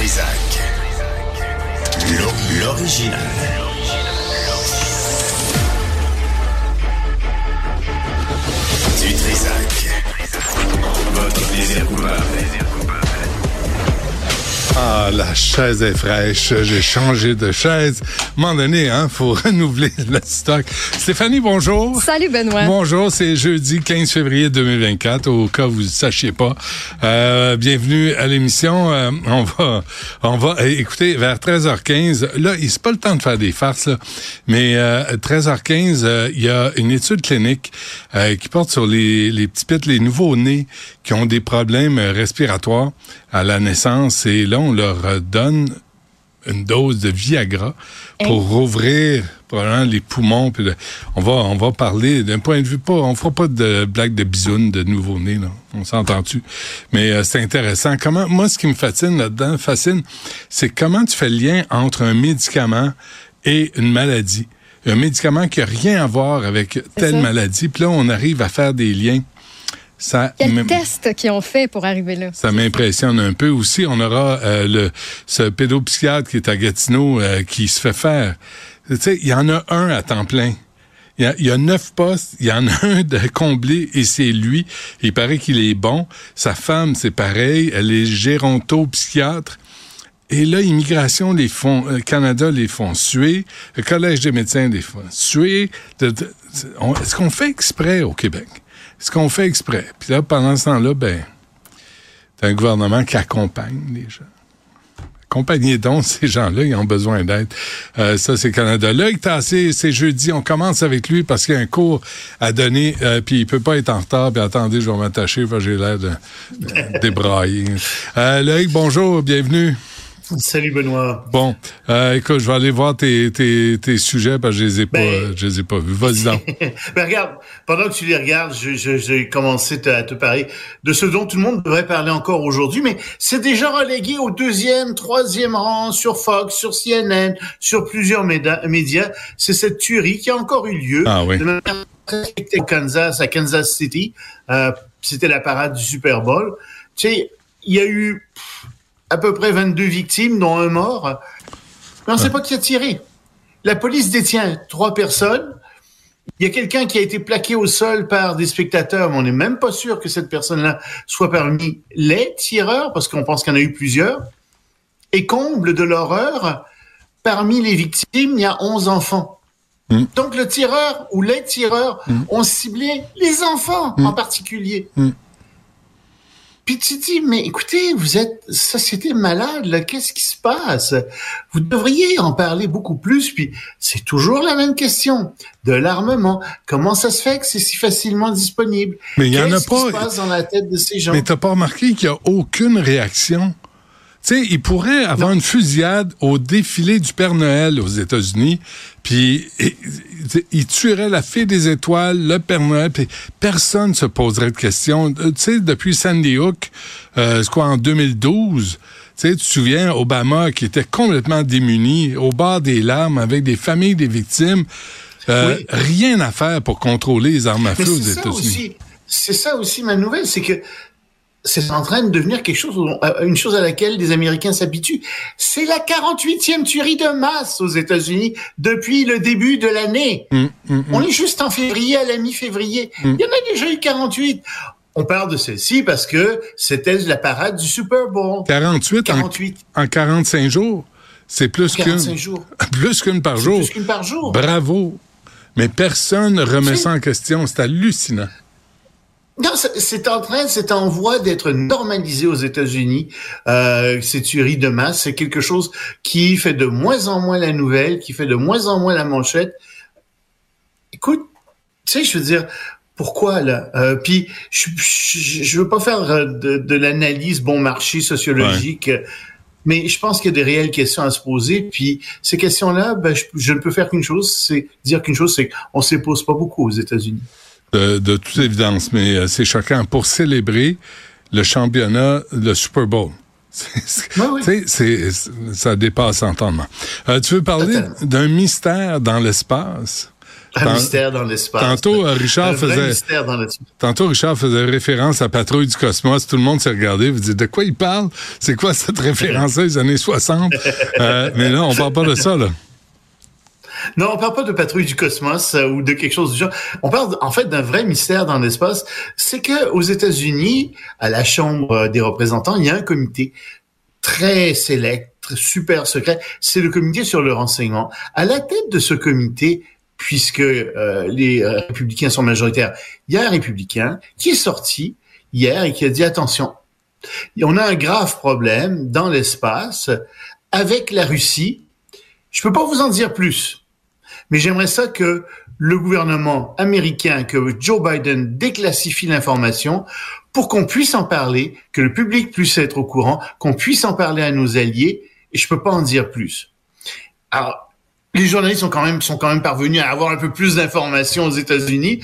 Trisac. L'o- L'original. Du Trisac. Votre plaisir coupable. Ah, la chaise est fraîche. J'ai changé de chaise. À un moment donné, hein, faut renouveler le stock. Stéphanie, bonjour. Salut Benoît. Bonjour, c'est jeudi 15 février 2024, au cas où vous ne sachiez pas. Euh, bienvenue à l'émission. Euh, on va, on va, euh, écoutez, vers 13h15, là, il c'est pas le temps de faire des farces, là, mais euh, 13h15, euh, il y a une étude clinique euh, qui porte sur les, les petits pets, les nouveaux-nés qui ont des problèmes respiratoires à la naissance, et là, on leur donne une dose de Viagra pour rouvrir probablement les poumons. Puis le- on va on va parler d'un point de vue pas on fera pas de blague de bisoune de nouveau-né là. On s'entend-tu? Mais euh, c'est intéressant. Comment moi ce qui me fascine là-dedans fascine, c'est comment tu fais le lien entre un médicament et une maladie. Un médicament qui a rien à voir avec telle ça. maladie. Puis là on arrive à faire des liens. Ça Quel test qu'ils ont fait pour arriver là? ça m'impressionne un peu aussi. On aura euh, le ce pédopsychiatre qui est à Gatineau euh, qui se fait faire. Tu sais, il y en a un à temps plein. Il y, a, il y a neuf postes, il y en a un de comblé et c'est lui. Il paraît qu'il est bon. Sa femme, c'est pareil. Elle est géronto-psychiatre. Et là, Immigration les font, euh, Canada les font suer, le Collège des médecins les font suer. De- de- on- Est-ce qu'on fait exprès au Québec? Est-ce qu'on fait exprès? Puis là, pendant ce temps-là, ben, c'est un gouvernement qui accompagne les gens. Accompagnez donc ces gens-là, ils ont besoin d'aide. Euh, ça, c'est Canada. Là, Tassé, c'est jeudi. On commence avec lui parce qu'il y a un cours à donner, euh, puis il peut pas être en retard. Puis attendez, je vais m'attacher, j'ai l'air de, de débrailler. Euh, Loïc, bonjour, bienvenue. Salut Benoît. Bon, euh, écoute, je vais aller voir tes, tes, tes sujets parce que je les ai pas, Ben- je les ai pas vus. Vas-y donc. Ben regarde, pendant que tu les regardes, j'ai commencé à te parler de ce dont tout le monde devrait parler encore aujourd'hui, mais c'est déjà relégué au deuxième, troisième rang sur Fox, sur CNN, sur plusieurs médias. C'est cette tuerie qui a encore eu lieu. Ah oui. De manière au Kansas, à Kansas City. Euh, C'était la parade du Super Bowl. Tu sais, il y a eu à peu près 22 victimes, dont un mort. Mais on ne sait pas qui a tiré. La police détient trois personnes. Il y a quelqu'un qui a été plaqué au sol par des spectateurs, mais on n'est même pas sûr que cette personne-là soit parmi les tireurs, parce qu'on pense qu'il y en a eu plusieurs. Et comble de l'horreur, parmi les victimes, il y a 11 enfants. Mm. Donc le tireur ou les tireurs ont ciblé les enfants en particulier. Puis tu dis, mais écoutez, vous êtes société malade, là, qu'est-ce qui se passe? Vous devriez en parler beaucoup plus, puis c'est toujours la même question. De l'armement, comment ça se fait que c'est si facilement disponible? Mais il y en a Qu'est-ce qui se pas. passe dans la tête de ces gens? Mais t'as pas remarqué qu'il y a aucune réaction? Tu sais, il pourrait avoir une fusillade au défilé du Père Noël aux États-Unis, puis il tuerait la fille des étoiles, le Père Noël, puis personne se poserait de questions. Euh, Tu sais, depuis Sandy Hook, euh, c'est quoi, en 2012, tu sais, tu te souviens, Obama qui était complètement démuni, au bord des larmes, avec des familles des victimes, euh, Oui. rien à faire pour contrôler les armes à feu aux États-Unis. C'est ça aussi ma nouvelle, c'est que c'est en train de devenir quelque chose, euh, une chose à laquelle les Américains s'habituent. C'est la 48e tuerie de masse aux États-Unis depuis le début de l'année. Hum, hum, hum. On est juste en février, à la mi-février. Il y en a déjà eu 48. On parle de celle-ci parce que c'était la parade du Super Bowl. 48, en- 48. En, 45 jours. C'est plus 45 qu'une. jours. Plus qu'une par jour. plus qu'une par jour. Bravo. Mais personne ne remet ça en question. C'est hallucinant. Non, c'est- en train, c'est en voie d'être normalisé aux États-Unis. Euh, ces tueries de masse, c'est quelque chose qui fait de moins en moins la nouvelle, qui fait de moins en moins la manchette. Écoute, tu sais, je veux dire, pourquoi là? Euh, Puis, je, je, je veux pas faire euh, de, de l'analyse bon marché sociologique. Mais je pense qu'il y a des réelles questions à se poser. Puis ces questions-là, ben, je, je ne peux faire qu'une chose, c'est dire qu'une chose, c'est qu'on se les pose pas beaucoup aux États-Unis. De, de toute évidence. Mais euh, c'est choquant. Pour célébrer le championnat, le Super Bowl. C'est- ça dépasse entendement. Euh, tu veux parler d'un mystère dans l'espace? Un mystère dans l'espace. Tantôt, euh, Richard faisait. Tantôt, Richard faisait référence à Patrouille du Cosmos. Tout le monde s'est regardé. Vous dites, de quoi il parle? C'est quoi cette référence-là des années 60? Euh, mais là, on parle pas de ça, là. Non, on parle pas de patrouille du cosmos euh, ou de quelque chose du genre. On parle en fait d'un vrai mystère dans l'espace. C'est que aux États-Unis, à la Chambre des représentants, il y a un comité très sélect, super secret. C'est le comité sur le renseignement. À la tête de ce comité, puisque euh, les républicains sont majoritaires, il y a un républicain qui est sorti hier et qui a dit attention, on a un grave problème dans l'espace avec la Russie. Je peux pas vous en dire plus, mais j'aimerais ça que le gouvernement américain, que Joe Biden déclassifie l'information pour qu'on puisse en parler, que le public puisse être au courant, qu'on puisse en parler à nos alliés, et je peux pas en dire plus. Alors, les journalistes sont quand même sont quand même parvenus à avoir un peu plus d'informations aux États-Unis.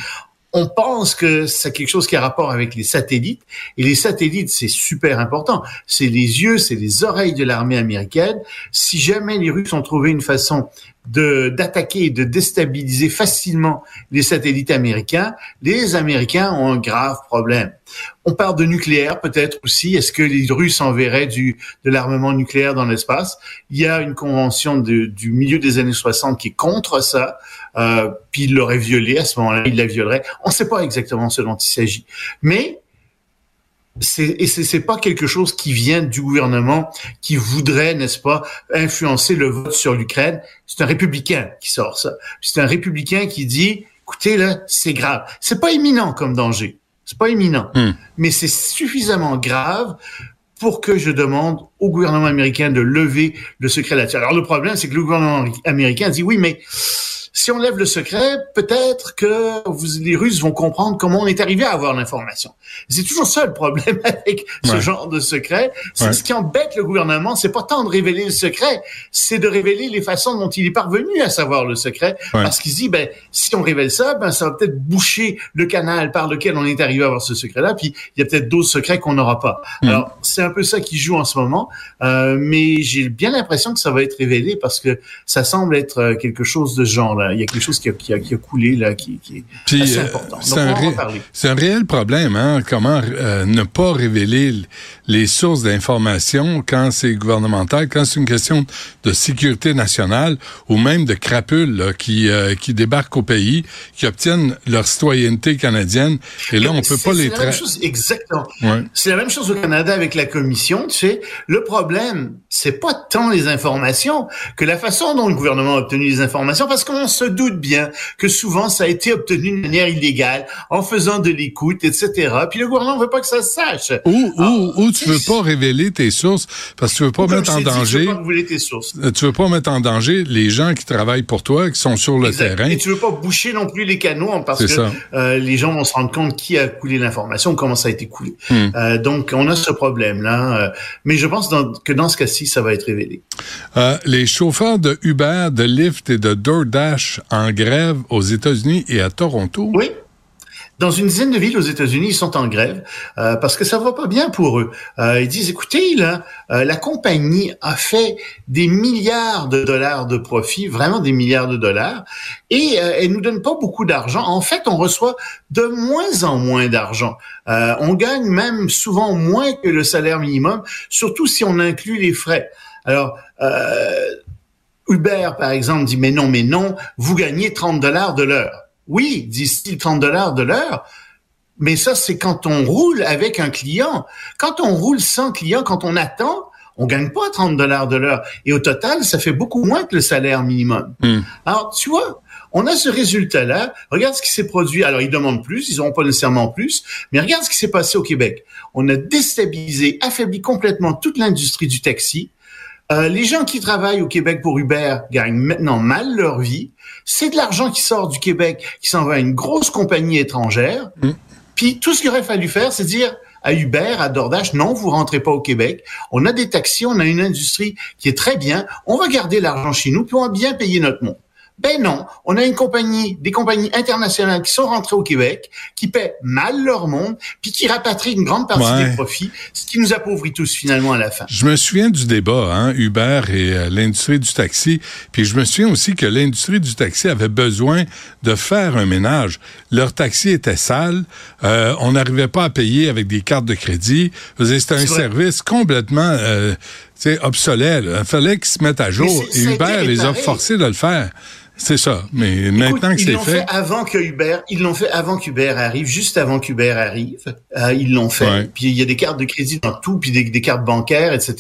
On pense que c'est quelque chose qui a rapport avec les satellites. Et les satellites, c'est super important. C'est les yeux, c'est les oreilles de l'armée américaine. Si jamais les Russes ont trouvé une façon d'attaquer et de déstabiliser facilement les satellites américains, les Américains ont un grave problème. On parle de nucléaire peut-être aussi. Est-ce que les Russes enverraient du de l'armement nucléaire dans l'espace? Il y a une convention du milieu des années 60 qui est contre ça. Euh, puis il l'aurait violé à ce moment-là, il la violerait. On ne sait pas exactement ce dont il s'agit, mais et c'est pas quelque chose qui vient du gouvernement qui voudrait, n'est-ce pas, influencer le vote sur l'Ukraine. C'est un républicain qui sort ça. C'est un républicain qui dit, écoutez là, c'est grave. C'est pas imminent comme danger. C'est pas imminent, hmm. mais c'est suffisamment grave pour que je demande au gouvernement américain de lever le secret là-dessus. Alors le problème, c'est que le gouvernement américain dit oui, mais si on lève le secret, peut-être que vous, les Russes vont comprendre comment on est arrivé à avoir l'information. C'est toujours ça le problème avec ce genre de secret. C'est ce qui embête le gouvernement, c'est pas tant de révéler le secret, c'est de révéler les façons dont il est parvenu à savoir le secret, parce qu'il dit ben si on révèle ça, ben ça va peut-être boucher le canal par lequel on est arrivé à avoir ce secret-là, puis il y a peut-être d'autres secrets qu'on n'aura pas. Mm. Alors c'est un peu ça qui joue en ce moment, euh, mais j'ai bien l'impression que ça va être révélé parce que ça semble être euh, quelque chose de ce genre-là il y a quelque chose qui a, qui a, qui a coulé là, qui, qui est assez euh, important. C'est un, un, réel problème, hein? Comment euh, ne pas révéler les sources d'information quand c'est gouvernemental, quand c'est une question de sécurité nationale ou même de crapules là, qui euh, qui débarquent au pays, qui obtiennent leur citoyenneté canadienne. Et là, on peut pas les traiter. Exactement. Ouais. C'est la même chose au Canada avec la commission. Tu sais, le problème, c'est pas tant les informations que la façon dont le gouvernement a obtenu les informations, parce qu'on se doute bien que souvent ça a été obtenu de manière illégale, en faisant de l'écoute, etc. Puis le gouvernement veut pas que ça se sache. Ou, ou, ou tu veux pas révéler tes sources parce que tu veux pas mettre en danger. tu veux pas tes sources. Euh, tu veux pas mettre en danger les gens qui travaillent pour toi, qui sont sur le terrain. Et tu veux pas boucher non plus les canaux hein, parce que euh, les gens vont se rendre compte qui a coulé l'information, comment ça a été coulé. Hmm. Euh, donc on a ce problème là, mais je pense dans, que dans ce cas-ci, ça va être révélé. Euh, les chauffeurs de Uber, de Lyft et de DoorDash en grève aux États-Unis et à Toronto. Oui. Dans une dizaine de villes aux États-Unis, ils sont en grève euh, parce que ça va pas bien pour eux. Euh, ils disent, écoutez, là, euh, la compagnie a fait des milliards de dollars de profit, vraiment des milliards de dollars, et elle nous donne pas beaucoup d'argent. En fait, on reçoit de moins en moins d'argent. on gagne même souvent moins que le salaire minimum, surtout si on inclut les frais. Alors, Uber, par exemple, dit mais non, mais non, vous gagnez 30 dollars de l'heure. Oui, disent-ils 30 dollars de l'heure, mais ça, c'est quand on roule avec un client. Quand on roule sans client, quand on attend, on gagne pas 30 dollars de l'heure. Et au total, ça fait beaucoup moins que le salaire minimum. Hmm. Alors, tu vois, on a ce résultat-là. Regarde ce qui s'est produit. Alors, ils demandent plus, ils n'auront pas nécessairement plus, mais regarde ce qui s'est passé au Québec. On a déstabilisé, affaibli complètement toute l'industrie du taxi. Euh, les gens qui travaillent au Québec pour Uber gagnent maintenant mal leur vie. C'est de l'argent qui sort du Québec, qui s'en va à une grosse compagnie étrangère. Mm. Puis tout ce qu'il aurait fallu faire, c'est dire à Uber, à DoorDash, non, vous rentrez pas au Québec. On a des taxis, on a une industrie qui est très bien. On va garder l'argent chez nous, puis on va bien payer notre monde. Ben non, on a une compagnie, des compagnies internationales qui sont rentrées au Québec, qui paient mal leur monde, puis qui rapatrient une grande partie des profits, ce qui nous appauvrit tous finalement à la fin. Je me souviens du débat, hein, Uber et euh, l'industrie du taxi, puis je me souviens aussi que l'industrie du taxi avait besoin de faire un ménage. Leur taxi était sale, euh, on n'arrivait pas à payer avec des cartes de crédit. C'était un service complètement euh, obsolète. Il fallait qu'ils se mettent à jour. Et Uber les a forcés de le faire. C'est ça. Mais maintenant que c'est fait. Ils l'ont fait avant que Uber, ils l'ont fait avant qu'Uber arrive, juste avant qu'Uber arrive. Euh, ils l'ont fait. Puis il y a des cartes de crédit dans tout, puis des, cartes bancaires, etc.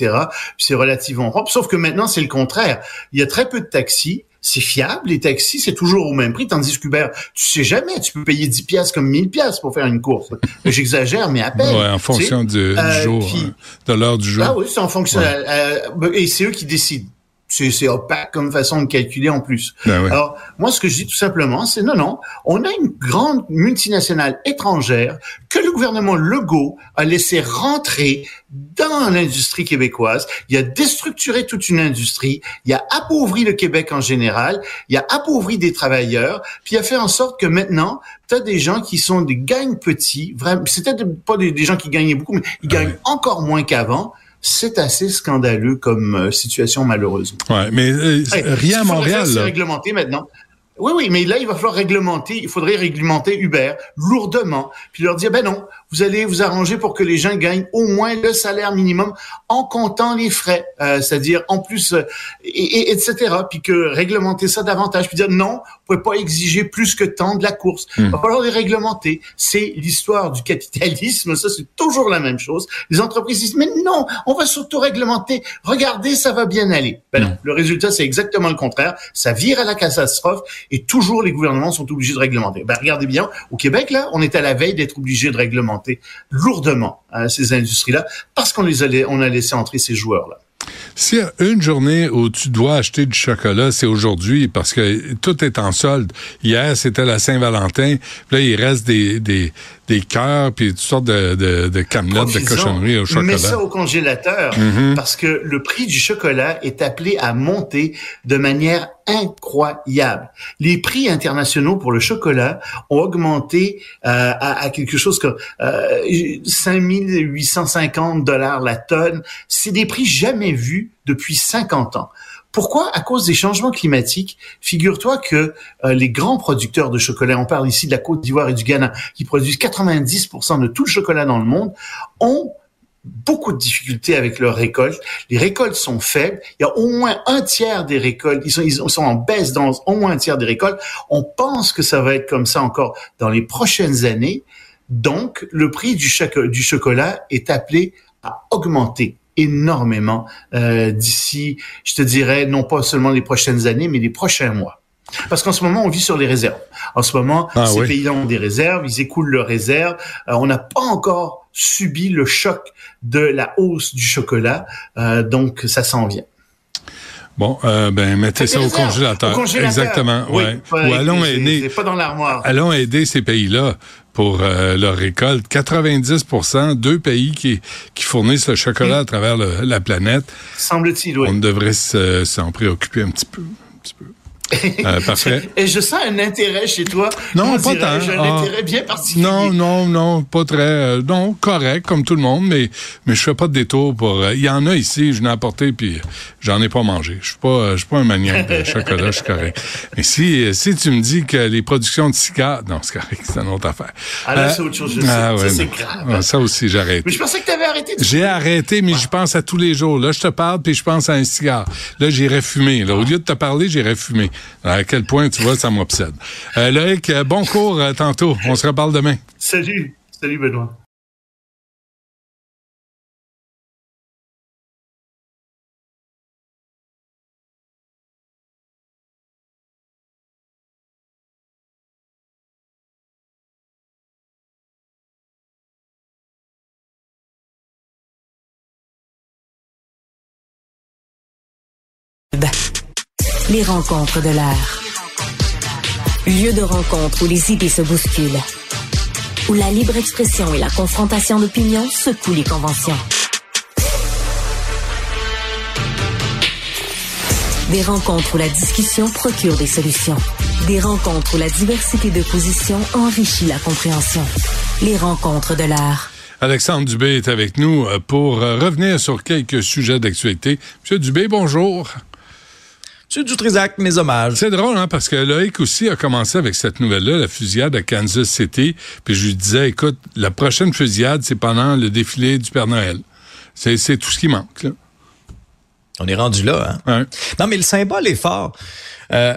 Puis c'est relativement propre. Sauf que maintenant c'est le contraire. Il y a très peu de taxis c'est fiable, les taxis, c'est toujours au même prix, tandis qu'Uber, tu sais jamais, tu peux payer 10 pièces comme 1000 pièces pour faire une course. J'exagère, mais à peine. Ouais, en fonction du, euh, jour, hein, de l'heure du jour. Ah oui, c'est en fonction, euh, et c'est eux qui décident c'est opaque comme façon de calculer en plus. Ben Alors, moi, ce que je dis tout simplement, c'est non, non, on a une grande multinationale étrangère que le gouvernement Legault a laissé rentrer dans l'industrie québécoise. Il a déstructuré toute une industrie, il a appauvri le Québec en général, il a appauvri des travailleurs, puis il a fait en sorte que maintenant, tu as des gens qui sont des gagnes petits, vraiment, c'était pas des, gens qui gagnaient beaucoup, mais ils gagnent encore moins qu'avant c'est assez scandaleux comme euh, situation malheureusement. Ouais, mais euh, rien à Montréal. C'est réglementé maintenant. Oui, oui, mais là, il va falloir réglementer, il faudrait réglementer Uber lourdement, puis leur dire, ben non, vous allez vous arranger pour que les gens gagnent au moins le salaire minimum en comptant les frais, euh, c'est-à-dire en plus, euh, et, etc. Puis que réglementer ça davantage, puis dire non, vous pouvez pas exiger plus que tant de la course. Il va falloir les réglementer. C'est l'histoire du capitalisme, ça c'est toujours la même chose. Les entreprises disent, mais non, on va surtout réglementer. Regardez, ça va bien aller. Ben non, hmm. le résultat c'est exactement le contraire. Ça vire à la catastrophe et toujours les gouvernements sont obligés de réglementer. Ben, regardez bien, au Québec, là, on est à la veille d'être obligé de réglementer lourdement hein, ces industries-là parce qu'on les a, on a laissé entrer ces joueurs-là. S'il y a une journée où tu dois acheter du chocolat, c'est aujourd'hui parce que tout est en solde. Hier, c'était la Saint-Valentin. Là, il reste des, des, des cœurs puis toutes sortes de, de, de camelotes, de cochonneries au chocolat. Mets ça au congélateur mm-hmm. parce que le prix du chocolat est appelé à monter de manière incroyable. Les prix internationaux pour le chocolat ont augmenté euh, à, à, quelque chose comme euh, 5850 dollars la tonne. C'est des prix jamais vus depuis 50 ans. Pourquoi À cause des changements climatiques. Figure-toi que euh, les grands producteurs de chocolat, on parle ici de la Côte d'Ivoire et du Ghana, qui produisent 90% de tout le chocolat dans le monde, ont beaucoup de difficultés avec leurs récoltes. Les récoltes sont faibles. Il y a au moins un tiers des récoltes. Ils sont, en baisse dans au moins un tiers des récoltes. On pense que ça va être comme ça encore dans les prochaines années. Donc, le prix du chocolat est appelé à augmenter énormément euh, d'ici, je te dirais, non pas seulement les prochaines années, mais les prochains mois. Parce qu'en ce moment, on vit sur les réserves. En ce moment, ah ces pays-là ont des réserves, ils écoulent leurs réserves. Euh, on n'a pas encore subi le choc de la hausse du chocolat, euh, donc ça s'en vient. Bon, euh, ben mettez ça au congélateur. Exactement. ouais. Ou allons aider. Pas dans l'armoire. Allons aider ces pays-là pour euh, leur récolte. 90% deux pays qui, qui fournissent le chocolat à travers la planète. Semble-t-il, oui. On devrait s'en préoccuper un petit peu. Un petit peu. Euh, parfait. Et je sens un intérêt chez toi. Non, pas tant. un ah. intérêt bien particulier. Non, non, non, pas très. Euh, non, correct, comme tout le monde, mais, mais je fais pas de détour pour. Euh, il y en a ici, je n'ai apporté, puis j'en ai pas mangé. Je suis pas, je suis pas un maniaque de chocolat, je suis correct. Mais si, si tu me dis que les productions de cigares. Non, c'est correct, c'est une autre affaire. Ah là, c'est autre chose, je ah, ça, c'est grave. Ah, ça aussi, j'arrête. Mais je pensais que tu avais arrêté. J'ai arrêté, mais je pense à tous les jours. Là, je te parle, puis je pense à un cigare. Là, j'irais fumer. Là. Au lieu de te parler, j'irais fumer. À quel point tu vois, ça m'obsède. Euh, Loïc, euh, bon cours euh, tantôt. On se reparle demain. Salut. Salut, Benoît. Les rencontres de l'air. Lieu de rencontre où les idées se bousculent. Où la libre expression et la confrontation d'opinions secouent les conventions. Des rencontres où la discussion procure des solutions. Des rencontres où la diversité de positions enrichit la compréhension. Les rencontres de l'art. Alexandre Dubé est avec nous euh, pour euh, revenir sur quelques sujets d'actualité. Monsieur Dubé, bonjour. Monsieur Dutrisac, mes hommages. C'est drôle, hein, parce que Loïc aussi a commencé avec cette nouvelle-là, la fusillade à Kansas City. Puis je lui disais, écoute, la prochaine fusillade, c'est pendant le défilé du Père Noël. C'est tout ce qui manque. Là. On est rendu là. Hein? Non, mais le symbole est fort. Euh,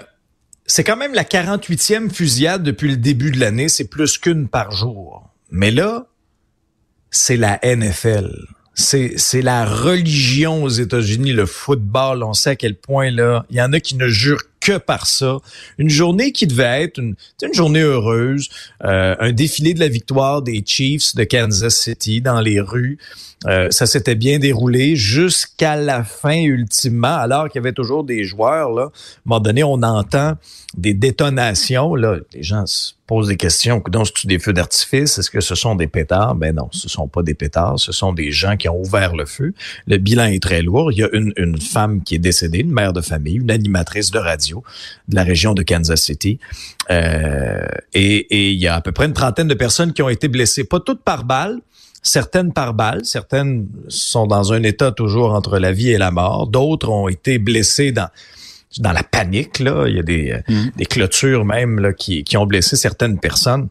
c'est quand même la 48e fusillade depuis le début de l'année. C'est plus qu'une par jour. Mais là, c'est la NFL. C'est, la religion aux États-Unis, le football. On sait à quel point là, il y en a qui ne jurent que par ça. Une journée qui devait être une, une journée heureuse, euh, un défilé de la victoire des Chiefs de Kansas City dans les rues. Euh, ça s'était bien déroulé jusqu'à la fin ultimement, alors qu'il y avait toujours des joueurs. Là. À un moment donné, on entend des détonations. Là. Les gens se posent des questions. Donc, c'est-tu des feux d'artifice? Est-ce que ce sont des pétards? Ben non, ce sont pas des pétards. Ce sont des gens qui ont ouvert le feu. Le bilan est très lourd. Il y a une, une femme qui est décédée, une mère de famille, une animatrice de radio de la région de Kansas City. Euh, et, et il y a à peu près une trentaine de personnes qui ont été blessées, pas toutes par balle, certaines par balle, certaines sont dans un état toujours entre la vie et la mort, d'autres ont été blessées dans dans la panique là, il y a des, euh, mm. des clôtures même là, qui, qui ont blessé certaines personnes.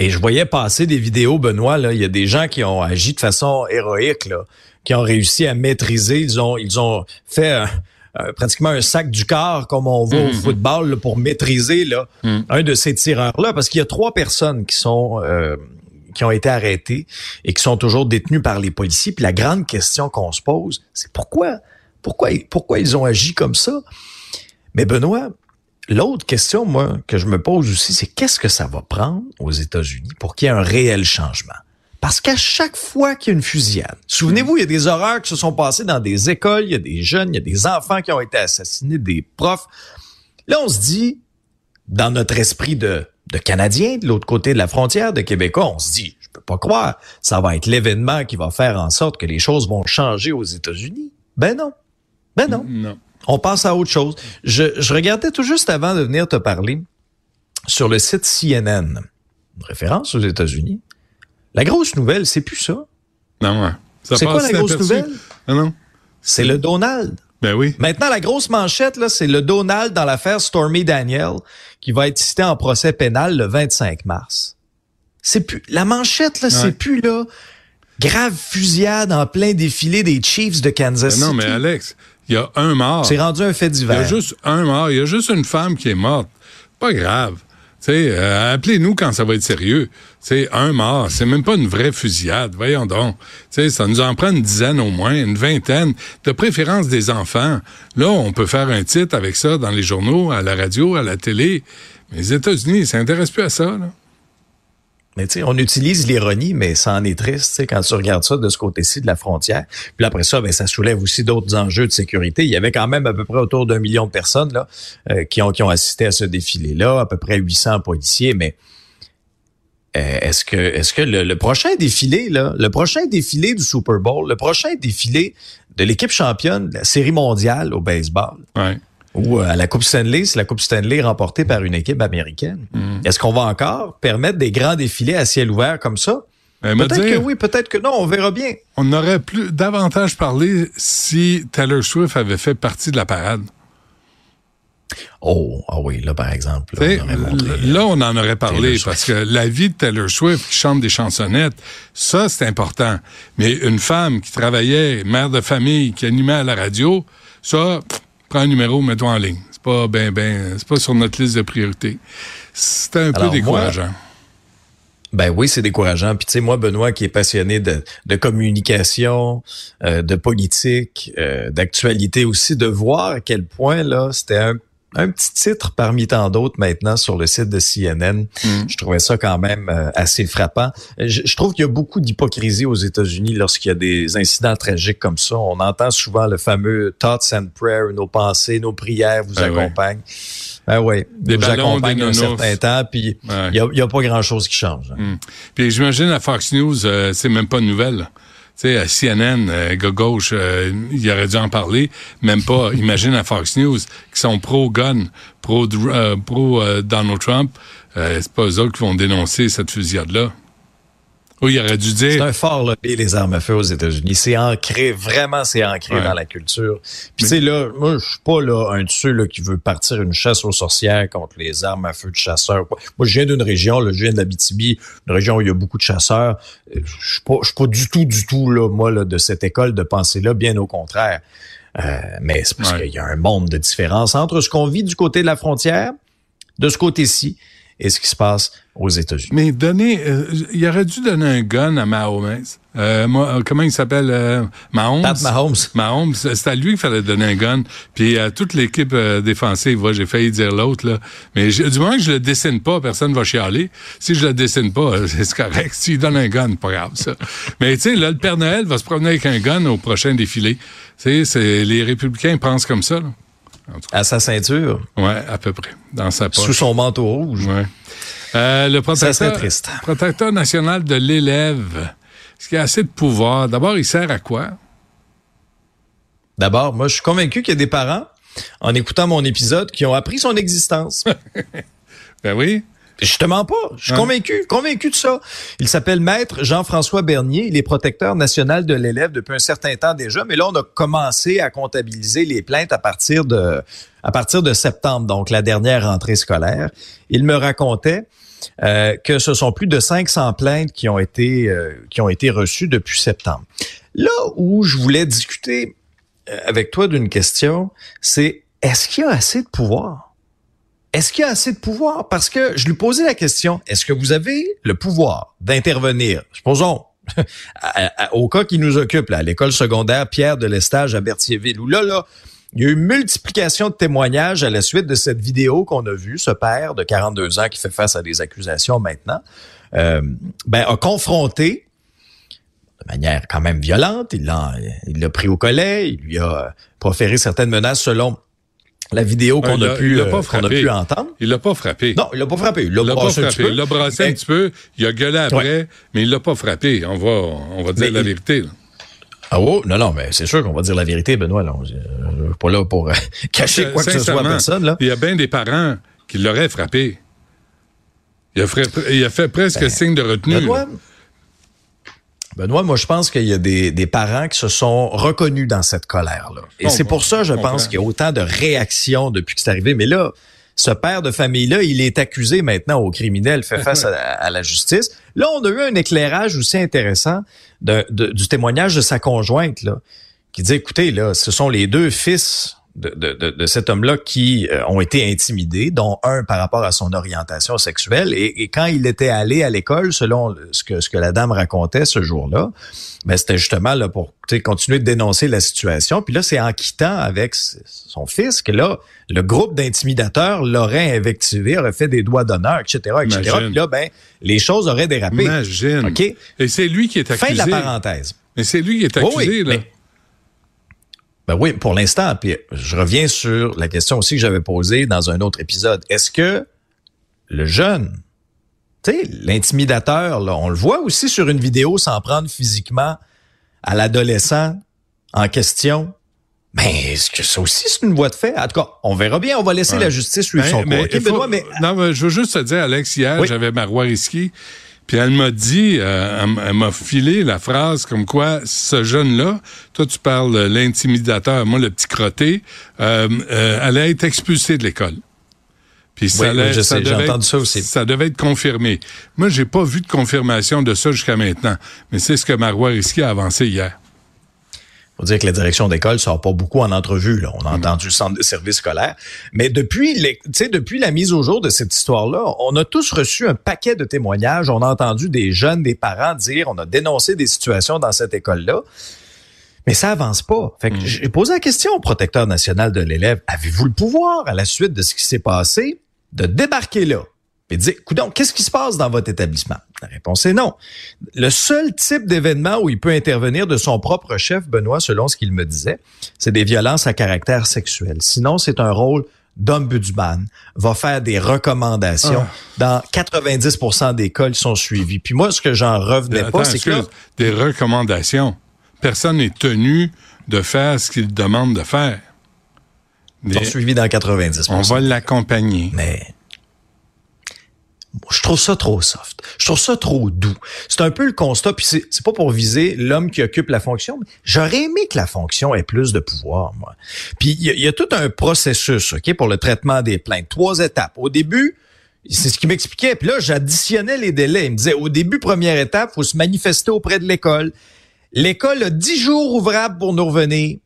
Et je voyais passer des vidéos, Benoît, là, il y a des gens qui ont agi de façon héroïque, là, qui ont réussi à maîtriser, ils ont, ils ont fait pratiquement un sac du corps comme on voit au mm-hmm. football pour maîtriser là, mm. un de ces tireurs-là, parce qu'il y a trois personnes qui sont euh, qui ont été arrêtés et qui sont toujours détenus par les policiers. Puis la grande question qu'on se pose, c'est pourquoi, pourquoi, pourquoi ils ont agi comme ça? Mais Benoît, l'autre question, moi, que je me pose aussi, c'est qu'est-ce que ça va prendre aux États-Unis pour qu'il y ait un réel changement? Parce qu'à chaque fois qu'il y a une fusillade, souvenez-vous, il y a des horreurs qui se sont passées dans des écoles, il y a des jeunes, il y a des enfants qui ont été assassinés, des profs. Là, on se dit, dans notre esprit de de Canadiens de l'autre côté de la frontière, de Québécois, on se dit, je peux pas croire, ça va être l'événement qui va faire en sorte que les choses vont changer aux États-Unis. Ben non. Ben non. Non. On passe à autre chose. Je, je regardais tout juste avant de venir te parler sur le site CNN, une référence aux États-Unis. La grosse nouvelle, c'est plus ça. Non, ouais. C'est quoi la grosse nouvelle? Ah non. C'est le Donald. Ben oui. Maintenant, la grosse manchette, là, c'est le Donald dans l'affaire Stormy Daniel qui va être cité en procès pénal le 25 mars. C'est plus, la manchette, là, c'est plus, là, grave fusillade en plein défilé des Chiefs de Kansas City. Non, mais Alex, il y a un mort. C'est rendu un fait divers. Il y a juste un mort. Il y a juste une femme qui est morte. Pas grave. Euh, appelez-nous quand ça va être sérieux. C'est un mort, c'est même pas une vraie fusillade. Voyons donc. sais, ça nous en prend une dizaine au moins, une vingtaine, de préférence des enfants. Là, on peut faire un titre avec ça dans les journaux, à la radio, à la télé. Mais les États-Unis, ils s'intéressent plus à ça. Là. On utilise l'ironie, mais ça en est triste, quand tu regardes ça de ce côté-ci de la frontière. Puis après ça, ben, ça soulève aussi d'autres enjeux de sécurité. Il y avait quand même à peu près autour d'un million de personnes là euh, qui ont assisté à ce défilé-là, à peu près 800 policiers, mais euh, est-ce que est-ce que le, prochain défilé là, le prochain défilé du Super Bowl, le prochain défilé de l'équipe championne de la série mondiale au baseball, ouais ou euh, à la Coupe Stanley, c'est la Coupe Stanley remportée par une équipe américaine. Mm. Est-ce qu'on va encore permettre des grands défilés à ciel ouvert comme ça? Ben, peut-être que oui, peut-être que non, on verra bien. On aurait plus davantage parlé si Taylor Swift avait fait partie de la parade. Oh, ah oui, là, par exemple. Là, on, en aurait parlé parce que la vie de Taylor Swift qui chante des chansonnettes, ça, c'est important. Mais une femme qui travaillait, mère de famille, qui animait à la radio, ça, prends un numéro, mets-toi en ligne. C'est pas ben, ben, c'est pas sur notre liste de priorités. C'était un peu décourageant. ben oui, c'est décourageant. Puis tu sais, moi, Benoît, qui est passionné de, de communication, euh, de politique, euh, d'actualité aussi, de voir à quel point là, c'était un un petit titre parmi tant d'autres maintenant sur le site de CNN. Mm. Je trouvais ça quand même euh, assez frappant. Je, trouve qu'il y a beaucoup d'hypocrisie aux États-Unis lorsqu'il y a des incidents tragiques comme ça. On entend souvent le fameux thoughts and prayers, nos pensées, nos prières vous ben accompagnent. Ben oui, des vous accompagnent un certain temps, puis il n'y a, pas grand-chose qui change. Mm. Puis j'imagine à Fox News, euh, c'est même pas une nouvelle. Sais, à CNN, euh, gars gauche, euh, il aurait dû en parler. Même pas, imagine à Fox News, qui sont pro-gun, pro, euh, pro euh, Donald Trump. Euh, c'est pas eux autres qui vont dénoncer cette fusillade-là. Oui, il aurait dû dire. C'est un fort lobby, les armes à feu aux États-Unis. C'est ancré, vraiment, c'est ancré Ouais. dans la culture. Puis, tu sais, là, moi, je suis pas là un de ceux là, qui veut partir une chasse aux sorcières contre les armes à feu de chasseurs. Moi, je viens d'une région, là, je viens de l'Abitibi, une région où il y a beaucoup de chasseurs. Euh, Je suis pas, je suis pas du tout, du tout, là, moi, là, de cette école de pensée-là, bien au contraire. Euh, mais c'est parce Ouais. qu'il y a un monde de différence entre ce qu'on vit du côté de la frontière, de ce côté-ci, et ce qui se passe aux États-Unis. Mais donner, euh, il aurait dû donner un gun à Mahomes. Euh, moi, euh, comment il s'appelle? Euh, Mahomes? Pat Mahomes. Mahomes, c'est à lui qu'il fallait donner un gun. Puis à toute l'équipe euh, défensive, ouais, j'ai failli dire l'autre, là. Mais je- du moment que je le dessine pas, personne va chialer. Si je le dessine pas, euh, c'est correct. S'il donne un gun, pas grave, ça. Mais tu sais, là, le Père Noël va se promener avec un gun au prochain défilé. Tu sais, les républicains pensent comme ça, là. À sa ceinture, Ouais, à peu près. Dans sa poche. sous son manteau rouge. Ouais. Euh, le protecteur, serait triste. protecteur national de l'élève. Est-ce qu'il a assez de pouvoir? D'abord, il sert à quoi? D'abord, moi, je suis convaincu qu'il y a des parents, en écoutant mon épisode, qui ont appris son existence. Ben oui. Je te mens pas. Je suis convaincu, convaincu de ça. Il s'appelle Maître Jean-François Bernier. Il est protecteur national de l'élève depuis un certain temps déjà. Mais là, on a commencé à comptabiliser les plaintes à partir de, à partir de septembre, donc la dernière rentrée scolaire. Il me racontait euh, que ce sont plus de 500 plaintes qui ont été, euh, qui ont été reçues depuis septembre. Là où je voulais discuter euh, avec toi d'une question, c'est est-ce qu'il y a assez de pouvoir? Est-ce qu'il a assez de pouvoir? Parce que je lui posais la question, est-ce que vous avez le pouvoir d'intervenir? Supposons, au cas qui nous occupe, là, à l'école secondaire Pierre de l'Estage à Berthierville, où là, là, il y a eu multiplication de témoignages à la suite de cette vidéo qu'on a vue, ce père de 42 ans qui fait face à des accusations maintenant, euh, ben, a confronté de manière quand même violente, il l'a, il l'a pris au collet, il lui a proféré certaines menaces selon la vidéo qu'on il a pu euh, pas qu'on a pu entendre. Il l'a pas frappé. Non, il l'a pas frappé. Il l'a brassé un petit frappé. peu. Il l'a brassé un petit peu. Il a gueulé après, mais il l'a pas frappé. On va, on va dire la vérité. Ah oh, non, non, mais c'est sûr qu'on va dire la vérité, Benoît. Là. On- suis pas là pour euh, cacher quoi que ce soit à personne. Là. Il y a bien des parents qui l'auraient frappé. Il a, fait, il a fait presque signe de retenue. Ben, Benoît. Benoît, moi, je pense qu'il y a des, des parents qui se sont reconnus dans cette colère-là. Et Bon, c'est bon, pour ça, je pense qu'il y a autant de réactions depuis que c'est arrivé. Mais là, ce père de famille-là, il est accusé maintenant au criminel, fait face à, à la justice. Là, on a eu un éclairage aussi intéressant de- de- du témoignage de sa conjointe, là, qui dit, écoutez, là, ce sont les deux fils de, de, de, cet homme-là qui euh, ont été intimidés, dont un par rapport à son orientation sexuelle. Et, et quand il était allé à l'école, selon ce que, ce que la dame racontait ce jour-là, ben, c'était justement là pour continuer de dénoncer la situation. Puis là, c'est en quittant avec son fils que là, le groupe d'intimidateurs l'aurait invectivé, aurait fait des doigts d'honneur, etc., etc. Puis là, ben, les choses auraient dérapé. Imagine. OK? Et c'est lui qui est accusé. Fin de la parenthèse. Mais c'est lui qui est accusé, oui, là. mais- Ben oui, pour l'instant. Puis je reviens sur la question aussi que j'avais posée dans un autre épisode. Est-ce que le jeune, tu sais, l'intimidateur, on le voit aussi sur une vidéo s'en prendre physiquement à l'adolescent en question. Mais est-ce que ça aussi c'est une voie de fait? En tout cas, on verra bien. On va laisser Ouais. la justice suivre Ben, son cours. mais faut- mais Non, mais je veux juste te dire, Alex, hier, Oui. j'avais Marois Risky, puis elle m'a dit, euh, elle, m'a filé la phrase comme quoi ce jeune-là, toi tu parles l'intimidateur, moi le petit crotté, euh, euh, allait être expulsé de l'école. Puis ça, Oui, allait- oui, je ça sais, devait être- ça aussi. Ça devait être confirmé. Moi, j'ai pas vu de confirmation de ça jusqu'à maintenant, mais c'est ce que Marois Risky a avancé hier. Faut dire que la direction d'école sort pas beaucoup en entrevue. Là. On a entendu le centre de service scolaire. Mais depuis, les, tu sais, depuis la mise au jour de cette histoire-là, on a tous reçu un paquet de témoignages. On a entendu des jeunes, des parents dire, on a dénoncé des situations dans cette école-là. Mais ça avance pas. Fait que Mm. j'ai posé la question au protecteur national de l'élève. Avez-vous le pouvoir, à la suite de ce qui s'est passé, de débarquer là? Et de dire, coudonc, qu'est-ce qui se passe dans votre établissement? La réponse est non. Le seul type d'événement où il peut intervenir de son propre chef, Benoît, selon ce qu'il me disait, c'est des violences à caractère sexuel. Sinon, c'est un rôle d'ombudsman, va faire des recommandations. Dans 90% des cas, ils sont suivis. Puis moi, ce que j'en revenais Attends, pas, c'est que des recommandations. personne n'est tenu de faire ce qu'il demande de faire. Ils suivi dans 90% On va l'accompagner. Mais je trouve ça trop soft. Je trouve ça trop doux. C'est un peu le constat, puis c'est pas pour viser l'homme qui occupe la fonction, mais j'aurais aimé que la fonction ait plus de pouvoir, moi. Puis il y, a tout un processus, OK, pour le traitement des plaintes. Trois étapes. Au début, c'est ce qui m'expliquait. Puis là, j'additionnais les délais. Il me disait, au début, première étape, faut se manifester auprès de l'école. L'école a dix jours ouvrables pour nous revenir.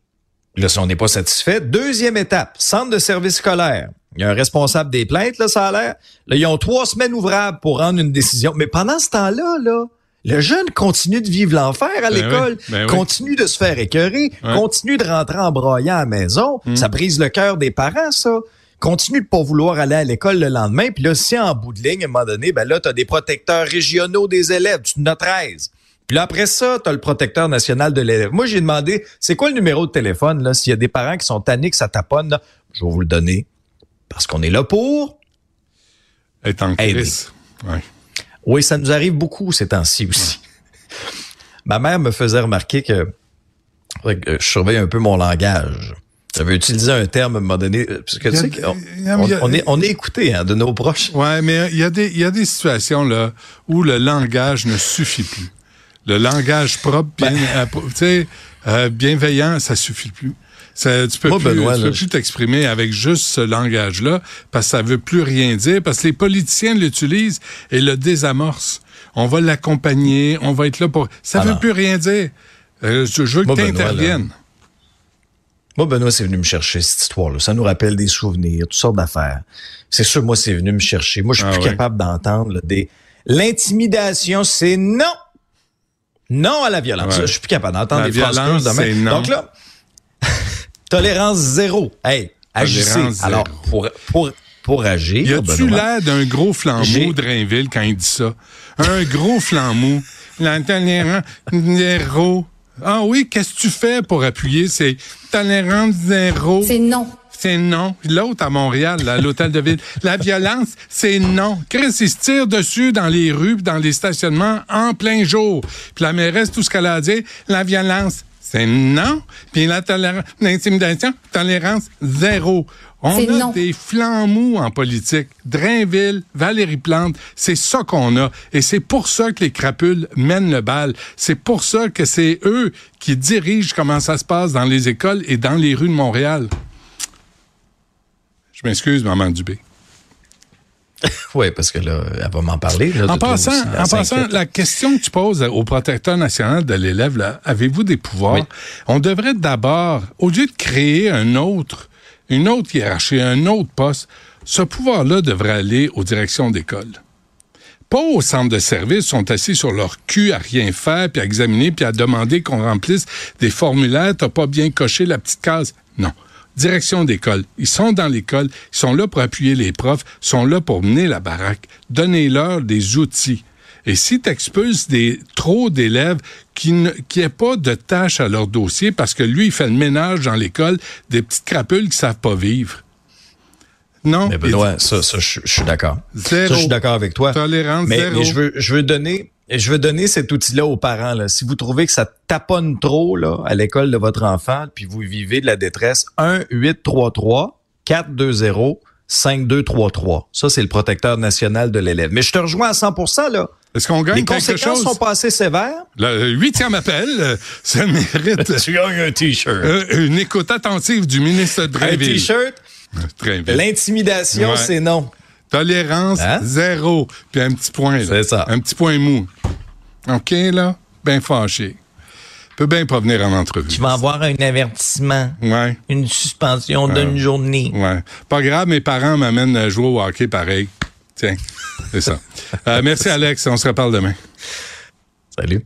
Là, si on n'est pas satisfait, deuxième étape, centre de service scolaire. Il y a un responsable des plaintes, là, ça a l'air. Là, ils ont trois semaines ouvrables pour rendre une décision. Mais pendant ce temps-là, là, le jeune continue de vivre l'enfer à ben l'école, ben continue de se faire écœurer, continue de rentrer en broyant à la maison. Hmm. Ça brise le cœur des parents, ça. Continue de pas vouloir aller à l'école le lendemain. Puis là, si en bout de ligne, à un moment donné, ben là, tu as des protecteurs régionaux des élèves, tu en as 13. Puis là, après ça, tu as le protecteur national de l'élève. Moi, j'ai demandé, c'est quoi le numéro de téléphone, là, s'il y a des parents qui sont tannés que ça taponne, je vais vous le donner. Parce qu'on est là pour... Être en crise. Oui, ça nous arrive beaucoup ces temps-ci aussi. Ma mère me faisait remarquer que, je surveille un peu mon langage. J'avais utilisé un terme à un moment donné, parce que tu sais, on, est, on est écouté hein, de nos proches. Ouais, mais il y, a des, il y a des situations là où le langage ne suffit plus. Le langage propre, bien, ben. euh, euh, bienveillant, ça suffit plus. Ça, tu peux plus, peux plus t'exprimer avec juste ce langage-là parce que ça veut plus rien dire parce que les politiciens l'utilisent et le désamorcent. On va l'accompagner, on va être là pour. Ça ne veut plus rien dire. Euh, je, veux que tu interviennes. Moi, Benoît, c'est venu me chercher cette histoire-là. Ça nous rappelle des souvenirs, toutes sortes d'affaires. C'est sûr, moi, c'est venu me chercher. Moi, je suis ah plus capable d'entendre des. L'intimidation, c'est non. Non à la violence. Je suis plus capable d'entendre des phrases de Donc là, tolérance zéro. Hey, agissez. Alors, pour, pour, pour agir. Y a-tu l'air d'un gros flambeau de Rainville quand il dit ça? Un gros flambeau. La tolérance zéro. Ah oui, qu'est-ce que tu fais pour appuyer? C'est tolérance zéro? C'est non c'est non. L'autre à Montréal, à l'hôtel de ville, la violence, c'est non. Chris, il se tire dessus dans les rues, dans les stationnements en plein jour. Puis la mairesse, tout ce qu'elle a dit, la violence, c'est non. Puis l'intimidation, tolérance zéro. On a des flancs mous en politique. Drainville, Valérie Plante, c'est ça qu'on a. Et c'est pour ça que les crapules mènent le bal. C'est pour ça que c'est eux qui dirigent comment ça se passe dans les écoles et dans les rues de Montréal. Je m'excuse, maman Dubé. oui, parce que là, elle va m'en parler. en passant, en passant la question que tu poses au protecteur national de l'élève, là, avez-vous des pouvoirs? On devrait d'abord, au lieu de créer un autre, une autre hiérarchie, un autre poste, ce pouvoir-là devrait aller aux directions d'école. Pas au centre de service, sont assis sur leur cul à rien faire, puis à examiner, puis à demander qu'on remplisse des formulaires, t'as pas bien coché la petite case. Non direction d'école. Ils sont dans l'école, ils sont là pour appuyer les profs, ils sont là pour mener la baraque. Donnez-leur des outils. Et si tu expulses des, trop d'élèves qui n'aient qui pas de tâches à leur dossier parce que lui, il fait le ménage dans l'école des petites crapules qui savent pas vivre. Non. Mais Benoît, ça, ça je, suis d'accord. Ça, je suis d'accord avec toi. Tolérance mais, mais je veux, je veux donner, je veux donner cet outil-là aux parents. Là. Si vous trouvez que ça taponne trop là, à l'école de votre enfant, puis vous vivez de la détresse, 1-833-420-5233. Ça, c'est le protecteur national de l'élève. Mais je te rejoins à 100 là. Est-ce qu'on gagne Les conséquences sont pas assez sévères? Le huitième appel, euh, ça mérite... tu gagnes un T-shirt. Euh, une écoute attentive du ministre de Un T-shirt? L'intimidation, c'est non. Tolérance, hein? zéro. Puis un petit point. C'est ça. Un petit point mou. OK, là? Bien fâché. Peut bien pas venir en entrevue. Tu vas avoir un avertissement. Ouais. Une suspension d'une journée. Ouais. Pas grave, mes parents m'amènent à jouer au hockey pareil. Tiens, c'est ça. Euh, merci, Alex. On se reparle demain. Salut.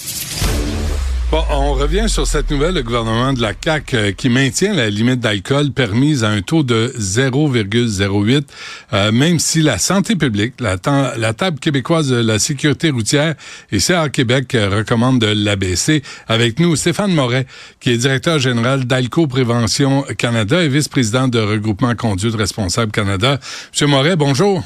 On revient sur cette nouvelle, le gouvernement de la CAQ euh, qui maintient la limite d'alcool permise à un taux de 0,08, euh, même si la santé publique, la, la, table québécoise de la sécurité routière et CA Québec euh, recommande de l'abaisser. Avec nous, Stéphane Moret, qui est directeur général d'Alco Prévention Canada et vice-président de Regroupement Conduite Responsable Canada. Monsieur Moret, bonjour.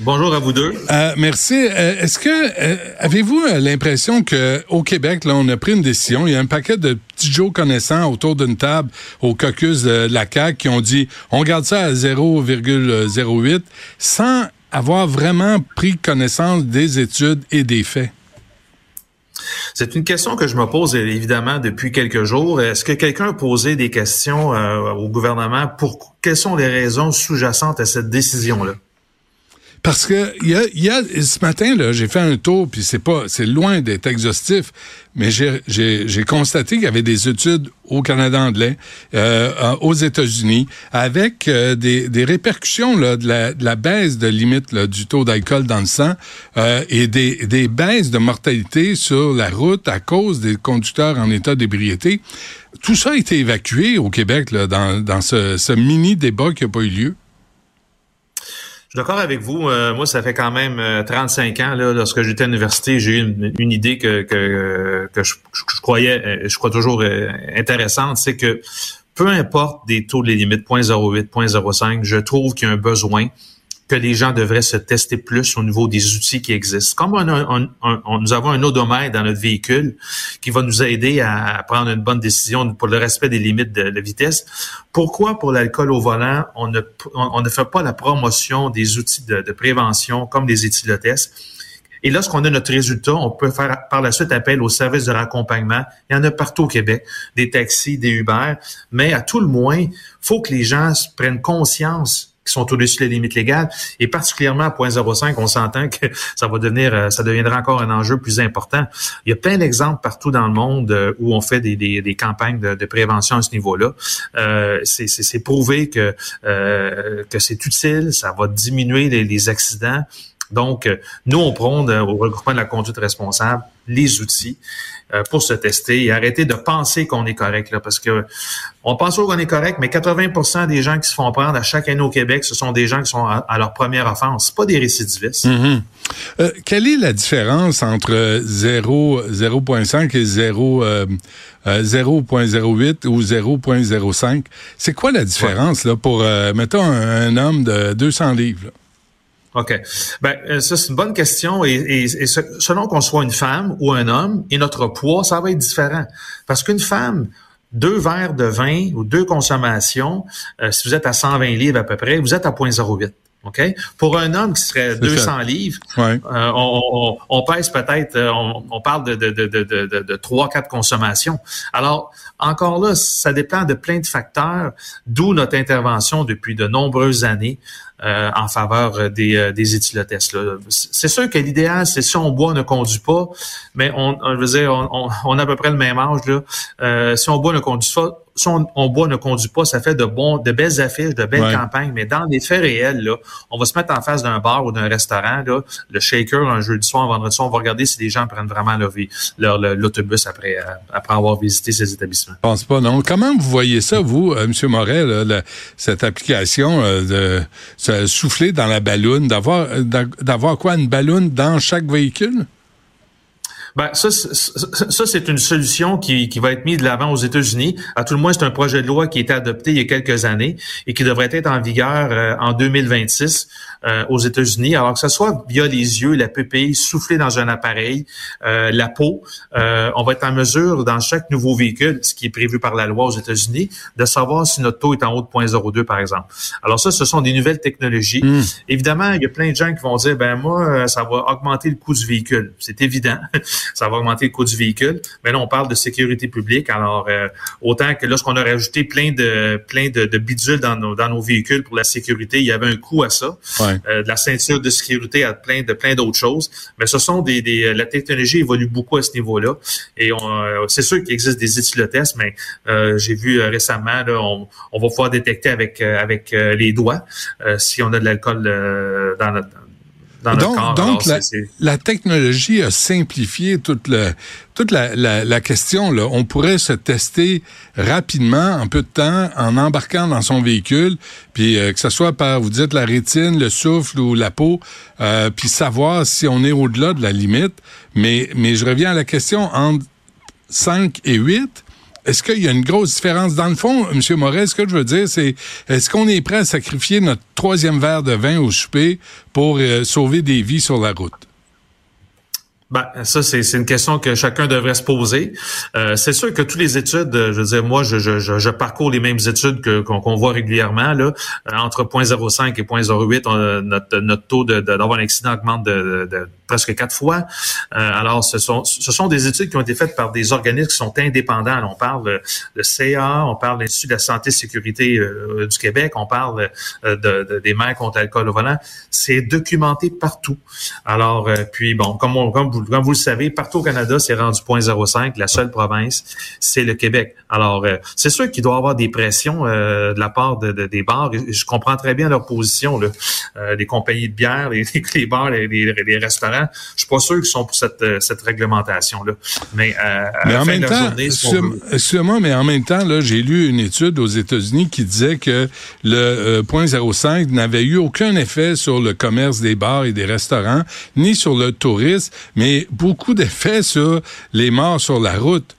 Bonjour à vous deux. Euh, merci. Euh, est-ce que euh, avez-vous l'impression que au Québec, là, on a pris une décision? Il y a un paquet de petits Joe connaissants autour d'une table au caucus de la CAQ qui ont dit on garde ça à 0,08 sans avoir vraiment pris connaissance des études et des faits. C'est une question que je me pose évidemment depuis quelques jours. Est-ce que quelqu'un a posé des questions au gouvernement pour quelles sont les raisons sous-jacentes à cette décision-là? Parce que y a, y a, ce matin là, j'ai fait un tour puis c'est pas c'est loin d'être exhaustif, mais j'ai constaté qu'il y avait des études au Canada anglais, euh, aux États-Unis, avec euh, des, des, répercussions là, de, la, de la baisse de limite là, du taux d'alcool dans le sang euh, et des, des baisses de mortalité sur la route à cause des conducteurs en état d'ébriété. Tout ça a été évacué au Québec là, dans, dans ce, ce mini débat qui n'a pas eu lieu. D'accord avec vous. Euh, moi, ça fait quand même 35 euh, ans. Là, lorsque j'étais à l'université, j'ai eu une, idée que, que, que je, croyais, euh, je crois toujours intéressante, c'est que peu importe des taux de limites 0.08, 0.05, je trouve qu'il y a un besoin que les gens devraient se tester plus au niveau des outils qui existent. Comme on, nous avons un odomètre dans notre véhicule qui va nous aider à prendre une bonne décision pour le respect des limites de, vitesse, pourquoi pour l'alcool au volant, on ne, on, fait pas la promotion des outils de, prévention comme les éthylotestes? Et lorsqu'on a notre résultat, on peut faire par la suite appel aux services de raccompagnement. Il y en a partout au Québec, des taxis, des Uber. Mais à tout le moins, faut que les gens prennent conscience qui sont au-dessus des limites légales. Et particulièrement à 0.05, on s'entend que ça va devenir, euh, ça deviendra encore un enjeu plus important. Il y a plein d'exemples partout dans le monde euh, où on fait des, des, des campagnes de, de, prévention à ce niveau-là. Euh, c'est prouvé que, euh, que c'est utile, ça va diminuer les, les accidents. Donc, nous, on prend au regroupement de la conduite responsable les outils euh, pour se tester et arrêter de penser qu'on est correct là, parce que on pense qu'on est correct, mais 80% des gens qui se font prendre à chaque année au Québec, ce sont des gens qui sont à, leur première offense, pas des récidivistes. Mm-hmm. Euh, quelle est la différence entre 0, 0.5 et 0, 0.08 euh, ou 0.05? C'est quoi la différence là pour, mettons, un, homme de 200 livres? OK. Ben, euh, ça, c'est une bonne question. Et, selon qu'on soit une femme ou un homme, et notre poids, ça va être différent. Parce qu'une femme, deux verres de vin ou deux consommations, euh, si vous êtes à 120 livres à peu près, vous êtes à 0.08. OK? Pour un homme qui serait 200 livres, euh, on, on, pèse peut-être, on, on, parle de, de, de, de, de 3-4 consommations. Alors, encore là, ça dépend de plein de facteurs, d'où notre intervention depuis de nombreuses années euh, en faveur des, euh, des éthylotestes. C'est sûr que l'idéal, c'est si on boit, on ne conduit pas, mais on, on, veut dire, on, on, a à peu près le même âge. Là. Euh, si on boit, on ne conduit pas, si on, boit, ne conduit pas, ça fait de bons, de belles affiches, de belles campagnes, mais dans les faits réels, là, on va se mettre en face d'un bar ou d'un restaurant, là, le shaker un jeudi soir, un vendredi soir, on va regarder si les gens prennent vraiment leur, leur l'autobus après, après avoir visité ces établissements. Je pense pas, non. Comment vous voyez ça, vous, M. Morel, cette application de souffler dans la balloune, d'avoir d'avoir quoi une balloune dans chaque véhicule? Ben, ça, ça, c'est une solution qui, qui va être mise de l'avant aux États-Unis. À tout le moins, c'est un projet de loi qui a été adopté il y a quelques années et qui devrait être en vigueur euh, en 2026 euh, aux États-Unis. Alors que ce soit via les yeux, la pupille, souffler dans un appareil, euh, la peau, on va être en mesure, dans chaque nouveau véhicule, ce qui est prévu par la loi aux États-Unis, de savoir si notre taux est en haut de 0.02, par exemple. Alors ça, ce sont des nouvelles technologies. Hmm. Évidemment, il y a plein de gens qui vont dire, ben moi, ça va augmenter le coût du véhicule. C'est évident. ça va augmenter le coût du véhicule. Mais là, on parle de sécurité publique. Alors, euh, autant que lorsqu'on a rajouté plein de plein de, de, bidules dans nos, dans nos véhicules pour la sécurité, il y avait un coût à ça. Euh, de la ceinture de sécurité à plein de plein d'autres choses. Mais ce sont des, des la technologie évolue beaucoup à ce niveau-là. Et euh, c'est sûr qu'il existe des éthylotestes, mais j'ai vu récemment, là, on, on, va pouvoir détecter avec avec les doigts si on a de l'alcool dans notre dans donc, corps. Donc, Alors, la, la technologie a simplifié toute, le, toute la, la, la question. Là. On pourrait se tester rapidement, en peu de temps, en embarquant dans son véhicule, puis euh, que ce soit par, vous dites, la rétine, le souffle ou la peau, euh, puis savoir si on est au-delà de la limite. Mais, mais je reviens à la question entre 5 et 8. Est-ce qu'il y a une grosse différence? Dans le fond, M. Moret, ce que je veux dire, c'est est-ce qu'on est prêt à sacrifier notre troisième verre de vin au souper pour euh, sauver des vies sur la route? Ben, ça, c'est une question que chacun devrait se poser. Euh, c'est sûr que toutes les études, je veux dire, moi, je, parcours les mêmes études qu'on voit régulièrement. Là, Euh, entre 0.05 et 0.08, on- notre, notre taux de- de- d'avoir un accident augmente de- de presque quatre fois. Euh, alors, ce sont, ce sont des études qui ont été faites par des organismes qui sont indépendants. On parle le CA, on parle de l'Institut de la santé et sécurité euh, du Québec, on parle euh, de, de- des maires contre l'alcool au volant. C'est documenté partout. Alors, puis bon, comme, comme, vous, le savez, partout au Canada, c'est rendu 0.05. La seule province, c'est le Québec. Alors, c'est sûr qu'il doit y avoir des pressions de la part de, de- des bars. Je comprends très bien leur position, là. Les compagnies de bière, les, les bars, les restaurants. Je suis pas sûr qu'ils sont pour cette, cette réglementation-là. Mais, euh, à Mais la en fin même de temps, journée, mais en même temps, là, j'ai lu une étude aux États-Unis qui disait que le euh, 0.05 n'avait eu aucun effet sur le commerce des bars et des restaurants, ni sur le tourisme, mais beaucoup d'effets sur les morts sur la route.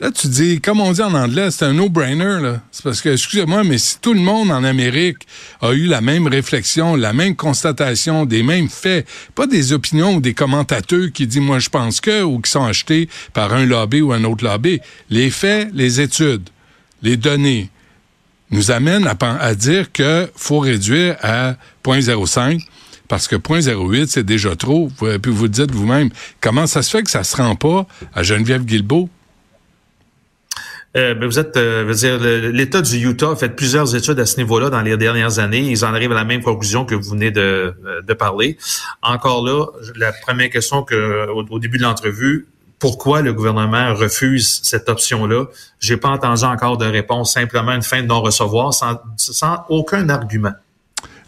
Là, tu dis, comme on dit en anglais, c'est un no-brainer. C'est parce que, excusez-moi, mais si tout le monde en Amérique a eu la même réflexion, la même constatation, des mêmes faits, pas des opinions ou des commentateurs qui disent, moi, je pense que, ou qui sont achetés par un lobby ou un autre lobby. Les faits, les études, les données nous amènent à, dire que faut réduire à 0.05 parce que 0.08, c'est déjà trop. Puis vous dites vous-même. Comment ça se fait que ça se rend pas à Geneviève Guilbeault? Euh, ben, vous êtes, euh, veux dire, l'État du Utah a fait plusieurs études à ce niveau-là dans les dernières années. Ils en arrivent à la même conclusion que vous venez de, euh, de parler. Encore là, la première question que, au, au début de l'entrevue, pourquoi le gouvernement refuse cette option-là? J'ai pas entendu encore de réponse, simplement une fin de non-recevoir sans, sans aucun argument.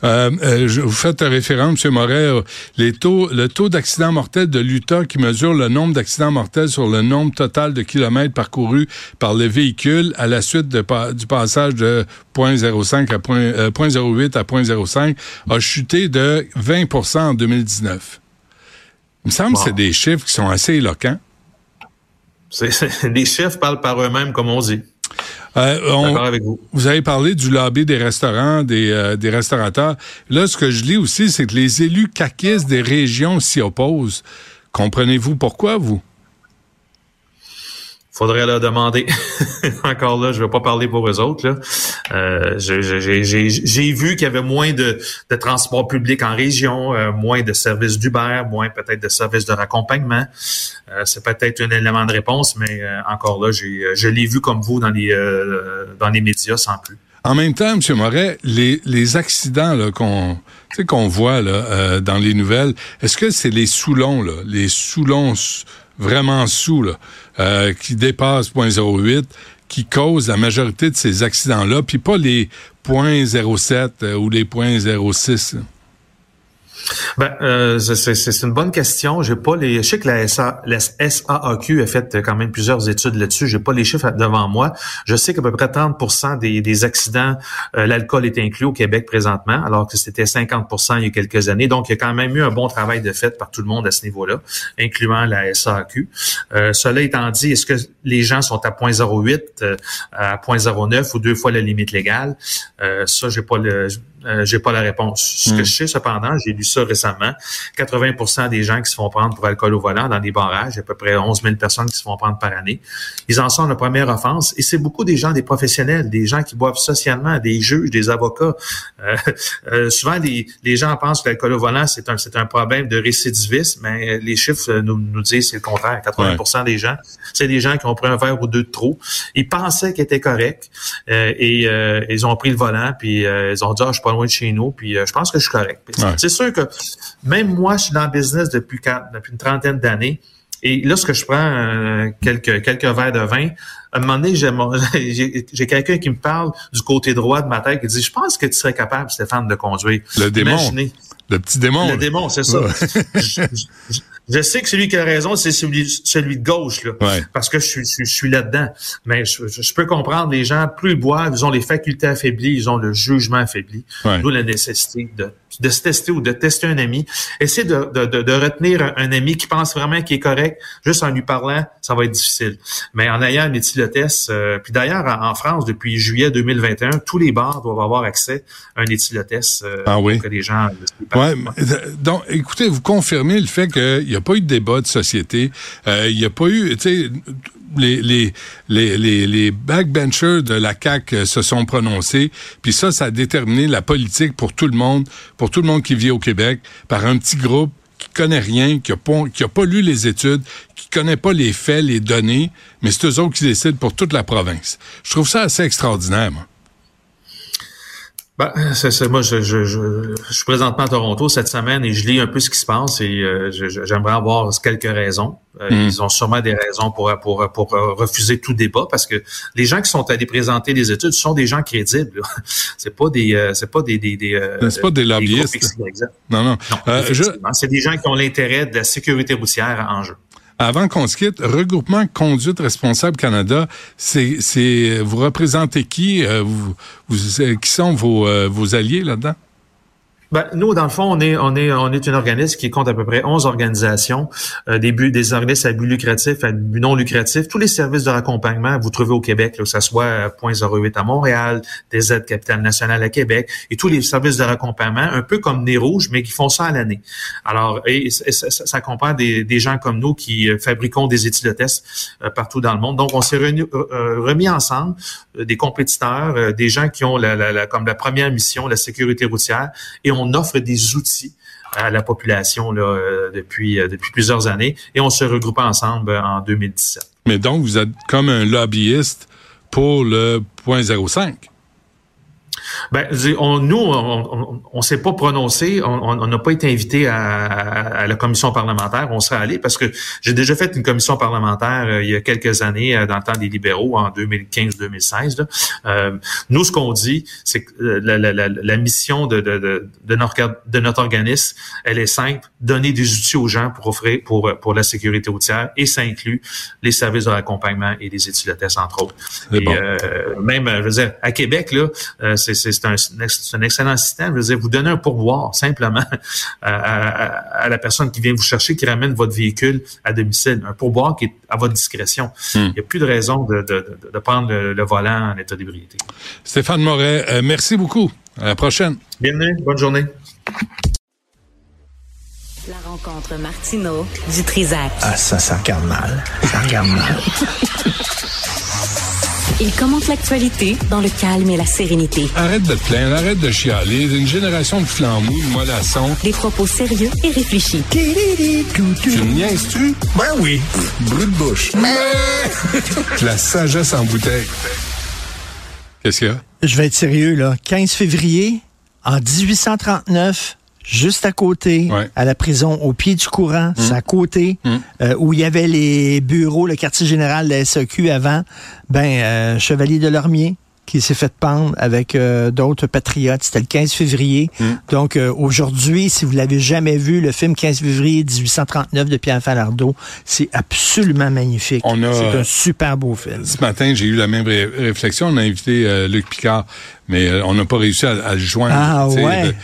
Euh, euh, vous faites référence, M. Moret, les taux, le taux d'accident mortel de l'Utah qui mesure le nombre d'accidents mortels sur le nombre total de kilomètres parcourus par le véhicule à la suite de du passage de 0.05 à point- euh, 0.08 à 0.05 a chuté de 20% en 2019. Il me semble que c'est des chiffres qui sont assez éloquents. C'est- les chiffres parlent par eux-mêmes, comme on dit. Euh, on- D'accord avec vous. Vous avez parlé du lobby des restaurants, des, euh, des restaurateurs. Là, ce que je lis aussi, c'est que les élus caquistes des régions s'y opposent. Comprenez-vous pourquoi, vous? Faudrait leur demander. Encore là, je vais pas parler pour eux autres. Euh, j'ai- vu qu'il y avait moins de, de transport public en région, euh, moins de services d'Uber, moins peut-être de services de raccompagnement. Euh, C'est peut-être un élément de réponse, mais euh, encore là, j'ai je l'ai vu comme vous dans les euh, dans les médias sans plus. En même temps, M. Moret, les, les accidents qu'on qu'on voit là, euh, dans les nouvelles, est-ce que c'est les sous-longs, là, les sous-longs s- vraiment sous, là, euh, qui dépassent 0.08, qui causent la majorité de ces accidents-là, puis pas les 0.07 euh, ou les 0.06? Ben, euh, c'est- une bonne question. J'ai pas les. Je sais que la, SA, la SAAQ a fait quand même plusieurs études là-dessus. J'ai pas les chiffres devant moi. Je sais qu'à peu près 30% des, des accidents, euh, l'alcool est inclus au Québec présentement, alors que c'était 50% il y a quelques années. Donc, il y a quand même eu un bon travail de fait par tout le monde à ce niveau-là, incluant la SAAQ. Euh, cela étant dit, est-ce que les gens sont à 0.08, euh, à 0.09 ou deux fois la limite légale? Euh, Ça, j'ai pas le. euh, j'ai pas la réponse. Ce que Mm. je sais cependant, j'ai lu ça récemment, 80% des gens qui se font prendre pour alcool au volant dans des barrages, il y a à peu près 11 000 personnes qui se font prendre par année, ils en sont la première offense et c'est beaucoup des gens, des professionnels, des gens qui boivent socialement, des juges, des avocats. Euh, euh, souvent, les, les gens pensent que l'alcool au volant, c'est un, c'est un problème de récidivisme, mais les chiffres nous, nous disent c'est le contraire. 80% des gens, c'est des gens qui ont pris un verre ou deux de trop. Ils pensaient qu'ils étaient corrects euh, et euh, ils ont pris le volant, puis euh, ils ont dit, ah, je suis pas loin de chez nous, puis euh, je pense que je suis correct. Ouais. C'est sûr que même moi, je suis dans le business depuis, quand- depuis une trentaine d'années. Et lorsque je prends euh, quelques, quelques verres de vin, à un moment donné, j'ai quelqu'un qui me parle du côté droit de ma tête qui dit, je pense que tu serais capable, Stéphane, de conduire. Le démon. Imaginez. Le petit démon. Le démon, c'est ça. Je sais que celui qui a raison, c'est celui, celui de gauche, là, parce que je suis, je, suis là-dedans. Mais je, je, peux comprendre les gens, plus ils boivent, ils ont les facultés affaiblies, ils ont le jugement affaibli. D'où la nécessité de, de se tester ou de tester un ami. Essayer de, de, de, retenir un, ami qui pense vraiment qu'il est correct, juste en lui parlant, ça va être difficile. Mais en ayant un éthylotest, euh, puis d'ailleurs, en, France, depuis juillet 2021, tous les bars doivent avoir accès à un éthylotest euh, ah oui. que les gens... Ouais, donc, écoutez, vous confirmez le fait qu'il n'y a pas eu de débat de société. Euh, il n'y a pas eu, tu sais, les, les, les, les, backbenchers de la CAQ euh, se sont prononcés, puis ça, ça a déterminé la politique pour tout le monde, pour tout le monde qui vit au Québec, par un petit groupe qui connaît rien, qui a pas, qui a pas lu les études, qui connaît pas les faits, les données, mais c'est eux autres qui décident pour toute la province. Je trouve ça assez extraordinaire, moi. Ben, c'est moi, je, je, je, je, suis présentement à Toronto cette semaine et je lis un peu ce qui se passe et euh, j'aimerais avoir quelques raisons. Euh, mm. Ils ont sûrement des raisons pour, pour, pour refuser tout débat parce que les gens qui sont allés présenter des études sont des gens crédibles. c'est pas des euh, c'est pas des des, des c'est pas des lobbyistes. non non. non c'est des gens qui ont l'intérêt de la sécurité routière en jeu. Avant qu'on se quitte, Regroupement Conduite Responsable Canada, c'est, vous représentez qui? Euh, vous, qui sont vos, euh, vos alliés là-dedans? Ben, nous, dans le fond, on est, on est, on est une organisme qui compte à peu près 11 organisations, euh, des, buts, des organismes à but lucratif, à but non lucratif. Tous les services de raccompagnement, vous trouvez au Québec, que ce soit Point 08 à Montréal, des aides Capitale Nationale à Québec, et tous les services de raccompagnement, un peu comme Nez Rouge, mais qui font ça à l'année. Alors, et, ça, ça, comprend des, des, gens comme nous qui euh, fabriquons des éthylotestes euh, partout dans le monde. Donc, on s'est remis ensemble, des compétiteurs, des gens qui ont la, la, comme la première mission, la sécurité routière, et on on offre des outils à la population là, euh, depuis, euh, depuis plusieurs années et on se regroupe ensemble euh, en 2017. Mais donc, vous êtes comme un lobbyiste pour le point 05. Ben, on, nous, on ne s'est pas prononcé, on n'a pas été invité à, la commission parlementaire. On serait allé parce que j'ai déjà fait une commission parlementaire euh, il y a quelques années euh, dans le temps des libéraux en 2015-2016. Euh, nous, ce qu'on dit, c'est que la, mission de, de, de, notre, de notre organisme, elle est simple donner des outils aux gens pour offrir pour pour la sécurité routière et ça inclut les services de l'accompagnement et les études de test entre autres. Et, même, je veux dire, à Québec là, c'est c'est un, un, excellent système. Je veux dire, vous donnez un pourboire simplement à, la personne qui vient vous chercher, qui ramène votre véhicule à domicile. Un pourboire qui est à votre discrétion. Hmm. Il n'y a plus de raison de, de, prendre le, volant en état d'ébriété. Stéphane Moret, euh, merci beaucoup. À la prochaine. Bienvenue. Bonne journée. La rencontre Martino du Trisac. Ah, ça, ça regarde mal. Ça regarde mal. Il commente l'actualité dans le calme et la sérénité. Arrête de te plaindre, arrête de chialer. Une génération de flambous, de mollassons. Des propos sérieux et réfléchis. Tu me niaises-tu? Ben oui. Brut de bouche. la sagesse en bouteille. Qu'est-ce qu'il y a? Je vais être sérieux, là. 15 février, en 1839, juste à côté, à la prison, au pied du courant, c'est à côté, mmh. euh, où il y avait les bureaux, le quartier général de la SEQ avant, ben, euh, Chevalier de Lormier, qui s'est fait pendre avec euh, d'autres patriotes. C'était le 15 février. Mm. Donc euh, aujourd'hui, si vous l'avez jamais vu, le film 15 février 1839 de Pierre Falardeau, c'est absolument magnifique. C'est un super beau film. Ce matin, j'ai eu la même réflexion. On a invité euh, Luc Picard, mais on n'a pas réussi à, le joindre. Ah ouais.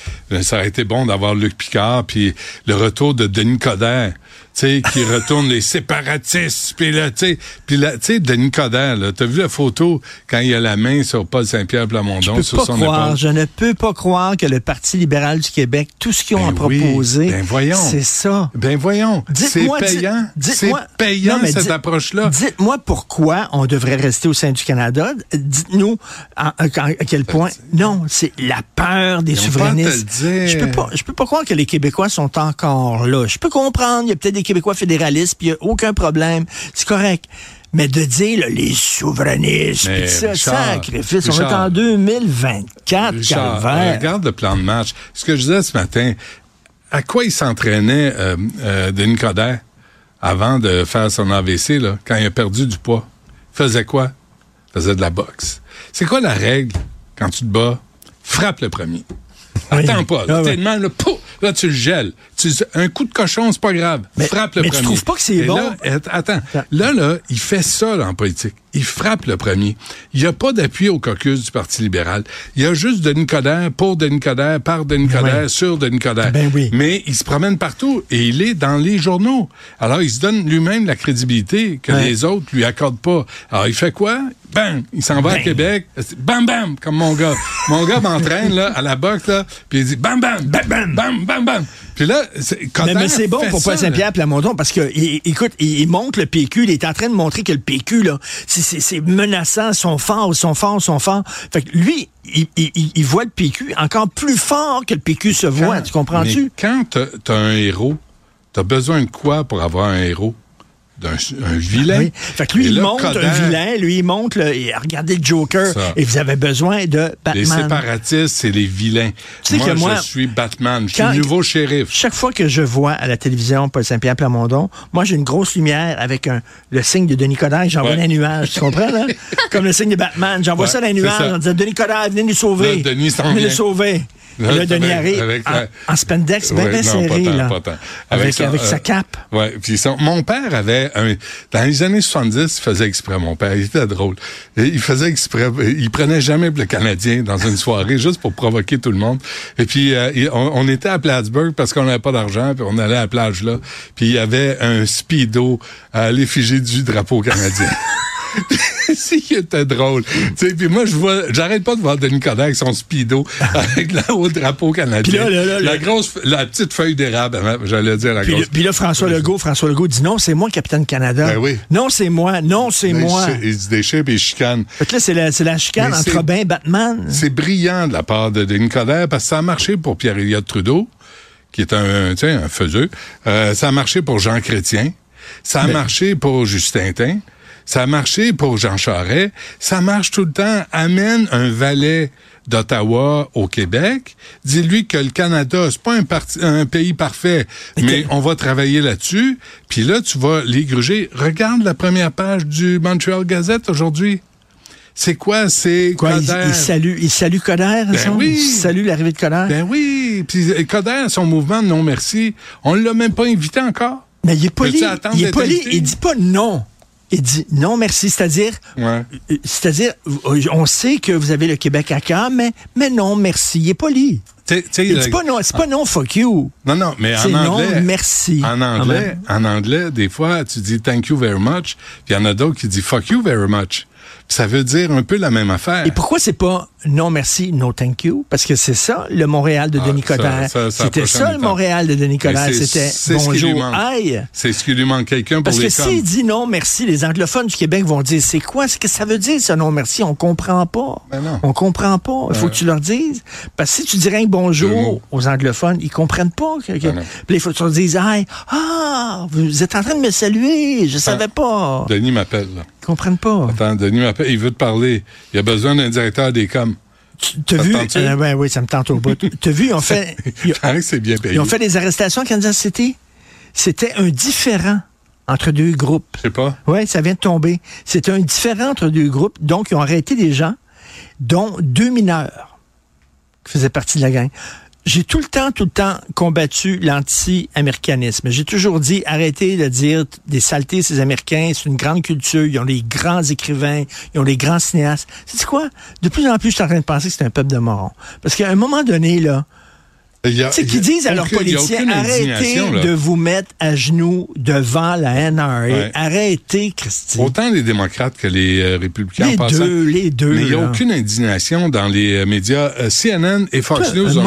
ça aurait été bon d'avoir Luc Picard, puis le retour de Denis Coderre sais, qui retourne les séparatistes, puis là, tu sais, puis là, tu sais, Denis Coderre, là, t'as vu la photo quand il a la main sur Paul Saint-Pierre Plamondon je peux pas croire, Je ne peux pas croire que le Parti libéral du Québec, tout ce qu'ils ont ben à proposer, ben voyons, c'est ça. Ben voyons, c'est payant, c'est payant cette approche-là. Dites-moi pourquoi on devrait rester au sein du Canada. Dites-nous à, quel point. Non, c'est la peur des souverainistes. Je peux pas, je peux pas croire que les Québécois sont encore là. Je peux comprendre, il y a peut-être des Québécois fédéralistes, puis il n'y a aucun problème. C'est correct. Mais de dire les souverainistes, puis ça, sacrifice, on est en 2024, Richard, Regarde le plan de match. Ce que je disais ce matin, à quoi il s'entraînait euh, euh, Denis Coderre avant de faire son AVC, là, quand il a perdu du poids? Il faisait quoi? Il faisait de la boxe. C'est quoi la règle quand tu te bats? Frappe le premier. Attends pas. Là, ah, Là, tu le gèles. Tu, un coup de cochon, c'est pas grave. Mais, Frappe le mais premier. tu trouves pas que c'est bon? Là, attends. Là, là, il fait ça, là, en politique. Il frappe le premier. Il n'y a pas d'appui au caucus du Parti libéral. Il y a juste Denis Coderre pour Denis Coderre, par Denis Coderre, sur Denis Coderre. Ben oui. Mais il se promène partout et il est dans les journaux. Alors, il se donne lui-même la crédibilité que les autres lui accordent pas. Alors, il fait quoi? Bam! Il s'en va à. Québec. Bam, bam! Comme mon gars. mon gars m'entraîne, là, à la boxe, là, puis il dit bam, bam! Bam, bam! Bam, bam, bam! Puis là, c'est, Mais, c'est bon pour Paul Saint-Pierre Plamondon parce que, il- écoute, il, il montre le PQ, il est en train de montrer que le PQ, là, c'est- menaçant, sont forts, sont forts, sont forts. Fait que lui, il, voit le PQ encore plus fort que le PQ se voit, Quand- tu comprends-tu? Quand t'as- t'as un héros, t'as besoin de quoi pour avoir un héros? D'un un vilain. Oui. Fait que lui, il là, montre un vilain, lui, il montre, le, regardez le Joker, Ça. et vous avez besoin de Les Batman. séparatistes, c'est les vilains. Tu sais moi, que moi, je suis Batman. Je suis le nouveau shérif. Chaque fois que je vois à la télévision Paul Saint-Pierre Plamondon, moi j'ai une grosse lumière avec un, le signe de Denis Coderre, j'envoie Ouais. les nuages, tu comprends là? Comme le signe de Batman, j'envoie Ouais, ça dans les nuages, ça. on disait Denis Coderre, venez nous sauver. Là, Denis s'en venez nous sauver. Et là, Denis arrive en, en spandex bien, Ouais, bien serré, tant, là. Avec, avec euh, sa cape. Ouais, puis son- mon père avait un, dans les années 70, il faisait exprès mon père, il était drôle. Il faisait exprès, il prenait jamais le Canadien dans une soirée juste pour provoquer tout le monde. Et puis euh, on était à Plattsburgh parce qu'on n'avait pas d'argent, puis on allait à la plage là, puis il y avait un speedo à l'effigie du drapeau canadien. si, était drôle. Tu sais, puis moi, je vois, j'arrête pas de voir Denis Coderre avec son speedo, avec le haut drapeau canadien. Là, là, là, la grosse, la petite feuille d'érable, hein, j'allais dire la Puis, grosse. le- puis là, François Legault, François Legault dit non, c'est moi, capitaine Canada. Ben oui. Non, c'est moi. Non, c'est moi. il se déchire puis il chicane. Fait que là, c'est la, la chicane Mais entre Robin et Batman. C'est brillant de la part de Denis Coderre parce que ça a marché pour Pierre-Éliott Trudeau, qui est un, tu sais, un faiseux. Euh, ça a marché pour Jean Chrétien. Ça a marché pour Justin Tin. Ça a marché pour Jean Charest. Ça marche tout le temps. Amène un valet d'Ottawa au Québec. Dis-lui que le Canada, c'est pas un, parti- un pays parfait, mais on va travailler là-dessus. Puis là, tu vas les gruger. Regarde la première page du Montreal Gazette aujourd'hui. C'est quoi? C'est Quoi, il, Coderre. il salue, il salue Coderre, Ben oui. Il salue l'arrivée de Coderre? Ben oui. Puis euh, Coderre, son mouvement de non merci, on l'a même pas invité encore. Mais il est poli. Il est poli. Il dit pas non. Il dit non, merci. C'est-à-dire, Ouais. c'est-à-dire, on sait que vous avez le Québec à cœur, mais, mais non, merci. Il est poli. Dit pas non, c'est pas non, fuck you. Non, non, mais C'est en non, anglais. merci. En anglais, en anglais, des fois, tu dis thank you very much, puis il y en a d'autres qui disent fuck you very much. Ça veut dire un peu la même affaire. Et pourquoi c'est pas non merci, no thank you? Parce que c'est ça, le Montréal de Ah, Denis Coderre. C'était ça, le. Montréal de Denis Coderre. C'était bonjour, manque. aïe. C'est ce qui lui manque quelqu'un pour Parce que les s'il coms. dit non merci, les anglophones du Québec vont dire c'est quoi? Ce que ça veut dire, ce non merci? On comprend pas. Ben non. On comprend pas. Il faut que tu leur dises. Parce que si tu dirais bonjour aux anglophones, ils comprennent pas. Que, que- Ben. Puis il faut que tu leur dises Aïe, ah, vous êtes en train de me saluer, je savais pas. Denis m'appelle, là. Ils comprennent pas. Attends, Denis m'appelle, il veut te parler. Il a besoin d'un directeur des coms. Tu- T'as te vu? tente-tu? Euh, ouais, oui, ça me tente au bout. T'as vu, ils ont fait. ils- c'est bien payé. Ils ont fait des arrestations à Kansas City. C'était un différent entre deux groupes. Je sais pas. Oui, ça vient de tomber. C'était un différent entre deux groupes. Donc, ils ont arrêté des gens, dont deux mineurs qui faisaient partie de la gang. J'ai tout le temps, tout le temps combattu l'anti-américanisme. J'ai toujours dit, arrêtez de dire des saletés, ces Américains, c'est une grande culture, ils ont les grands écrivains, ils ont les grands cinéastes. C'est quoi? De plus en plus, je suis en train de penser que c'est un peuple de morons. Parce qu'à un moment donné, là, Il y a- tu sais, il y qui a disent à leurs aucune arrêtez de vous mettre à genoux devant la NRA. Ouais. Arrêtez, Christine. Autant les démocrates que les euh, républicains Les en passant. deux, les deux. Mais il n'y a aucune indignation dans les euh, médias. Euh, CNN et Fox News ont.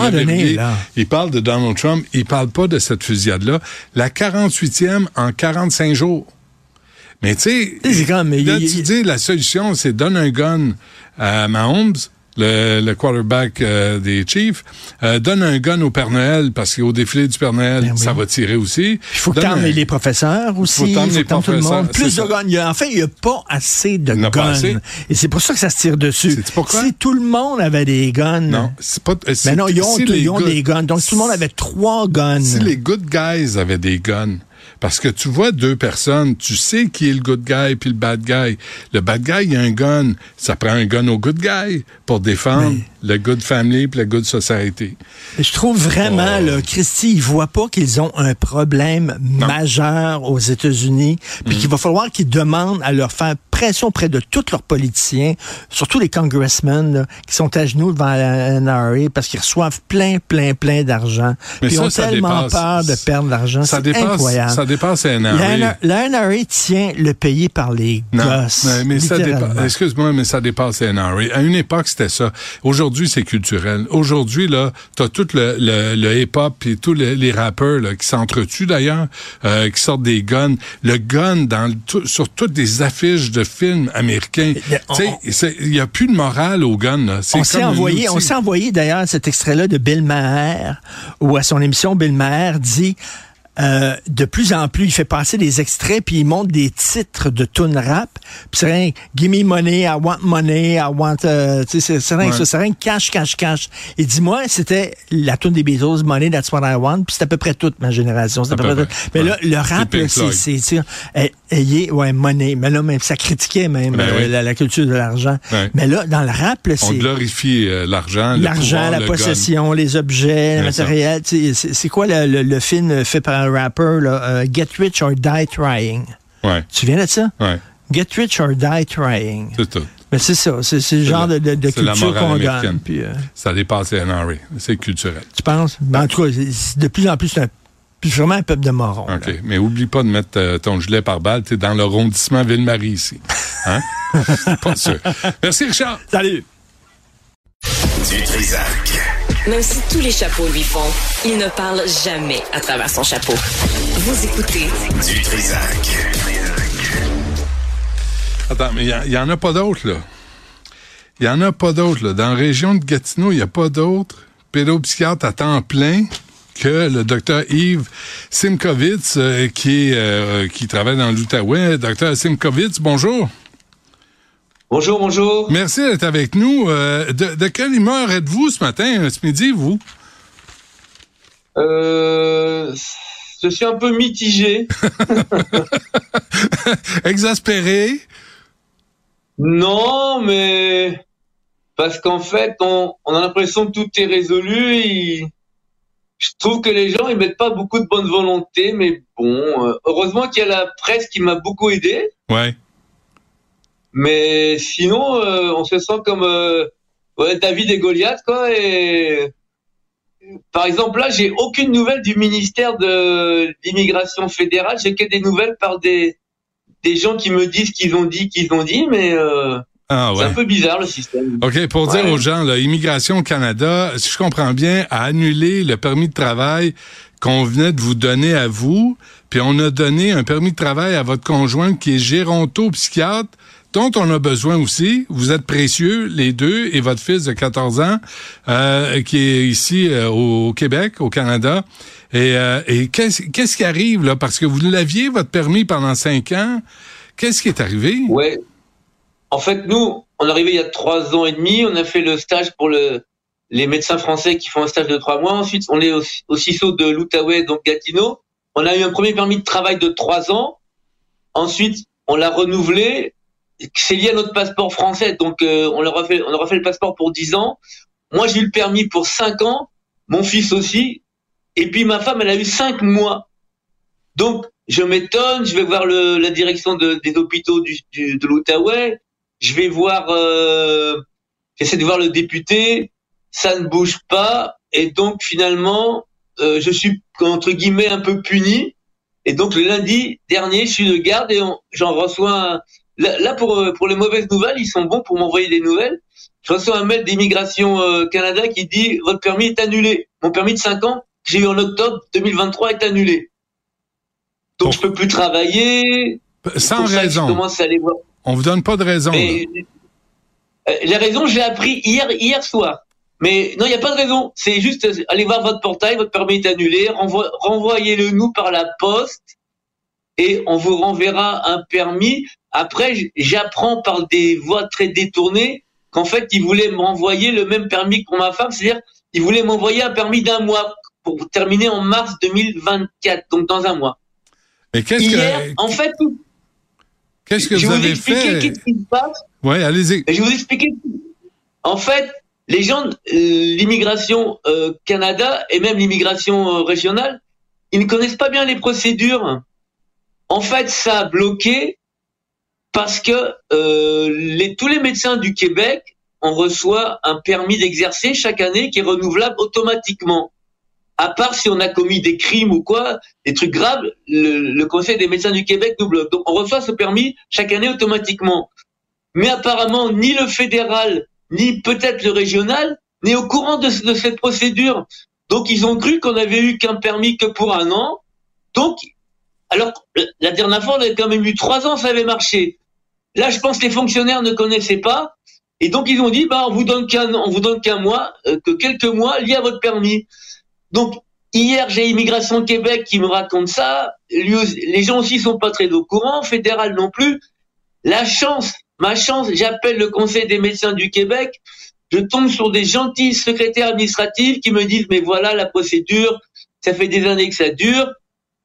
Ils parlent de Donald Trump. Ils parlent pas de cette fusillade-là. La 48e en 45 jours. Mais tu sais, C'est là, il- tu dis, la solution, c'est donne un gun à Mahomes, le, le quarterback euh, des Chiefs, euh, donne un gun au Père Noël, parce qu'au défilé du Père Noël, Ben oui. ça va tirer aussi. Il faut que un- les professeurs aussi. faut Il faut t'emmener les tout le monde. Plus de guns. Il y a- En fait, il n'y a pas assez de guns. assez. Et c'est pour ça que ça se tire dessus. Pourquoi? Si tout le monde avait des guns. Non, c'est pas. euh, Mais c'est- non, ils ont, si ils ont good- des guns. Donc, tout le monde avait trois guns. Si les good guys avaient des guns, parce que tu vois deux personnes, tu sais qui est le good guy puis le bad guy. Le bad guy, il a un gun. Ça prend un gun au good guy pour défendre le good family puis le good society. Je trouve vraiment, oh. là, Christy, ils voient pas qu'ils ont un problème majeur aux États-Unis, puis mm. qu'il va falloir qu'ils demandent à leur faire pression auprès de tous leurs politiciens, surtout les congressmen qui sont à genoux devant la NRA parce qu'ils reçoivent plein, plein, plein d'argent. Puis ils ont tellement peur de perdre l'argent. C'est incroyable. Ça dépasse la NRA. La, NRA tient le pays par les gosses. Mais, mais ça dépasse, excuse-moi, mais ça dépasse la NRA. À une époque, c'était ça. Aujourd'hui, c'est culturel. Aujourd'hui, là, t'as tout le, le, hip-hop et tous les, rappeurs là, qui s'entretuent d'ailleurs, euh, qui sortent des guns. Le gun dans sur toutes les affiches de films américains. Il n'y a plus de morale au gun. On s'est envoyé, on s'est envoyé d'ailleurs cet extrait-là de Bill Maher, où à son émission, Bill Maher dit euh, de plus en plus, il fait passer des extraits, puis il montre des titres de tune rap. Puis c'est rien, give me money, I want money, I want, euh, tu sais, c'est rien que ça, c'est rien cash, cash, cash. Et dis-moi, c'était la tune des Beatles, Money, That's What I Want, puis c'est à peu près toute ma génération. C'est à peu près tout. Mais là, le rap, c'est, c'est, ayez, ouais, money. Mais là, même, ça critiquait même ben euh, la, culture de l'argent. Mais là, dans le rap, c'est... On glorifie l'argent, L'argent, la possession, les objets, le matériel. C'est quoi le, le film fait par rapper, là, uh, Get Rich or Die Trying. Ouais. Tu viens de ça? Ouais. Get Rich or Die Trying. C'est tout. Mais c'est ça, c'est le genre de, de, de culture qu'on gagne. Puis, euh, ça dépasse les NRA. C'est culturel. Tu penses? Ben, en tout cas, de plus en plus, c'est un vraiment un peuple de morons. OK. Mais oublie pas de mettre euh, ton gilet par balle. Tu dans l'arrondissement Ville-Marie ici. Hein? pas sûr. Merci, Richard. Salut. Du Trisac. Même si tous les chapeaux lui font, il ne parle jamais à travers son chapeau. Vous écoutez du Trisac. Attends, mais il n'y en a pas d'autres, là. Il n'y en a pas d'autres, là. Dans la région de Gatineau, il n'y a pas d'autres pédopsychiatres à temps plein que le docteur Yves Simkovitz, euh, qui, euh, qui travaille dans l'Outaouais. Docteur Simkovitz, bonjour. Bonjour, bonjour. Merci d'être avec nous. Euh, de, quelle humeur êtes-vous ce matin, ce midi, vous? Euh, je suis un peu mitigé. Exaspéré? Non, mais parce qu'en fait, on, a l'impression que tout est résolu. Je trouve que les gens ils mettent pas beaucoup de bonne volonté, mais bon, euh, heureusement qu'il y a la presse qui m'a beaucoup aidé. Ouais. Mais sinon, euh, on se sent comme euh, ouais, David et Goliath, quoi. Et par exemple, là, j'ai aucune nouvelle du ministère de l'immigration fédérale. J'ai que des nouvelles par des des gens qui me disent qu'ils ont dit, qu'ils ont dit, mais euh, ah, ouais. c'est un peu bizarre le système. OK, pour dire aux gens, l'immigration au Canada, si je comprends bien, a annulé le permis de travail qu'on venait de vous donner à vous, puis on a donné un permis de travail à votre conjointe qui est géronto-psychiatre dont on a besoin aussi. Vous êtes précieux, les deux, et votre fils de 14 ans, euh, qui est ici euh, au Québec, au Canada. Et, euh, qu'est-ce qui arrive là? Parce que vous l'aviez, votre permis, pendant cinq ans. Qu'est-ce qui est arrivé? Oui. En fait, nous, on est arrivé il y a trois ans et demi. On a fait le stage pour le, les médecins français qui font un stage de trois mois. Ensuite, on est au, au CISO de l'Outaouais, donc Gatineau. On a eu un premier permis de travail de trois ans. Ensuite, on l'a renouvelé c'est lié à notre passeport français, donc euh, on leur a fait, on leur a fait le passeport pour 10 ans. Moi, j'ai eu le permis pour 5 ans, mon fils aussi, et puis ma femme, elle a eu 5 mois. Donc, je m'étonne, je vais voir la direction de, des hôpitaux du, de l'Outaouais, je vais voir, euh, j'essaie de voir le député, ça ne bouge pas, et donc finalement, euh, je suis entre guillemets un peu puni. Et donc le lundi dernier, je suis de garde et j'en reçois un, Là, pour, euh, pour les mauvaises nouvelles, ils sont bons pour m'envoyer des nouvelles. Je reçois un mail d'immigration euh, Canada qui dit votre permis est annulé. Mon permis de 5 ans que j'ai eu en octobre 2023 est annulé. Donc je peux plus travailler. Sans raison. à aller voir. On vous donne pas de raison. Mais, euh, la raison, je l'ai appris hier hier soir. Mais non, il n'y a pas de raison. C'est juste aller voir votre portail, votre permis est annulé, renvoyez-le nous par la poste et on vous renverra un permis. Après, j'apprends par des voies très détournées qu'en fait, ils voulaient m'envoyer le même permis que pour ma femme, c'est-à-dire ils voulaient m'envoyer un permis d'un mois pour terminer en mars 2024, donc dans un mois. Mais qu'est-ce que en fait, qu'est-ce que vous, avez fait? Qu'est-ce qui se passe Oui, allez-y. Je vais vous expliquer. En fait, les gens, l'immigration Canada et même l'immigration régionale, ils ne connaissent pas bien les procédures. En fait, ça a bloqué parce que les, tous les médecins du Québec on reçoit un permis d'exercer chaque année qui est renouvelable automatiquement. À part si on a commis des crimes ou quoi, des trucs graves, le, Conseil des médecins du Québec nous bloque. Donc on reçoit ce permis chaque année automatiquement. Mais apparemment, ni le fédéral, ni peut-être le régional n'est au courant de, de cette procédure. Donc ils ont cru qu'on avait eu qu'un permis que pour un an. Donc, alors la dernière fois, on avait quand même eu trois ans, ça avait marché. Là, je pense que les fonctionnaires ne connaissaient pas. Et donc ils ont dit, bah on vous donne qu'un, vous donne qu'un mois, euh, que quelques mois liés à votre permis. Donc hier j'ai Immigration Québec qui me raconte ça. les gens aussi sont pas très au courant, fédéral non plus. La chance, ma chance, j'appelle le Conseil des médecins du Québec. Je tombe sur des gentils secrétaires administratifs qui me disent, mais voilà la procédure, ça fait des années que ça dure.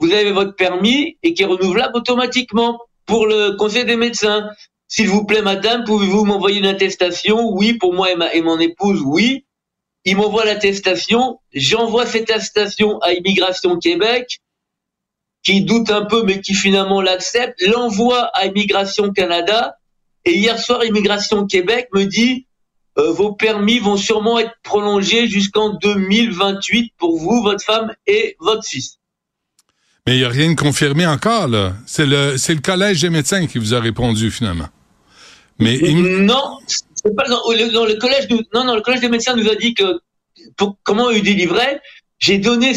Vous avez votre permis et qui est renouvelable automatiquement pour le Conseil des médecins. S'il vous plaît, madame, pouvez-vous m'envoyer une attestation? Oui, pour moi et, mon épouse, oui. Il m'envoie l'attestation. J'envoie cette attestation à Immigration Québec, qui doute un peu, mais qui finalement l'accepte. L'envoie à Immigration Canada. Et hier soir, Immigration Québec me dit euh, vos permis vont sûrement être prolongés jusqu'en 2028 pour vous, votre femme et votre fils. Mais il n'y a rien de confirmé encore, là. C'est le, c'est le Collège des médecins qui vous a répondu, finalement. Mais non, c'est pas le collège. non, non, le collège des médecins nous a dit que pour comment il délivrait, j'ai donné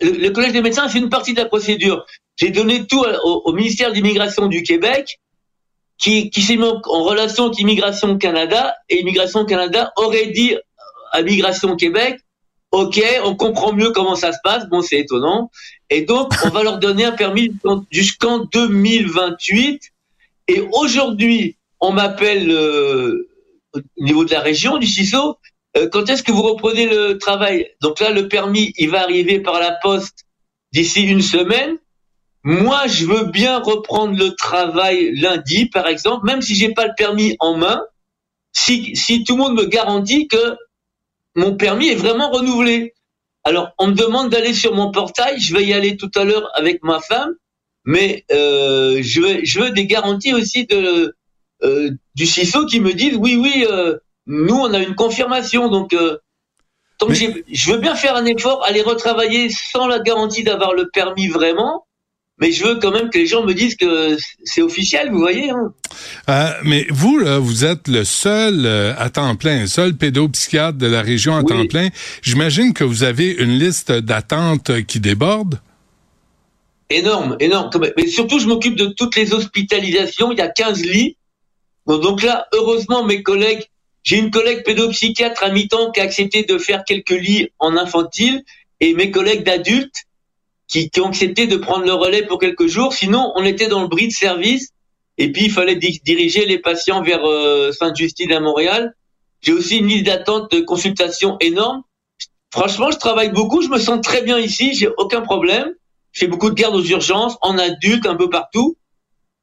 le, collège des médecins, c'est une partie de la procédure. J'ai donné tout au, ministère d'immigration du Québec, qui, qui s'est mis en, relation avec Immigration Canada, et Immigration Canada aurait dit à Immigration Québec, ok, on comprend mieux comment ça se passe, bon c'est étonnant, et donc on va leur donner un permis jusqu'en 2028. Et aujourd'hui, on m'appelle euh, au niveau de la région du CISO, euh, quand est-ce que vous reprenez le travail? Donc là, le permis, il va arriver par la poste d'ici une semaine. Moi, je veux bien reprendre le travail lundi, par exemple, même si j'ai pas le permis en main, si, si tout le monde me garantit que mon permis est vraiment renouvelé. Alors, on me demande d'aller sur mon portail, je vais y aller tout à l'heure avec ma femme, mais euh, je, veux, je veux des garanties aussi de, euh, du CISO qui me disent oui, oui, euh, nous on a une confirmation, donc euh, donc je veux bien faire un effort, aller retravailler sans la garantie d'avoir le permis vraiment, mais je veux quand même que les gens me disent que c'est officiel, vous voyez. Hein. Euh, mais vous, là, vous êtes le seul à temps plein, le seul pédopsychiatre de la région à temps plein. J'imagine que vous avez une liste d'attente qui déborde. Énorme, énorme. Mais surtout, je m'occupe de toutes les hospitalisations. Il y a 15 lits donc là, heureusement, mes collègues, j'ai une collègue pédopsychiatre à mi-temps qui a accepté de faire quelques lits en infantile et mes collègues d'adultes qui, ont accepté de prendre le relais pour quelques jours. Sinon, on était dans le bris de service et puis il fallait diriger les patients vers euh, Sainte-Justine à Montréal. J'ai aussi une liste d'attente de consultation énorme. Franchement, je travaille beaucoup, je me sens très bien ici, j'ai aucun problème. Je fais beaucoup de gardes aux urgences, en adulte, un peu partout.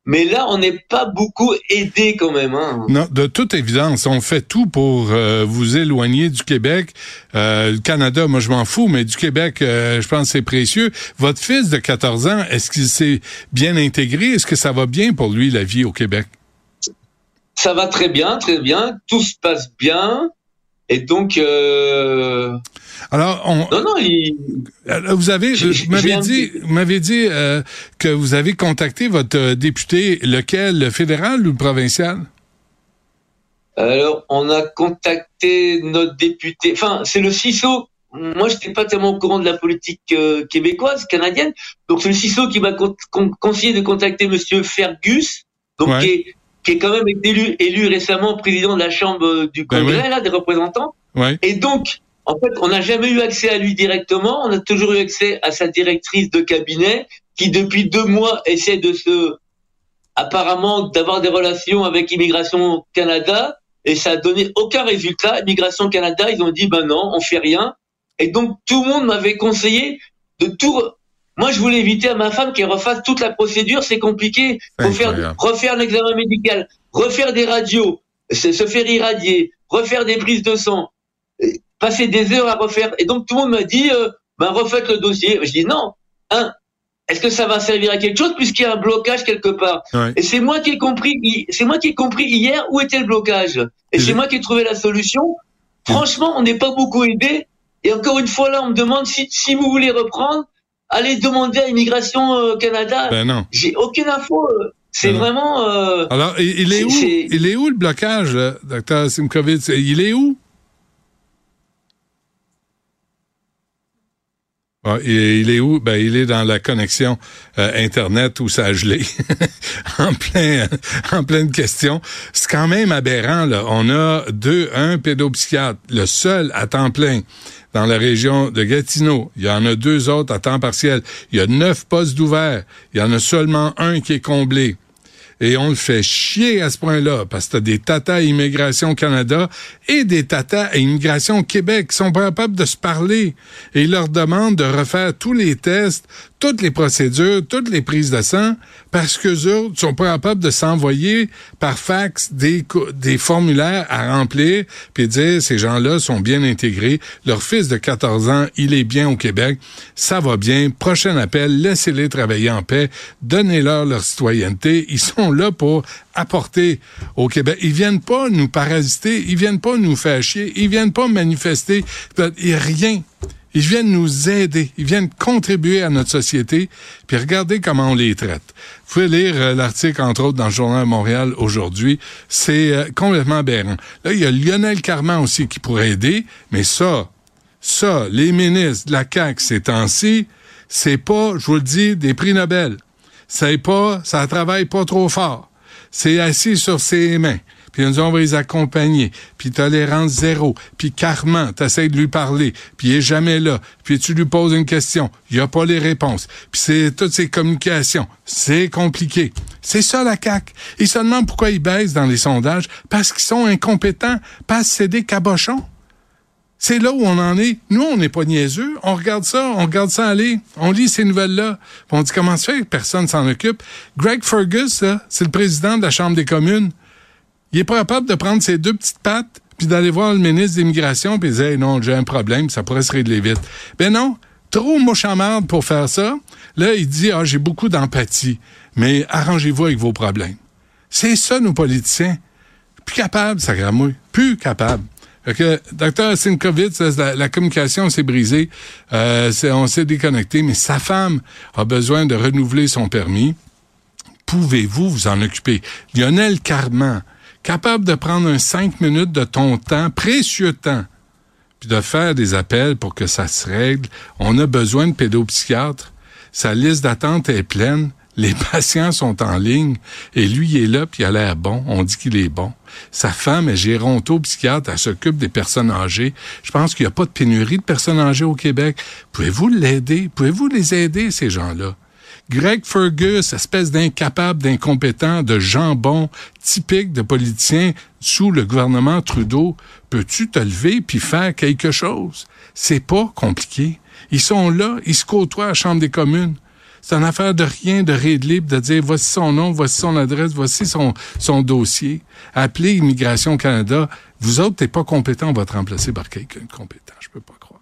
Mais là, on n'est pas beaucoup aidé quand même. Hein. Non, de toute évidence, on fait tout pour euh, vous éloigner du Québec. Euh, le Canada, moi, je m'en fous, mais du Québec, euh, je pense que c'est précieux. Votre fils de 14 ans, est-ce qu'il s'est bien intégré? Est-ce que ça va bien pour lui, la vie au Québec? Ça va très bien, très bien. Tout se passe bien. Et donc, euh... alors, on, non, non, il... Euh, vous avez, vous m'avez dit, m'avez dit euh, que vous avez contacté votre euh, député, lequel, le fédéral ou le provincial? Alors, on a contacté notre député. Enfin, c'est le CISO. Moi, je n'étais pas tellement au courant de la politique québécoise, canadienne. Donc, c'est le CISO qui m'a conseillé de contacter Monsieur Fergus, donc qui est qui est quand même élu, élu récemment président de la Chambre du ben Congrès, là, des représentants. Et donc, en fait, on n'a jamais eu accès à lui directement, on a toujours eu accès à sa directrice de cabinet, qui depuis deux mois essaie de se, apparemment, d'avoir des relations avec Immigration Canada, et ça a donné aucun résultat. Immigration Canada, ils ont dit, ben non, on fait rien. Et donc, tout le monde m'avait conseillé de tout moi, je voulais éviter à ma femme qu'elle refasse toute la procédure. C'est compliqué. Faut faire, refaire un examen médical, refaire des radios, se, faire irradier, refaire des prises de sang. passer des heures à refaire. Et donc tout le monde m'a dit, euh, ben refaites le dossier. Je dis non. Un, est-ce que ça va servir à quelque chose puisqu'il y a un blocage quelque part? Et c'est moi qui ai compris, c'est moi qui ai compris hier où était le blocage. Et c'est moi qui ai trouvé la solution. Franchement, on n'est pas beaucoup aidé. Et encore une fois là, on me demande si, si vous voulez reprendre, allez demander à Immigration euh, Canada. Ben non. J'ai aucune info. Euh, c'est ben vraiment. Euh, Alors, il est, où? Il est où le blocage, docteur Simkovitz Il est où? Ah, il est où? Ben, il est dans la connexion euh, Internet où ça a gelé. en plein, en pleine question. C'est quand même aberrant, là. On a deux, un pédopsychiatre, le seul à temps plein dans la région de Gatineau. Il y en a deux autres à temps partiel. Il y a neuf postes d'ouvert. Il y en a seulement un qui est comblé. Et on le fait chier à ce point-là, parce que t'as des tatas Immigration Canada et des tatas à Immigration Québec qui sont pas capables de se parler. Et ils leur demandent de refaire tous les tests, toutes les procédures, toutes les prises de sang, parce que eux sont pas capables de s'envoyer par fax des, des formulaires à remplir, puis dire ces gens-là sont bien intégrés. Leur fils de 14 ans, il est bien au Québec, ça va bien. Prochain appel, laissez-les travailler en paix, donnez-leur leur citoyenneté. Ils sont là pour apporter au Québec. Ils viennent pas nous parasiter, ils viennent pas nous faire chier, ils viennent pas manifester, et rien. Ils viennent nous aider, ils viennent contribuer à notre société, puis regardez comment on les traite. Vous pouvez lire euh, l'article, entre autres, dans le Journal Montréal aujourd'hui. C'est euh, complètement aberrant. Là, il y a Lionel Carman aussi qui pourrait aider, mais ça, ça, les ministres de la CAQ ces temps-ci, c'est pas, je vous le dis, des prix Nobel. C'est pas, ça travaille pas trop fort. C'est assis sur ses mains puis nous on va les accompagner, puis tolérance zéro, puis Carman, t'essayes de lui parler, puis il est jamais là, puis tu lui poses une question, il a pas les réponses, puis c'est toutes ces communications, c'est compliqué. C'est ça la CAQ. Ils se demandent pourquoi ils baissent dans les sondages, parce qu'ils sont incompétents, parce que c'est des cabochons. C'est là où on en est. Nous, on n'est pas niaiseux. On regarde ça, on regarde ça aller. On lit ces nouvelles-là. On dit comment ça fait? Que personne s'en occupe. Greg Fergus, c'est le président de la Chambre des communes. Il est pas capable de prendre ses deux petites pattes puis d'aller voir le ministre d'immigration puis dire non, j'ai un problème, ça pourrait se régler vite. Ben non, trop mouchamarde pour faire ça. Là, il dit ah, j'ai beaucoup d'empathie, mais arrangez-vous avec vos problèmes. C'est ça nos politiciens. Plus capable, ça gramouille. Plus capable. Fait que, docteur Sinkovitz, la, la, communication s'est brisée, euh, on s'est déconnecté, mais sa femme a besoin de renouveler son permis. Pouvez-vous vous en occuper? Lionel Carman, capable de prendre un cinq minutes de ton temps, précieux temps, puis de faire des appels pour que ça se règle. On a besoin de pédopsychiatres. Sa liste d'attente est pleine. Les patients sont en ligne et lui il est là puis il a l'air bon. On dit qu'il est bon. Sa femme est géronto-psychiatre, elle s'occupe des personnes âgées. Je pense qu'il n'y a pas de pénurie de personnes âgées au Québec. Pouvez-vous l'aider? Pouvez-vous les aider, ces gens-là? Greg Fergus, espèce d'incapable, d'incompétent, de jambon, typique de politicien sous le gouvernement Trudeau, peux-tu te lever puis faire quelque chose? C'est pas compliqué. Ils sont là, ils se côtoient à la Chambre des communes. C'est une affaire de rien, de libre, de dire voici son nom, voici son adresse, voici son, son dossier. Appelez Immigration Canada. Vous autres, t'es pas compétent, on va te remplacer par quelqu'un de compétent. Je peux pas croire.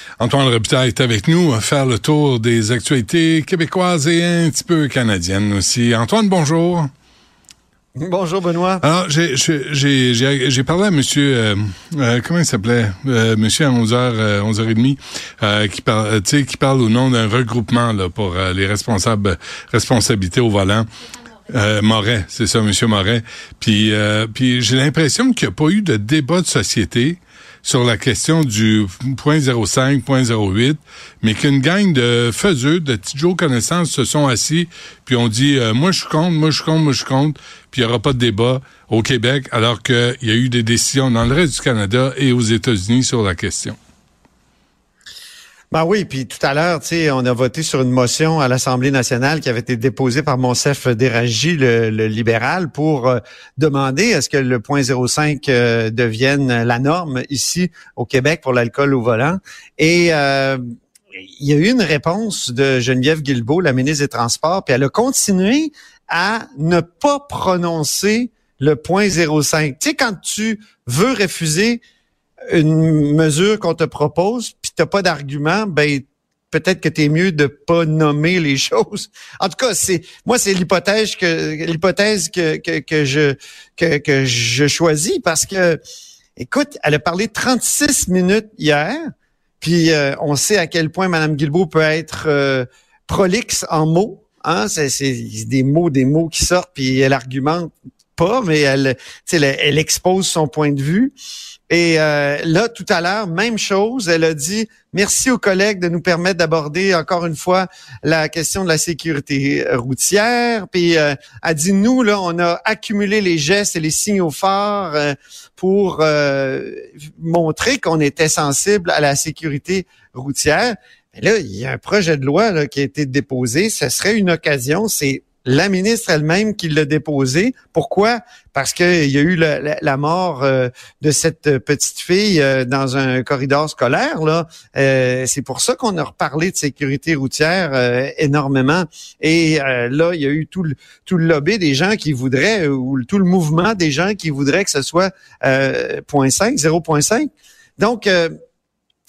Antoine Robitaille est avec nous à faire le tour des actualités québécoises et un petit peu canadiennes aussi. Antoine, bonjour. Bonjour Benoît. Alors j'ai j'ai j'ai parlé à monsieur euh, euh, comment il s'appelait? Euh, monsieur à 11h 11h30 qui parle tu sais qui parle au nom d'un regroupement là pour les responsables responsabilités au volant. Moret, c'est ça monsieur Moret. Puis puis j'ai l'impression qu'il n'y a pas eu de débat de société sur la question du point 05, point 08, mais qu'une gang de faiseux, de Joe connaissances se sont assis, puis on dit euh, moi je compte, moi je compte, moi je compte, puis il n'y aura pas de débat au Québec, alors qu'il y a eu des décisions dans le reste du Canada et aux États-Unis sur la question. Ben oui, puis tout à l'heure, tu sais, on a voté sur une motion à l'Assemblée nationale qui avait été déposée par Monsef Déragi, le, libéral, pour euh, demander à ce que le point 05 euh, devienne la norme ici au Québec pour l'alcool au volant. Et euh, il y a eu une réponse de Geneviève Guilbeault, la ministre des Transports, puis elle a continué à ne pas prononcer le point 05. Tu sais, quand tu veux refuser une mesure qu'on te propose, puis t'as pas d'argument, ben peut-être que tu es mieux de pas nommer les choses. En tout cas, c'est moi c'est l'hypothèse que l'hypothèse que, que, que je que, que je choisis parce que écoute, elle a parlé 36 minutes hier, puis euh, on sait à quel point Madame Guilbeault peut être euh, prolixe en mots. Hein, c'est, des mots, des mots qui sortent, puis elle argumente pas, mais elle, elle, elle expose son point de vue. Et euh, là, tout à l'heure, même chose, elle a dit merci aux collègues de nous permettre d'aborder encore une fois la question de la sécurité routière. Puis euh, elle dit nous là, on a accumulé les gestes et les signaux forts euh, pour montrer qu'on était sensible à la sécurité routière. Mais là, il y a un projet de loi là, qui a été déposé. Ce serait une occasion. C'est la ministre elle-même qui l'a déposé. Pourquoi? Parce qu'il y a eu la, mort euh, de cette petite fille euh, dans un corridor scolaire. Là, euh, c'est pour ça qu'on a reparlé de sécurité routière énormément. Et là, il y a eu tout le, tout le lobby des gens qui voudraient, ou tout le mouvement des gens qui voudraient que ce soit 0.5, 0.5. Donc,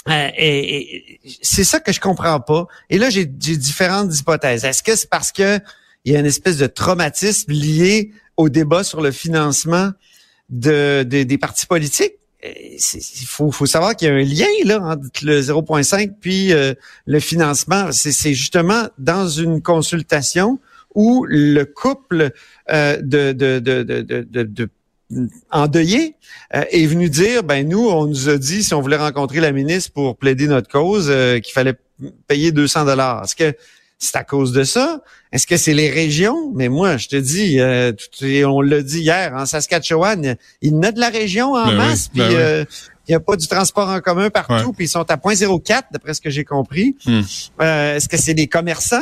et, c'est ça que je comprends pas. Et là, j'ai différentes hypothèses. Est-ce que c'est parce que il y a une espèce de traumatisme lié au débat sur le financement de, des partis politiques. Il faut, faut, savoir qu'il y a un lien là entre le 0,5 puis euh, le financement. C'est justement dans une consultation où le couple euh, de, de, de, de, de endeuillé euh, est venu dire ben nous on nous a dit si on voulait rencontrer la ministre pour plaider notre cause qu'il fallait payer 200 dollars. Est-ce que c'est à cause de ça? Est-ce que c'est les régions? Mais moi, je te dis, euh, on l'a dit hier, en Saskatchewan, il y a de la région en ben masse, puis ben euh, il n'y a pas du transport en commun partout, puis ils sont à 0.04, d'après ce que j'ai compris. Hmm. Euh, est-ce que c'est des commerçants?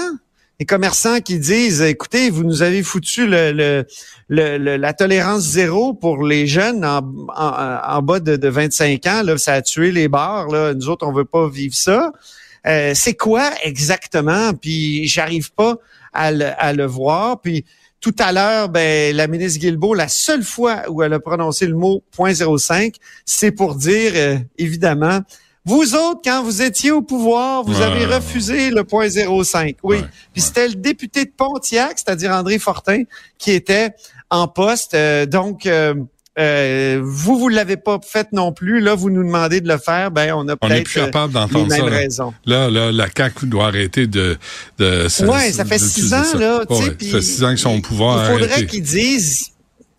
Les commerçants qui disent, écoutez, vous nous avez foutu le, la tolérance zéro pour les jeunes en, en, bas de, de, 25 ans, là, ça a tué les bars. Là. Nous autres, on veut pas vivre ça. Euh, c'est quoi exactement? Puis j'arrive pas à le, voir. Puis tout à l'heure, ben, la ministre Guilbeault, la seule fois où elle a prononcé le mot .05, c'est pour dire, euh, évidemment, vous autres, quand vous étiez au pouvoir, vous avez refusé le point 05. Oui. Puis c'était le député de Pontiac, c'est-à-dire André Fortin, qui était en poste. Euh, donc, euh, vous, vous l'avez pas fait non plus. Là, vous nous demandez de le faire. Ben, on a peut-être capable d'entendre ça. Raisons. Là, là, la CAQ doit arrêter de. de ouais, ça fait six ans là. ça fait six ans qu'ils sont au pouvoir. Il faudrait qu'ils disent.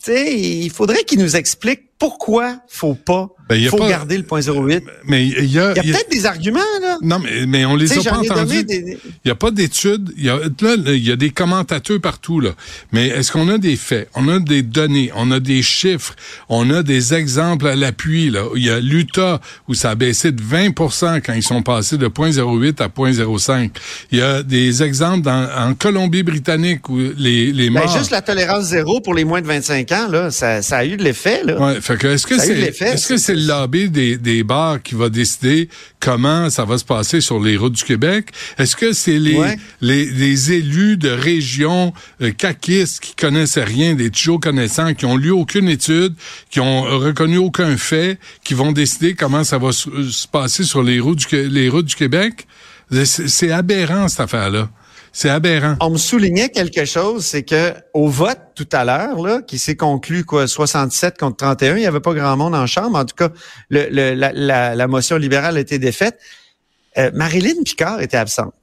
Il faudrait qu'ils nous expliquent pourquoi faut pas il ben, faut garder le point 08. Mais il y a, il y a, peut-être des arguments là. Non, mais, mais on les a pas entendus. Il n'y a pas d'études. Il y a là, il y a des commentateurs partout là. Mais est-ce qu'on a des faits? On a des données. On a des chiffres. On a des exemples à l'appui là. Il y a l'Utah où ça a baissé de 20% quand ils sont passés de 0.08 à 0.05. Il y a des exemples dans, en Colombie-Britannique où les les ben, morts. Ben, juste la tolérance zéro pour les moins de 25 ans là, ça, ça a eu de l'effet là. Ouais, fait que est-ce que c'est est-ce que c'est le lobby des, des bars qui va décider comment ça va se passer sur les routes du Québec? Est-ce que c'est les, les, les, élus de régions euh, caquistes qui connaissaient rien, des toujours connaissants, qui ont lu aucune étude, qui ont reconnu aucun fait, qui vont décider comment ça va se, passer sur les routes du, les routes du Québec? C'est aberrant, cette affaire-là. C'est aberrant. On me soulignait quelque chose, c'est que au vote tout à l'heure, là, qui s'est conclu quoi, 67 contre 31, il n'y avait pas grand monde en chambre. En tout cas, le, la, motion libérale a été défaite. Euh, Marilyn Picard était absente.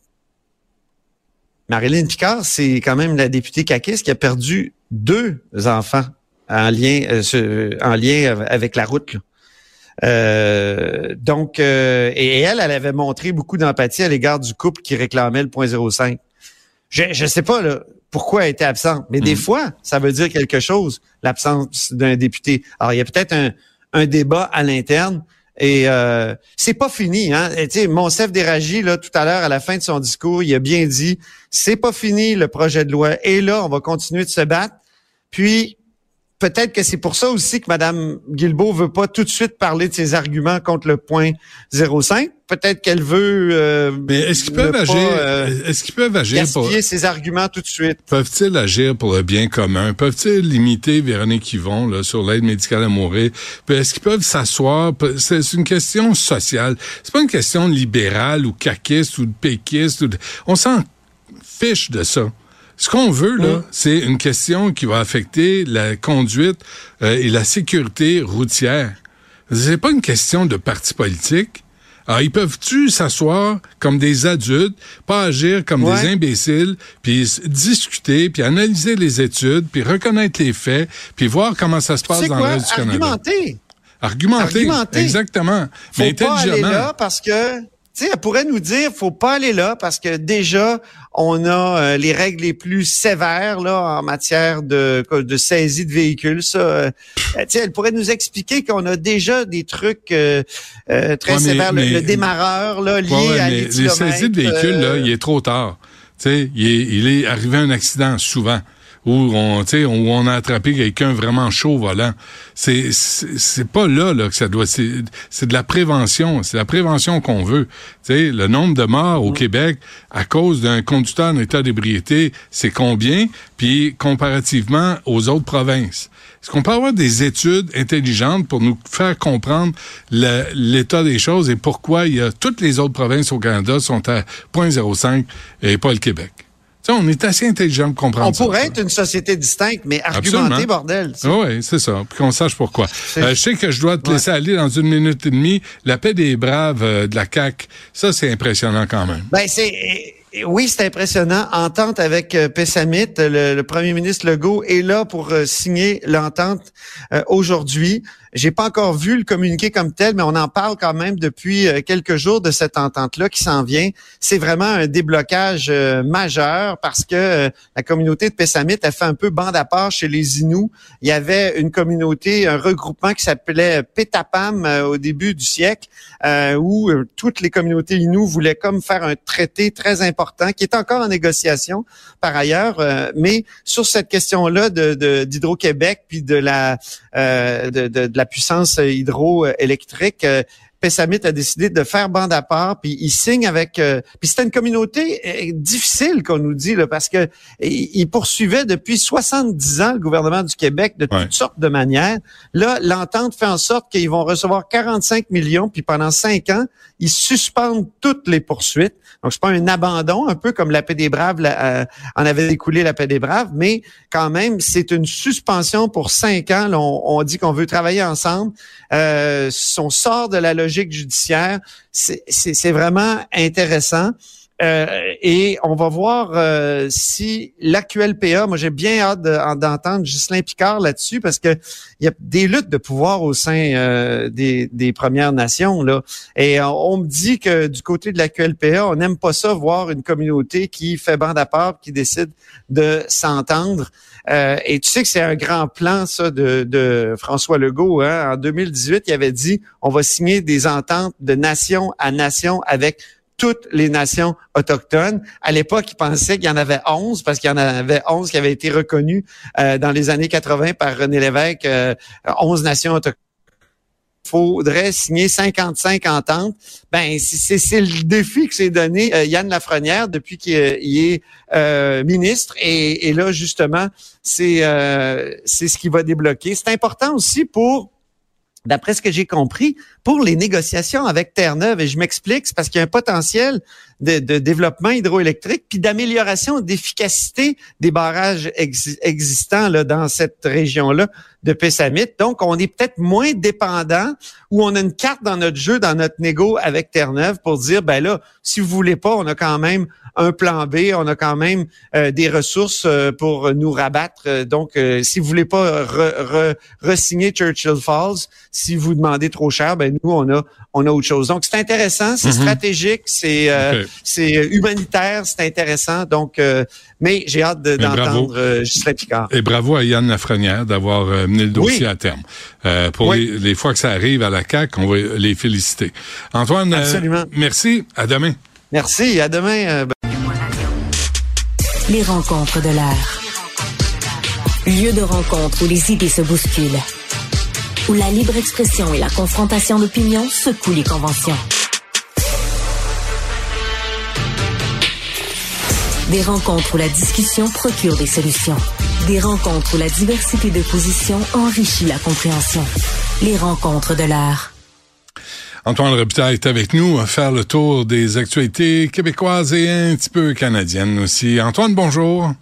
Marilyn Picard, c'est quand même la députée caquiste qui a perdu deux enfants en lien, euh, en lien avec la route. donc, et elle, elle avait montré beaucoup d'empathie à l'égard du couple qui réclamait le point 05. Je ne sais pas là, pourquoi elle était absente, mais des mm. fois, ça veut dire quelque chose, l'absence d'un député. Alors, il y a peut-être un, un débat à l'interne. Et euh, c'est pas fini, hein. Sais, Monsef Déragi, là, tout à l'heure, à la fin de son discours, il a bien dit c'est pas fini le projet de loi. Et là, on va continuer de se battre. Puis peut-être que c'est pour ça aussi que Mme Guilbeault veut pas tout de suite parler de ses arguments contre le point 05. Peut-être qu'elle veut. Euh, Mais est-ce qu'ils peuvent agir? euh, Est-ce qu'ils peuvent agir pour ses arguments tout de suite? Peuvent-ils agir pour le bien commun? Peuvent-ils limiter Véronique Yvon là, sur l'aide médicale à mourir? Est-ce qu'ils peuvent s'asseoir? C'est une question sociale. C'est pas une question libérale ou caquiste ou de péquiste. Ou On s'en fiche de ça. Ce qu'on veut, là, c'est une question qui va affecter la conduite euh, et la sécurité routière. C'est pas une question de parti politique. Alors, ils peuvent-tu s'asseoir comme des adultes, pas agir comme des imbéciles, puis discuter, puis analyser les études, puis reconnaître les faits, puis voir comment ça se passe dans le reste du Canada? Argumenter. Argumenter. Argumenter. Exactement. Faut Mais pas aller là parce que sais, elle pourrait nous dire, faut pas aller là parce que déjà, on a euh, les règles les plus sévères là en matière de, de saisie de véhicules. Ça, euh, elle pourrait nous expliquer qu'on a déjà des trucs euh, très sévères. le, démarreur là, lié à les, les saisies de véhicules, là, il est trop tard. Tu sais, il est, il est arrivé un accident souvent où on, où on a attrapé quelqu'un vraiment chaud volant. C'est, c'est pas là, là que ça doit. C'est, c'est de la prévention. C'est la prévention qu'on veut. sais, le nombre de morts au Québec à cause d'un conducteur en état d'ébriété, c'est combien? Puis comparativement aux autres provinces. Est-ce qu'on peut avoir des études intelligentes pour nous faire comprendre l'état des choses et pourquoi il y a toutes les autres provinces au Canada sont à 0.05 et pas le Québec? On est assez intelligent pour comprendre on pourrait être une société distincte, mais argumenter, bordel. Oui, c'est ça. Puis qu'on sache pourquoi. Euh, je sais que je dois te laisser aller dans une minute et demie. La paix des braves euh, de la CAQ, ça, c'est impressionnant quand même. Ben, c'est oui, c'est impressionnant. Entente avec euh, Pessamit, le, premier ministre Legault est là pour signer l'entente aujourd'hui. J'ai pas encore vu le communiqué comme tel, mais on en parle quand même depuis quelques jours de cette entente-là qui s'en vient. C'est vraiment un déblocage majeur parce que la communauté de Pessamit a fait un peu bande à part chez les Inuits. Il y avait une communauté, un regroupement qui s'appelait Petapam au début du siècle, où toutes les communautés Inuits voulaient comme faire un traité très important qui est encore en négociation par ailleurs. Euh, mais sur cette question-là de, d'Hydro-Québec puis de la euh, de, de, la puissance hydroélectrique, euh, Pessamit a décidé de faire bande à part, puis il signe avec. Euh, puis c'était une communauté euh, difficile qu'on nous dit là, parce que il, poursuivait depuis 70 ans le gouvernement du Québec de toutes sortes de manières. Là, l'entente fait en sorte qu'ils vont recevoir 45 millions, puis pendant cinq ans, ils suspendent toutes les poursuites. Donc c'est pas un abandon, un peu comme la paix des braves euh, en avait découlé la paix des braves, mais quand même c'est une suspension pour cinq ans. on, on, dit qu'on veut travailler ensemble. Euh, on sort de la logique judiciaire. C'est vraiment intéressant. Euh, et on va voir euh, si l'actuel PA, moi j'ai bien hâte d'entendre Ghislain Picard là-dessus parce que il y a des luttes de pouvoir au sein euh, des, Premières Nations. Et on, me dit que du côté de l'actuel PA, on n'aime pas ça voir une communauté qui fait bande à part, qui décide de s'entendre. Et tu sais que c'est un grand plan ça de, François Legault. Hein? En 2018, il avait dit on va signer des ententes de nation à nation avec toutes les nations autochtones. À l'époque, ils pensaient qu'il y en avait 11 parce qu'il y en avait 11 qui avaient été reconnus euh, dans les années 80 par René Lévesque, euh, 11 nations autochtones faudrait signer 55 ententes. Ben c'est le défi que s'est donné euh, Yann Lafrenière depuis qu'il est euh, ministre et, et, là justement c'est c'est ce qui va débloquer. C'est important aussi pour d'après ce que j'ai compris, pour les négociations avec Terre-Neuve. Et je m'explique, c'est parce qu'il y a un potentiel de, développement hydroélectrique puis d'amélioration d'efficacité des barrages existants là, dans cette région-là. de Pessamit. Donc, on est peut-être moins dépendant ou on a une carte dans notre jeu, dans notre négo avec Terre-Neuve pour dire, ben là, si vous voulez pas, on a quand même un plan B, on a quand même euh, des ressources euh, pour nous rabattre. Euh, donc, si vous voulez pas re-signer Churchill Falls, si vous demandez trop cher, ben nous on a on a autre chose. Donc, c'est intéressant, c'est mm-hmm. stratégique, c'est c'est humanitaire, c'est intéressant. Donc, mais j'ai hâte d'entendre de, Justin Picard. Et bravo à Yann Lafrenière d'avoir mené le dossier à terme. pour les, les, fois que ça arrive à la CAC, on va les féliciter. Antoine, merci. À demain. Merci. À demain. Les rencontres de l'air. Lieu de rencontre où les idées se bousculent. Où la libre expression et la confrontation d'opinions secouent les conventions. Des rencontres où la discussion procure des solutions. Des rencontres où la diversité de positions enrichit la compréhension. Les rencontres de l'art. Antoine Robitaille est avec nous à faire le tour des actualités québécoises et un petit peu canadiennes aussi. Antoine, bonjour.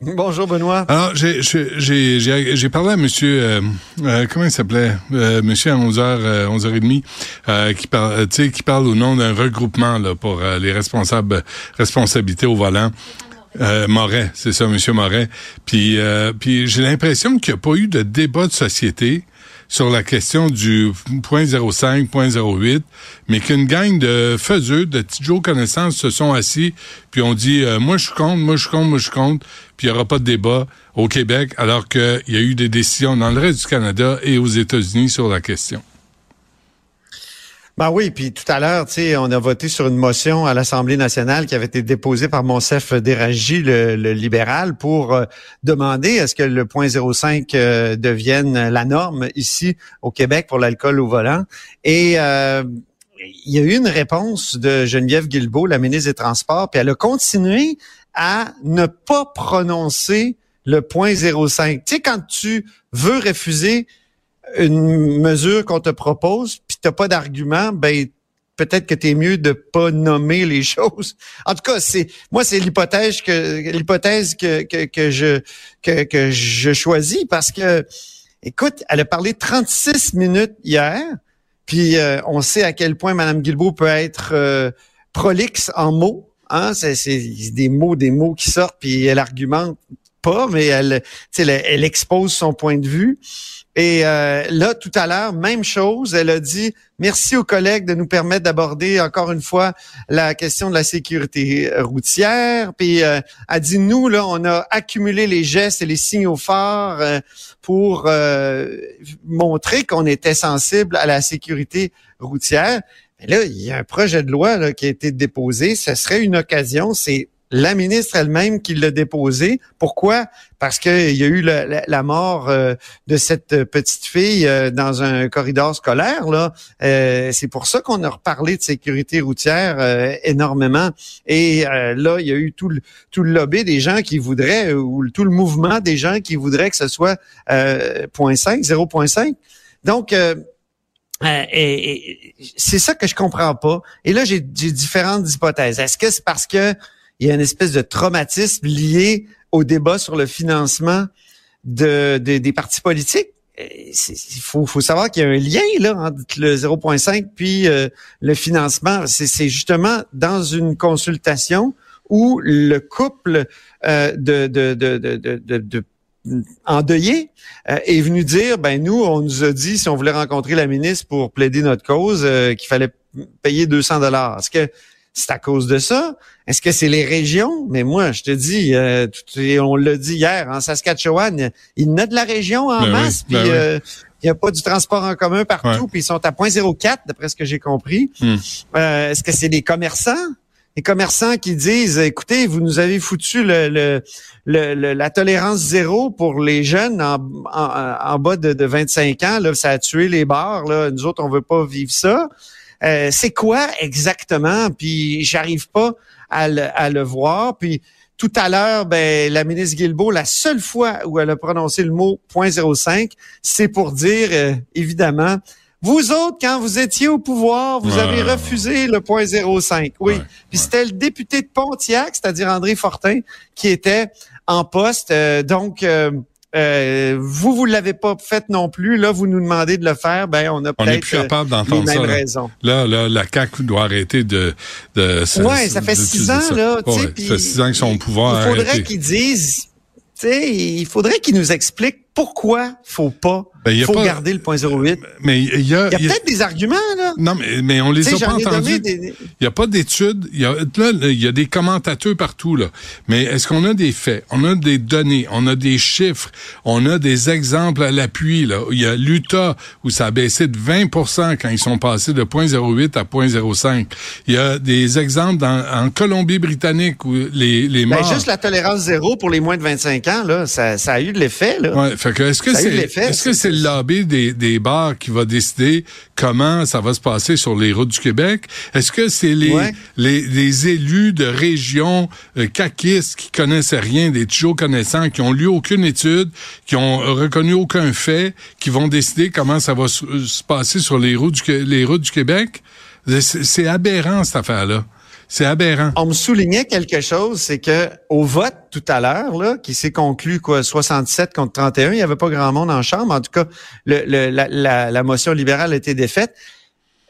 Bonjour Benoît. Alors j'ai j'ai parlé à monsieur euh, euh, comment il s'appelait? Euh, monsieur à 11h 11h30 qui parle sais qui parle au nom d'un regroupement là pour les responsables responsabilités au volant. Moret, c'est ça monsieur Moret. Puis puis j'ai l'impression qu'il n'y a pas eu de débat de société sur la question du point 05, point 08, mais qu'une gang de faiseux, de Joe connaissances se sont assis, puis on dit euh, moi je compte, moi je compte, moi je compte, puis il n'y aura pas de débat au Québec, alors qu'il y a eu des décisions dans le reste du Canada et aux États-Unis sur la question. Ben oui, puis tout à l'heure, tu sais, on a voté sur une motion à l'Assemblée nationale qui avait été déposée par Monsef Déragi, le, libéral, pour euh, demander à ce que le point 05 euh, devienne la norme ici au Québec pour l'alcool au volant. Et euh, il y a eu une réponse de Geneviève Guilbeault, la ministre des Transports, puis elle a continué à ne pas prononcer le point 05. Tu sais, quand tu veux refuser une mesure qu'on te propose, t'as pas d'argument, ben peut-être que tu es mieux de pas nommer les choses. En tout cas, c'est moi c'est l'hypothèse que l'hypothèse que, que, que, je que, que je choisis parce que écoute, elle a parlé 36 minutes hier, puis euh, on sait à quel point Mme Guilbeault peut être euh, prolixe en mots. Hein, c'est, des mots, des mots qui sortent, puis elle argumente pas, mais elle, elle, elle expose son point de vue. Et euh, là, tout à l'heure, même chose, elle a dit merci aux collègues de nous permettre d'aborder encore une fois la question de la sécurité routière. Puis euh, elle dit nous là, on a accumulé les gestes et les signaux forts euh, pour montrer qu'on était sensible à la sécurité routière. Mais là, il y a un projet de loi là, qui a été déposé. Ce serait une occasion. C'est la ministre elle-même qui l'a déposé. Pourquoi? Parce qu'il y a eu la, mort euh, de cette petite fille euh, dans un corridor scolaire. Là, euh, c'est pour ça qu'on a reparlé de sécurité routière énormément. Et là, il y a eu tout le, tout le lobby des gens qui voudraient, ou tout le mouvement des gens qui voudraient que ce soit 0.5, 0.5. Donc, et c'est ça que je comprends pas. Et là, j'ai différentes hypothèses. Est-ce que c'est parce que il y a une espèce de traumatisme lié au débat sur le financement de, des partis politiques. Il faut, faut, savoir qu'il y a un lien là entre le 0.5 puis euh, le financement. C'est justement dans une consultation où le couple euh, de, de, de, de, de endeuillé euh, est venu dire ben nous on nous a dit si on voulait rencontrer la ministre pour plaider notre cause qu'il fallait payer 200 dollars. Est-ce que c'est à cause de ça? Est-ce que c'est les régions? Mais moi, je te dis, euh, on l'a dit hier, en Saskatchewan, il y a de la région en ben masse, puis ben euh, il n'y a pas du transport en commun partout, puis ils sont à 0.04, d'après ce que j'ai compris. Hmm. Euh, est-ce que c'est des commerçants? Les commerçants qui disent, écoutez, vous nous avez foutu le, la tolérance zéro pour les jeunes en, en, bas de, de, 25 ans, là, ça a tué les bars, là. nous autres, on veut pas vivre ça. Euh, c'est quoi exactement? Puis j'arrive pas à le, voir. Puis tout à l'heure, ben, la ministre Guilbeault, la seule fois où elle a prononcé le mot .05, c'est pour dire, euh, évidemment, vous autres, quand vous étiez au pouvoir, vous avez refusé le point 05. Oui. Puis c'était le député de Pontiac, c'est-à-dire André Fortin, qui était en poste. Euh, donc, Euh, vous, vous l'avez pas fait non plus. Là, vous nous demandez de le faire. Ben, on a peut-être. On plus capable d'entendre ça. Raisons. Là, là, la CAQ doit arrêter de. de ouais, ça fait six ans, là. ça fait six ans qu'ils sont au pouvoir. Il faudrait qu'ils disent. Tu sais, il faudrait qu'ils nous expliquent pourquoi faut pas ben, il faut garder le point 08. Mais il y a, y a peut-être des arguments là. Non, mais, mais on les a pas entendus. Il y a pas d'études. Il y a là, il y a des commentateurs partout là. Mais est-ce qu'on a des faits? On a des données. On a des chiffres. On a des exemples à l'appui là. Il y a l'Utah où ça a baissé de 20% quand ils sont passés de 0.08 à 0.05. Il y a des exemples dans, en Colombie-Britannique où les les ben, morts. juste la tolérance zéro pour les moins de 25 ans là, ça, ça a eu de l'effet là. Ouais, fait que est-ce que c'est est-ce que c'est le lobby des, des bars qui va décider comment ça va se passer sur les routes du Québec? Est-ce que c'est les, les, les, élus de régions euh, caquistes qui connaissaient rien, des toujours connaissants, qui ont lu aucune étude, qui ont reconnu aucun fait, qui vont décider comment ça va se, passer sur les routes du, les routes du Québec? C'est aberrant, cette affaire-là. C'est aberrant. On me soulignait quelque chose, c'est que au vote tout à l'heure, là, qui s'est conclu quoi, 67 contre 31, il n'y avait pas grand monde en chambre. En tout cas, la, motion libérale a été défaite.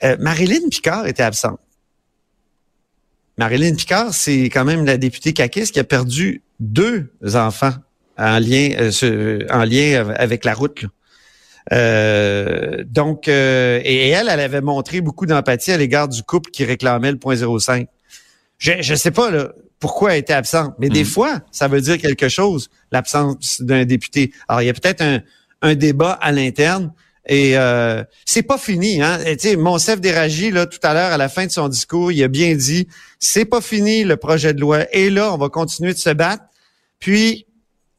Euh, Marilyn Picard était absente. Marilyn Picard, c'est quand même la députée caquiste qui a perdu deux enfants en lien, euh, en lien avec la route. Euh, donc, et elle, elle avait montré beaucoup d'empathie à l'égard du couple qui réclamait le point 05. Je ne sais pas là, pourquoi elle était absente, mais des mm. fois, ça veut dire quelque chose, l'absence d'un député. Alors, il y a peut-être un, un débat à l'interne. Et euh, c'est pas fini, hein. Tu Monsef Déragi, là, tout à l'heure, à la fin de son discours, il a bien dit c'est pas fini le projet de loi. Et là, on va continuer de se battre. Puis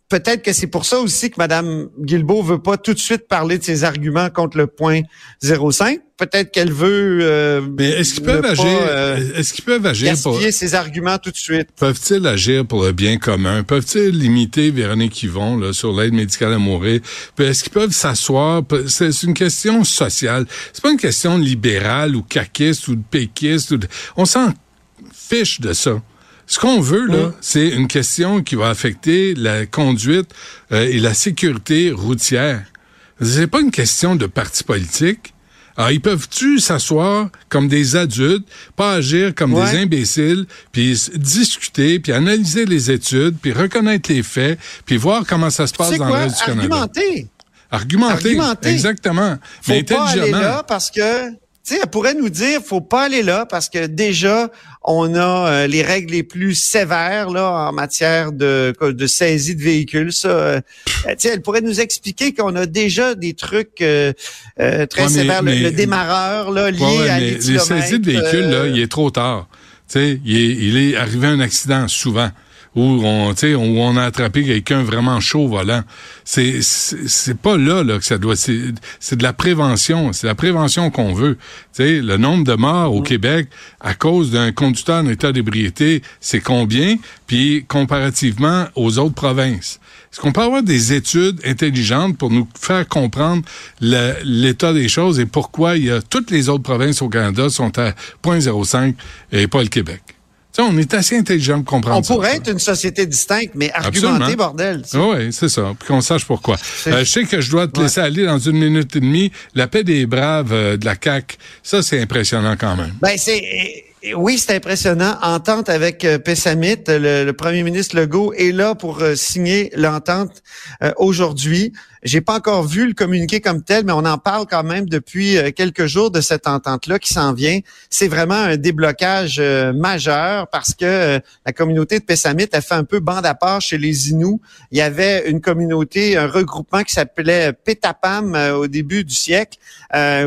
peut-être que c'est pour ça aussi que Mme Guilbeault veut pas tout de suite parler de ses arguments contre le point 05. Peut-être qu'elle veut. Euh, Mais est-ce qu'ils peuvent agir? euh, Est-ce qu'ils peuvent agir pour ses arguments tout de suite? Peuvent-ils agir pour le bien commun? Peuvent-ils limiter Véronique Yvon là, sur l'aide médicale à mourir? Est-ce qu'ils peuvent s'asseoir? C'est une question sociale. C'est pas une question libérale ou caquiste ou de péquiste. On s'en fiche de ça. Ce qu'on veut, là, c'est une question qui va affecter la conduite euh, et la sécurité routière. C'est pas une question de parti politique. Alors, ils peuvent-tu s'asseoir comme des adultes, pas agir comme des imbéciles, puis discuter, puis analyser les études, puis reconnaître les faits, puis voir comment ça se passe dans le reste du Canada? Argumenter. Argumenter. Argumenter. Exactement. Faut Mais pas aller là parce que tu sais, elle pourrait nous dire, faut pas aller là parce que déjà, on a euh, les règles les plus sévères là en matière de, de saisie de véhicules. Ça, euh, tu sais, elle pourrait nous expliquer qu'on a déjà des trucs euh, très sévères. le, démarreur là lié à les, les saisies de véhicules là, il est trop tard. Tu sais, il est, il est arrivé un accident souvent où on, où on a attrapé quelqu'un vraiment chaud volant. C'est, c'est pas là, là que ça doit. C'est, c'est de la prévention. C'est la prévention qu'on veut. sais, le nombre de morts au mm. Québec à cause d'un conducteur en état d'ébriété, c'est combien? Puis comparativement aux autres provinces. Est-ce qu'on peut avoir des études intelligentes pour nous faire comprendre l'état des choses et pourquoi il y a toutes les autres provinces au Canada sont à 0.05 et pas le Québec? On est assez intelligent pour comprendre on ça. On pourrait être une société distincte, mais argumenter, bordel. Oui, c'est ça. Puis qu'on sache pourquoi. Euh, je sais que je dois te laisser aller dans une minute et demie. La paix des braves euh, de la CAQ, ça, c'est impressionnant quand même. Ben, c'est oui, c'est impressionnant. Entente avec euh, Pessamit, le, premier ministre Legault est là pour euh, signer l'entente euh, aujourd'hui. J'ai pas encore vu le communiqué comme tel, mais on en parle quand même depuis quelques jours de cette entente-là qui s'en vient. C'est vraiment un déblocage majeur parce que la communauté de Pessamit a fait un peu bande à part chez les Inuits. Il y avait une communauté, un regroupement qui s'appelait Petapam au début du siècle,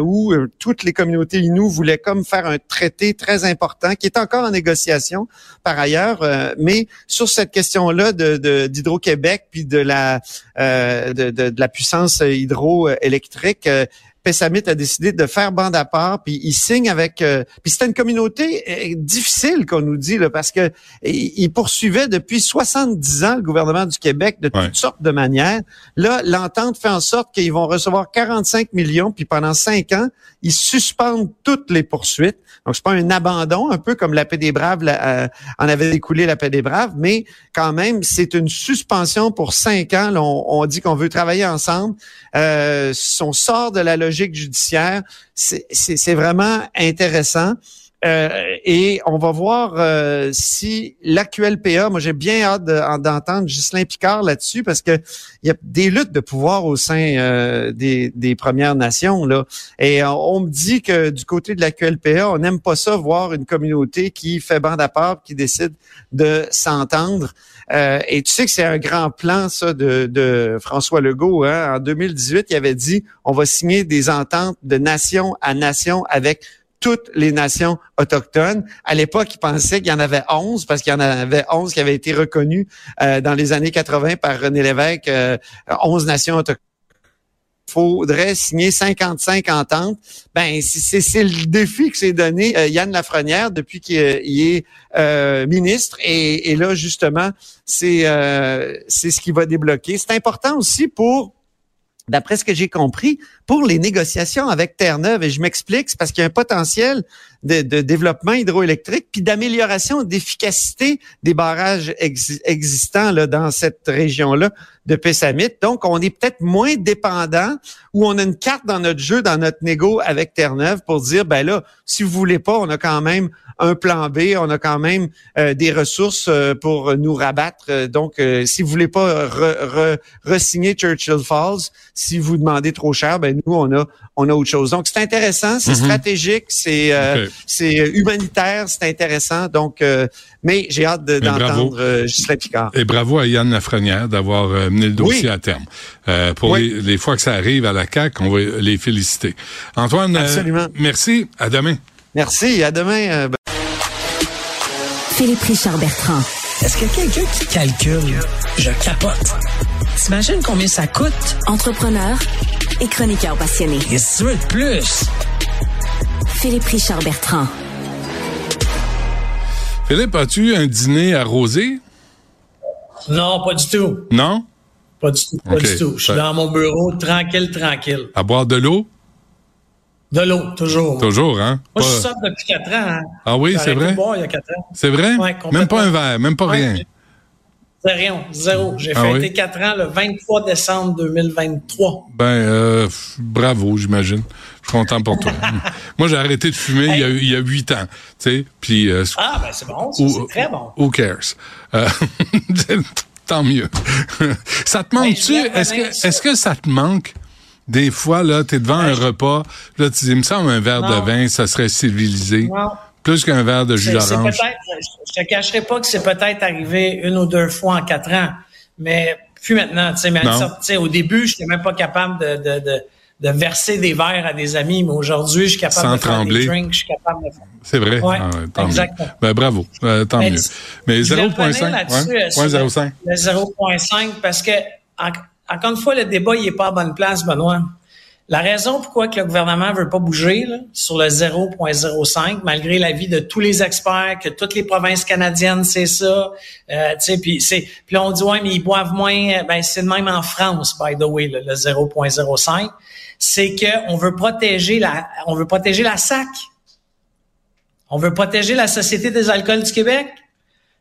où toutes les communautés Inuits voulaient comme faire un traité très important qui est encore en négociation par ailleurs. Euh, mais sur cette question-là de, d'Hydro-Québec puis de la euh, de, de, la puissance hydroélectrique, euh, Pessamit a décidé de faire bande à part, puis il signe avec... Euh, puis c'était une communauté euh, difficile, qu'on nous dit, là, parce que il poursuivait depuis 70 ans le gouvernement du Québec de toutes sortes de manières. Là, l'entente fait en sorte qu'ils vont recevoir 45 millions, puis pendant cinq ans, ils suspendent toutes les poursuites. Donc, c'est pas un abandon, un peu comme la paix des Braves euh, en avait découlé la paix des Braves, mais quand même, c'est une suspension pour cinq ans. on, on, dit qu'on veut travailler ensemble. Euh, on sort de la logique judiciaire. C'est vraiment intéressant. Euh, et on va voir euh, si l'AQLPA, moi j'ai bien hâte d'entendre Ghislain Picard là-dessus parce que il y a des luttes de pouvoir au sein euh, des, des, Premières Nations là. Et on, me dit que du côté de l'AQLPA, on n'aime pas ça voir une communauté qui fait bande à part, qui décide de s'entendre. et tu sais que c'est un grand plan ça de, de François Legault. Hein? En 2018, il avait dit on va signer des ententes de nation à nation avec toutes les nations autochtones. À l'époque, ils pensaient qu'il y en avait 11 parce qu'il y en avait 11 qui avaient été reconnus euh, dans les années 80 par René Lévesque, euh, 11 nations autochtones faudrait signer 55 ententes. Ben c'est le défi que s'est donné euh, Yann Lafrenière depuis qu'il est euh, ministre et, et, là justement c'est c'est ce qui va débloquer. C'est important aussi pour d'après ce que j'ai compris, pour les négociations avec Terre-Neuve. Et je m'explique, c'est parce qu'il y a un potentiel de, développement hydroélectrique puis d'amélioration d'efficacité des barrages existants dans cette région-là de Pessamit. Donc, on est peut-être moins dépendant ou on a une carte dans notre jeu, dans notre négo avec Terre-Neuve pour dire, ben là, si vous voulez pas, on a quand même un plan B, on a quand même euh, des ressources euh, pour nous rabattre. Euh, donc, si vous voulez pas re-signer Churchill Falls, si vous demandez trop cher, ben nous, on a, on a autre chose. Donc, c'est intéressant, c'est mhm. stratégique, c'est c'est humanitaire, c'est intéressant. Donc, mais j'ai hâte d'entendre de, Picard. Et bravo à Yann Lafrenière d'avoir mené le dossier à terme. pour les, fois que ça arrive à la CAQ, on va les féliciter. Antoine, merci. À demain. Merci. À demain. Ben, Philippe Richard Bertrand. Est-ce que quelqu'un qui calcule, je capote. T'imagines combien ça coûte? Entrepreneur et chroniqueur passionné. Et ce de plus? Philippe Richard Bertrand. Philippe, as-tu un dîner arrosé? Non, pas du tout. Non? Pas du tout, pas du tout. Je suis dans mon bureau, tranquille, tranquille. À boire de l'eau? De l'eau, toujours. Toujours, hein? Moi, je suis ça depuis quatre ans. Hein. Ah oui, c'est vrai? il y a quatre ans. C'est vrai? même pas un verre, même pas rien. C'est rien, zéro. J'ai ah fêté quatre ans le 23 décembre 2023. Ben, euh, bravo, j'imagine. Je suis content pour toi. Moi, j'ai arrêté de fumer il y a huit ans, tu sais, puis... Euh, ah, ben c'est bon, c'est très bon. Who cares? Euh, tant mieux. ça te manque-tu? Est-ce que, est-ce que ça te manque? Des fois, là, tu es devant un repas, là, tu dis, il me semble un verre de vin, ça serait civilisé. Plus qu'un verre de jus d'orange. Je te cacherai pas que c'est peut-être arrivé une ou deux fois en quatre ans, mais plus maintenant. Tu sais, au début, je n'étais même pas capable de, de, de, de, verser des verres à des amis, mais aujourd'hui, je suis capable de faire des drinks, je suis capable de faire. C'est vrai? Ouais, ah, exactement. Ben, bravo, euh, tant mieux. Mais 0.5, ouais, 0.5. Le 0.5 parce que encore une fois, le débat, il est pas à bonne place, Benoît. La raison pourquoi que le gouvernement veut pas bouger sur le 0.05, malgré l'avis de tous les experts, que toutes les provinces canadiennes, c'est ça, euh, puis c'est, puis on dit ouais, mais ils boivent moins. Ben c'est même en France, by the way, le, 0.05. C'est que on veut protéger la, on veut protéger la SAC. On veut protéger la Société des alcools du Québec.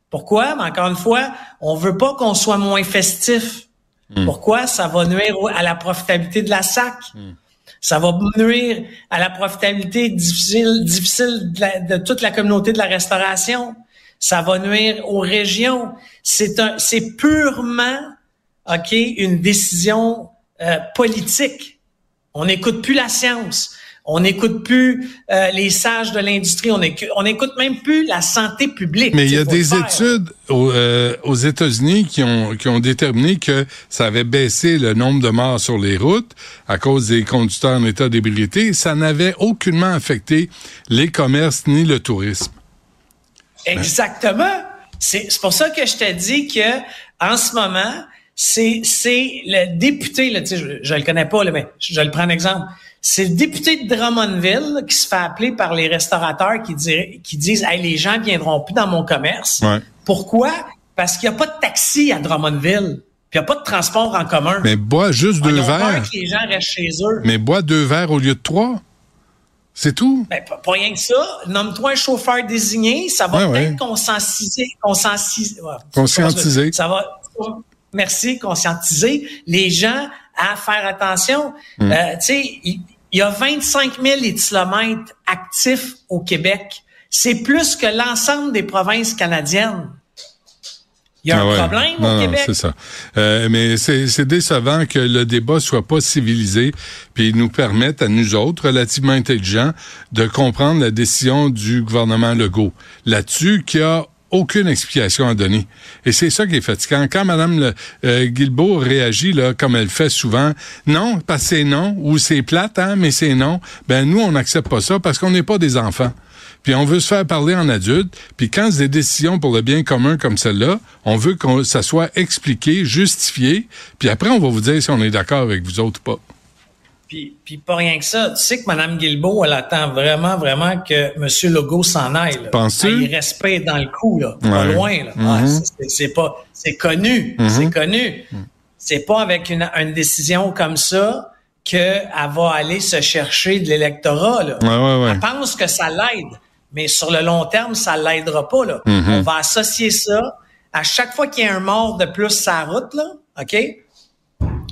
Pourquoi? Mais encore une fois, on veut pas qu'on soit moins festif. Hmm. Pourquoi? Ça va nuire à la profitabilité de la SAC. Hmm. Ça va nuire à la profitabilité difficile, difficile de, toute la communauté de la restauration. Ça va nuire aux régions. C'est un, c'est purement, ok, une décision euh, politique. On n'écoute plus la science. On n'écoute plus euh, les sages de l'industrie. On n'écoute même plus la santé publique. Mais il y a des études euh, aux, États-Unis qui ont, qui ont déterminé que ça avait baissé le nombre de morts sur les routes à cause des conducteurs en état d'ébriété. Ça n'avait aucunement affecté les commerces ni le tourisme. Exactement. C'est pour ça que je te dis que en ce moment, c'est le député, là, je, je le connais pas, là, mais je, le prends en exemple. C'est le député de Drummondville qui se fait appeler par les restaurateurs qui, qui disent hey, les gens viendront plus dans mon commerce. Pourquoi? Parce qu'il n'y a pas de taxi à Drummondville. Puis il n'y a pas de transport en commun. Mais bois juste deux verres. Que les gens restent chez eux. Mais bois deux verres au lieu de trois. C'est tout? Ben, pas, rien que ça. Nomme-toi un chauffeur désigné. Ça va peut-être conscientiser. Conscientiser. Ça va, merci, conscientiser les gens à faire attention. Hmm. Euh, tu sais, il y, a 25 000 éthylomètres actifs au Québec. C'est plus que l'ensemble des provinces canadiennes. Il y a un ah problème au Québec. C'est ça. Euh, mais c'est décevant que le débat soit pas civilisé, puis nous permette à nous autres, relativement intelligents, de comprendre la décision du gouvernement Legault là-dessus, qui a aucune explication à donner. Et c'est ça qui est fatigant. Quand Mme euh, réagit là, comme elle fait souvent, non, parce que c'est non, ou c'est plate, hein, mais c'est non, ben nous, on n'accepte pas ça parce qu'on n'est pas des enfants. Puis on veut se faire parler en adulte. Puis quand c'est des décisions pour le bien commun comme celle-là, on veut que ça soit expliqué, justifié. Puis après, on va vous dire si on est d'accord avec vous autres ou pas. Puis, puis pas rien que ça. Tu sais que Mme Guilbeault, elle attend vraiment, vraiment que M. Legault s'en aille. Penses-tu? Il respecte dans le coup, là. Pas loin, là. Mm-hmm. c'est pas, c'est connu. Mm-hmm. C'est connu. C'est pas avec une, une décision comme ça qu'elle va aller se chercher de l'électorat, là. Ouais, ouais, ouais. Elle pense que ça l'aide. Mais sur le long terme, ça l'aidera pas, là. Mm-hmm. On va associer ça à chaque fois qu'il y a un mort de plus sur la route, là. OK?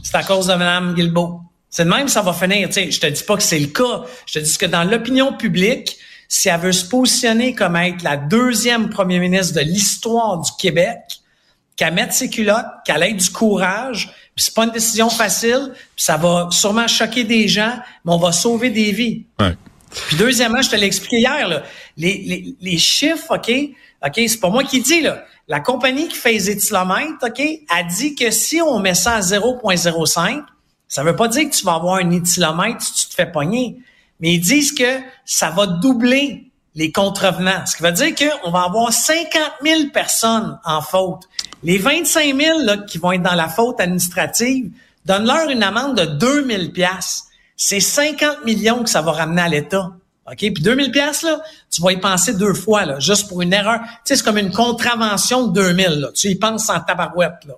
C'est à cause de Mme Guilbeault. C'est de même ça va finir. Tu sais, je te dis pas que c'est le cas. Je te dis que dans l'opinion publique, si elle veut se positionner comme être la deuxième première ministre de l'histoire du Québec, qu'elle mette ses culottes, qu'elle ait du courage, puis c'est pas une décision facile, puis ça va sûrement choquer des gens, mais on va sauver des vies. Ouais. Puis deuxièmement, je te l'ai expliqué hier, là, les, les, les chiffres, OK, OK, c'est pas moi qui dis, là. La compagnie qui fait les éthylomètres, OK, a dit que si on met ça à 0.05, ça veut pas dire que tu vas avoir un éthylomètre si tu te fais pogner, mais ils disent que ça va doubler les contrevenants. Ce qui veut dire qu'on va avoir 50 000 personnes en faute. Les 25 000 là, qui vont être dans la faute administrative, donne-leur une amende de 2 000 C'est 50 millions que ça va ramener à l'État. OK? Puis 2000 pièces là, tu vas y penser deux fois, là, juste pour une erreur. Tu sais, c'est comme une contravention de 2000, là. Tu y penses en tabarouette, là.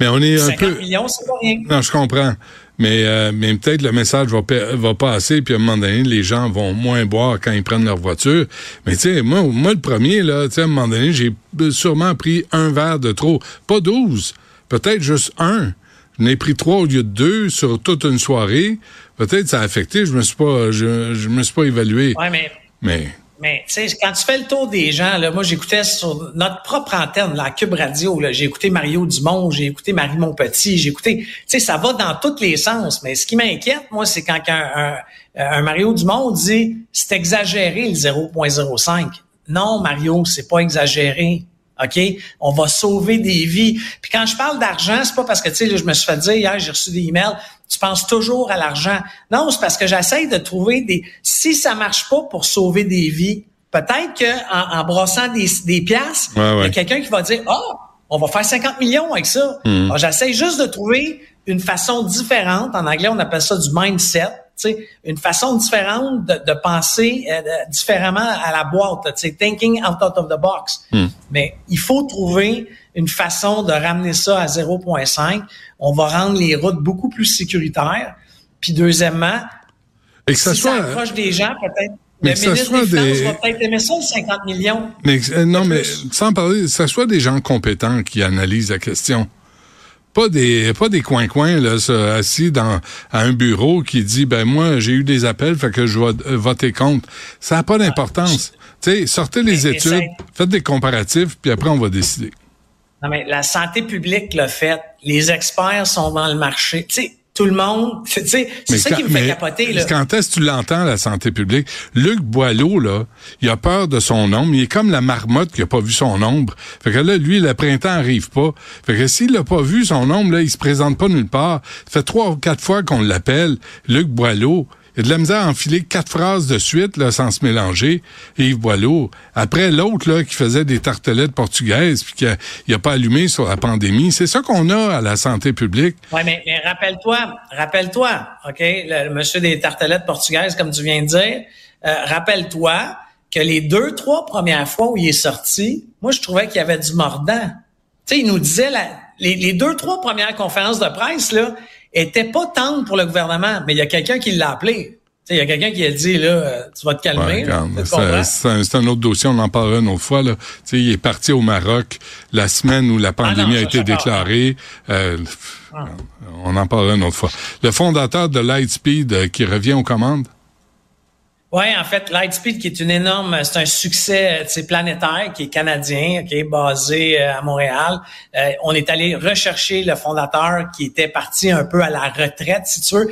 Mais on est un 50 millions, c'est pas rien. Non, je comprends. Mais, euh, mais peut-être le message va, va passer, puis à un moment donné, les gens vont moins boire quand ils prennent leur voiture. Mais tu sais, moi, moi, le premier, là, tu sais, à un moment donné, j'ai sûrement pris un verre de trop. Pas douze, peut-être juste un. J'en ai pris trois au lieu de deux sur toute une soirée. Peut-être ça a affecté, je me suis pas, je, je me suis pas évalué. Ouais, mais... Mais... Mais tu sais, quand tu fais le tour des gens, là, moi j'écoutais sur notre propre antenne, la Cube Radio, j'ai écouté Mario Dumont, j'ai écouté Marie Montpetit, j'ai écouté, tu sais, ça va dans tous les sens. Mais ce qui m'inquiète, moi, c'est quand un, un, Mario Dumont dit c'est exagéré le 0.05. Non, Mario, c'est pas exagéré. OK? On va sauver des vies. Puis quand je parle d'argent, c'est pas parce que, tu sais, je me suis fait dire hier, j'ai reçu des emails, tu penses toujours à l'argent. Non, c'est parce que j'essaye de trouver des... Si ça marche pas pour sauver des vies, peut-être qu'en en, brossant des, des piastres, il y a quelqu'un qui va dire, ah, oh, on va faire 50 millions avec ça. Hmm. J'essaie juste de trouver une façon différente. En anglais, on appelle ça du mindset une façon différente de, penser euh, différemment à la boîte, thinking out, of the box. Hmm. Mais il faut trouver une façon de ramener ça à 0.5. On va rendre les routes beaucoup plus sécuritaires. Puis deuxièmement, et ça si soit, ça approche des gens, peut-être le ministre des va peut-être aimer ça, 50 millions. Mais, euh, non, mais sans parler, ça soit des gens compétents qui analysent la question pas des pas des coins-coins là assis dans à un bureau qui dit ben moi j'ai eu des appels fait que je vais euh, voter contre. Ça n'a pas d'importance. tu sais, sortez les études, faites des comparatifs puis après on va décider. Non mais la santé publique l'a fait, les experts sont dans le marché. Tu sais tout le monde. C'est ça qui me fait capoter. Là. Quand est-ce que tu l'entends, la santé publique? Luc Boileau, là, il a peur de son ombre. Il est comme la marmotte qui a pas vu son ombre. Fait que là, lui, le printemps arrive pas. Fait que s'il a pas vu son ombre, là, il se présente pas nulle part. Ça fait trois ou quatre fois qu'on l'appelle. Luc Boileau, Il a de la misère à enfiler quatre phrases de suite, là, sans se mélanger. Yves Boileau. Après, l'autre, là, qui faisait des tartelettes portugaises puis qui a, pas allumé sur la pandémie. C'est ça qu'on a à la santé publique. Oui, mais, rappelle-toi, rappelle-toi, OK, le, monsieur des tartelettes portugaises, comme tu viens de dire, euh, rappelle-toi que les deux, trois premières fois où il est sorti, moi, je trouvais qu'il y avait du mordant. Tu sais, il nous disait, les deux, trois premières conférences de presse, là, étaient pas tendres pour le gouvernement, mais il y a quelqu'un qui l'a appelé. Il y a quelqu'un qui a dit, là, tu vas te calmer. c'est un, autre dossier, on en parlera une autre fois. Là. il est parti au Maroc la semaine où la ah pandémie a été déclarée. Euh, ah. On en parlera une autre fois. Le fondateur de Lightspeed euh, qui revient aux commandes? Oui, en fait, Lightspeed, qui est une énorme, c'est un succès euh, planétaire, qui est canadien, qui est basé euh, à Montréal. Euh, on est allé rechercher le fondateur qui était parti un peu à la retraite, si tu veux.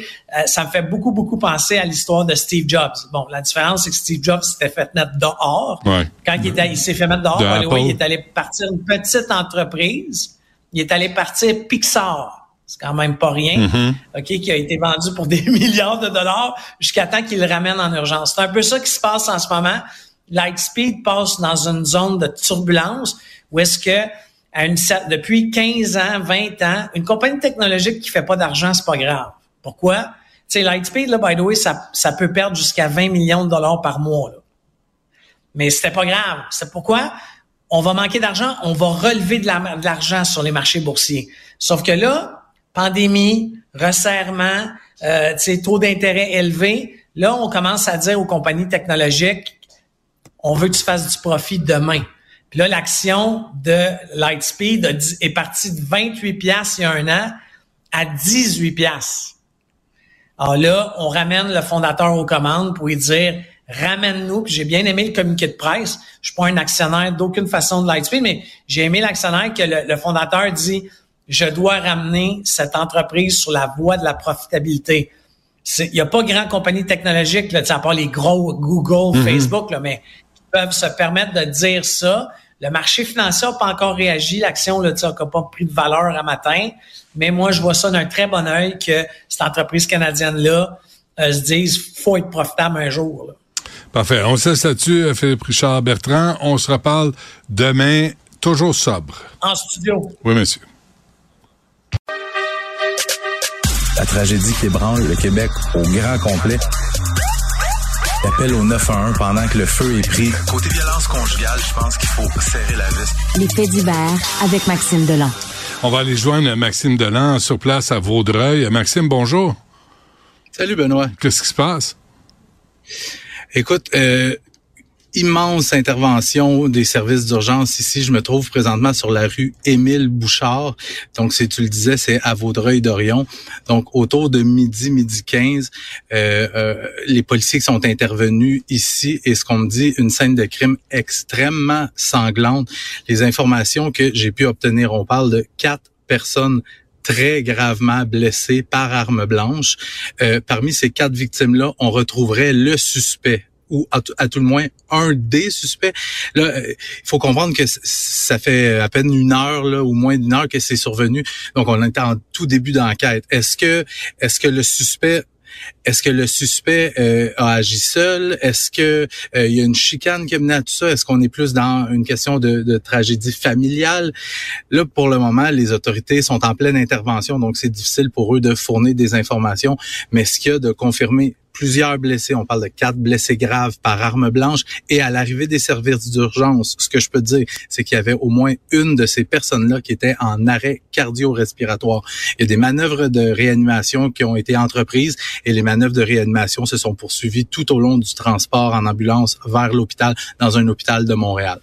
ça me fait beaucoup, beaucoup penser à l'histoire de Steve Jobs. Bon, la différence, c'est que Steve Jobs s'était fait mettre dehors. Quand il, était, il s'est fait mettre dehors, il est allé partir une petite entreprise. Il est allé partir Pixar c'est quand même pas rien, mm-hmm. OK, qui a été vendu pour des milliards de dollars jusqu'à temps qu'il le ramène en urgence. C'est un peu ça qui se passe en ce moment. Lightspeed passe dans une zone de turbulence où est-ce que à une, depuis 15 ans, 20 ans, une compagnie technologique qui fait pas d'argent, c'est pas grave. Pourquoi? Tu sais, Lightspeed, là, by the way, ça, ça peut perdre jusqu'à 20 millions de dollars par mois. Là. Mais c'était pas grave. C'est pourquoi? On va manquer d'argent, on va relever de l'argent sur les marchés boursiers. Sauf que là, pandémie, resserrement, euh, taux d'intérêt élevé. Là, on commence à dire aux compagnies technologiques, on veut que tu fasses du profit demain. Puis là, l'action de Lightspeed est partie de 28 pièces il y a un an à 18 pièces. Alors là, on ramène le fondateur aux commandes pour lui dire ramène-nous. J'ai bien aimé le communiqué de presse. Je suis pas un actionnaire d'aucune façon de Lightspeed, mais j'ai aimé l'actionnaire que le fondateur dit je dois ramener cette entreprise sur la voie de la profitabilité. Il n'y a pas grand compagnie technologique, là, à part les gros Google, mhm. Facebook, là, mais qui peuvent se permettre de dire ça. Le marché financier n'a pas encore réagi. L'action n'a pas pris de valeur à matin. Mais moi, je vois ça d'un très bon œil que cette entreprise canadienne-là euh, se dise faut être profitable un jour. Parfait. On sait là-dessus, euh, Philippe Richard Bertrand. On se reparle demain, toujours sobre. En studio. Oui, monsieur. La tragédie qui ébranle le Québec au grand complet. L'appel au 911 pendant que le feu est pris. Côté violence conjugale, je pense qu'il faut serrer la vis. Les faits divers avec Maxime Delan. On va aller joindre Maxime Delan sur place à Vaudreuil. Maxime, bonjour. Salut Benoît. Qu'est-ce qui se passe? Écoute, euh, immense intervention des services d'urgence ici. Je me trouve présentement sur la rue Émile Bouchard. Donc, si tu le disais, c'est à Vaudreuil-Dorion. Donc, autour de midi, midi 15, euh, euh, les policiers sont intervenus ici et ce qu'on me dit, une scène de crime extrêmement sanglante. Les informations que j'ai pu obtenir, on parle de quatre personnes très gravement blessées par arme blanche. Euh, parmi ces quatre victimes-là, on retrouverait le suspect ou à, tout le moins un des suspects. Là, euh, il faut comprendre que ça fait à peine une heure là, ou moins d'une heure que c'est survenu. Donc, on est en tout début d'enquête. Est-ce que, est-ce que le suspect est-ce que le suspect euh, a agi seul? Est-ce que euh, il y a une chicane qui a mené à tout ça? Est-ce qu'on est plus dans une question de, de, tragédie familiale? Là, pour le moment, les autorités sont en pleine intervention, donc c'est difficile pour eux de fournir des informations. Mais ce qu'il y a de confirmer plusieurs blessés. On parle de quatre blessés graves par arme blanche. Et à l'arrivée des services d'urgence, ce que je peux dire, c'est qu'il y avait au moins une de ces personnes-là qui était en arrêt cardio-respiratoire. Il y a des manœuvres de réanimation qui ont été entreprises et les manœuvres de réanimation se sont poursuivies tout au long du transport en ambulance vers l'hôpital dans un hôpital de Montréal.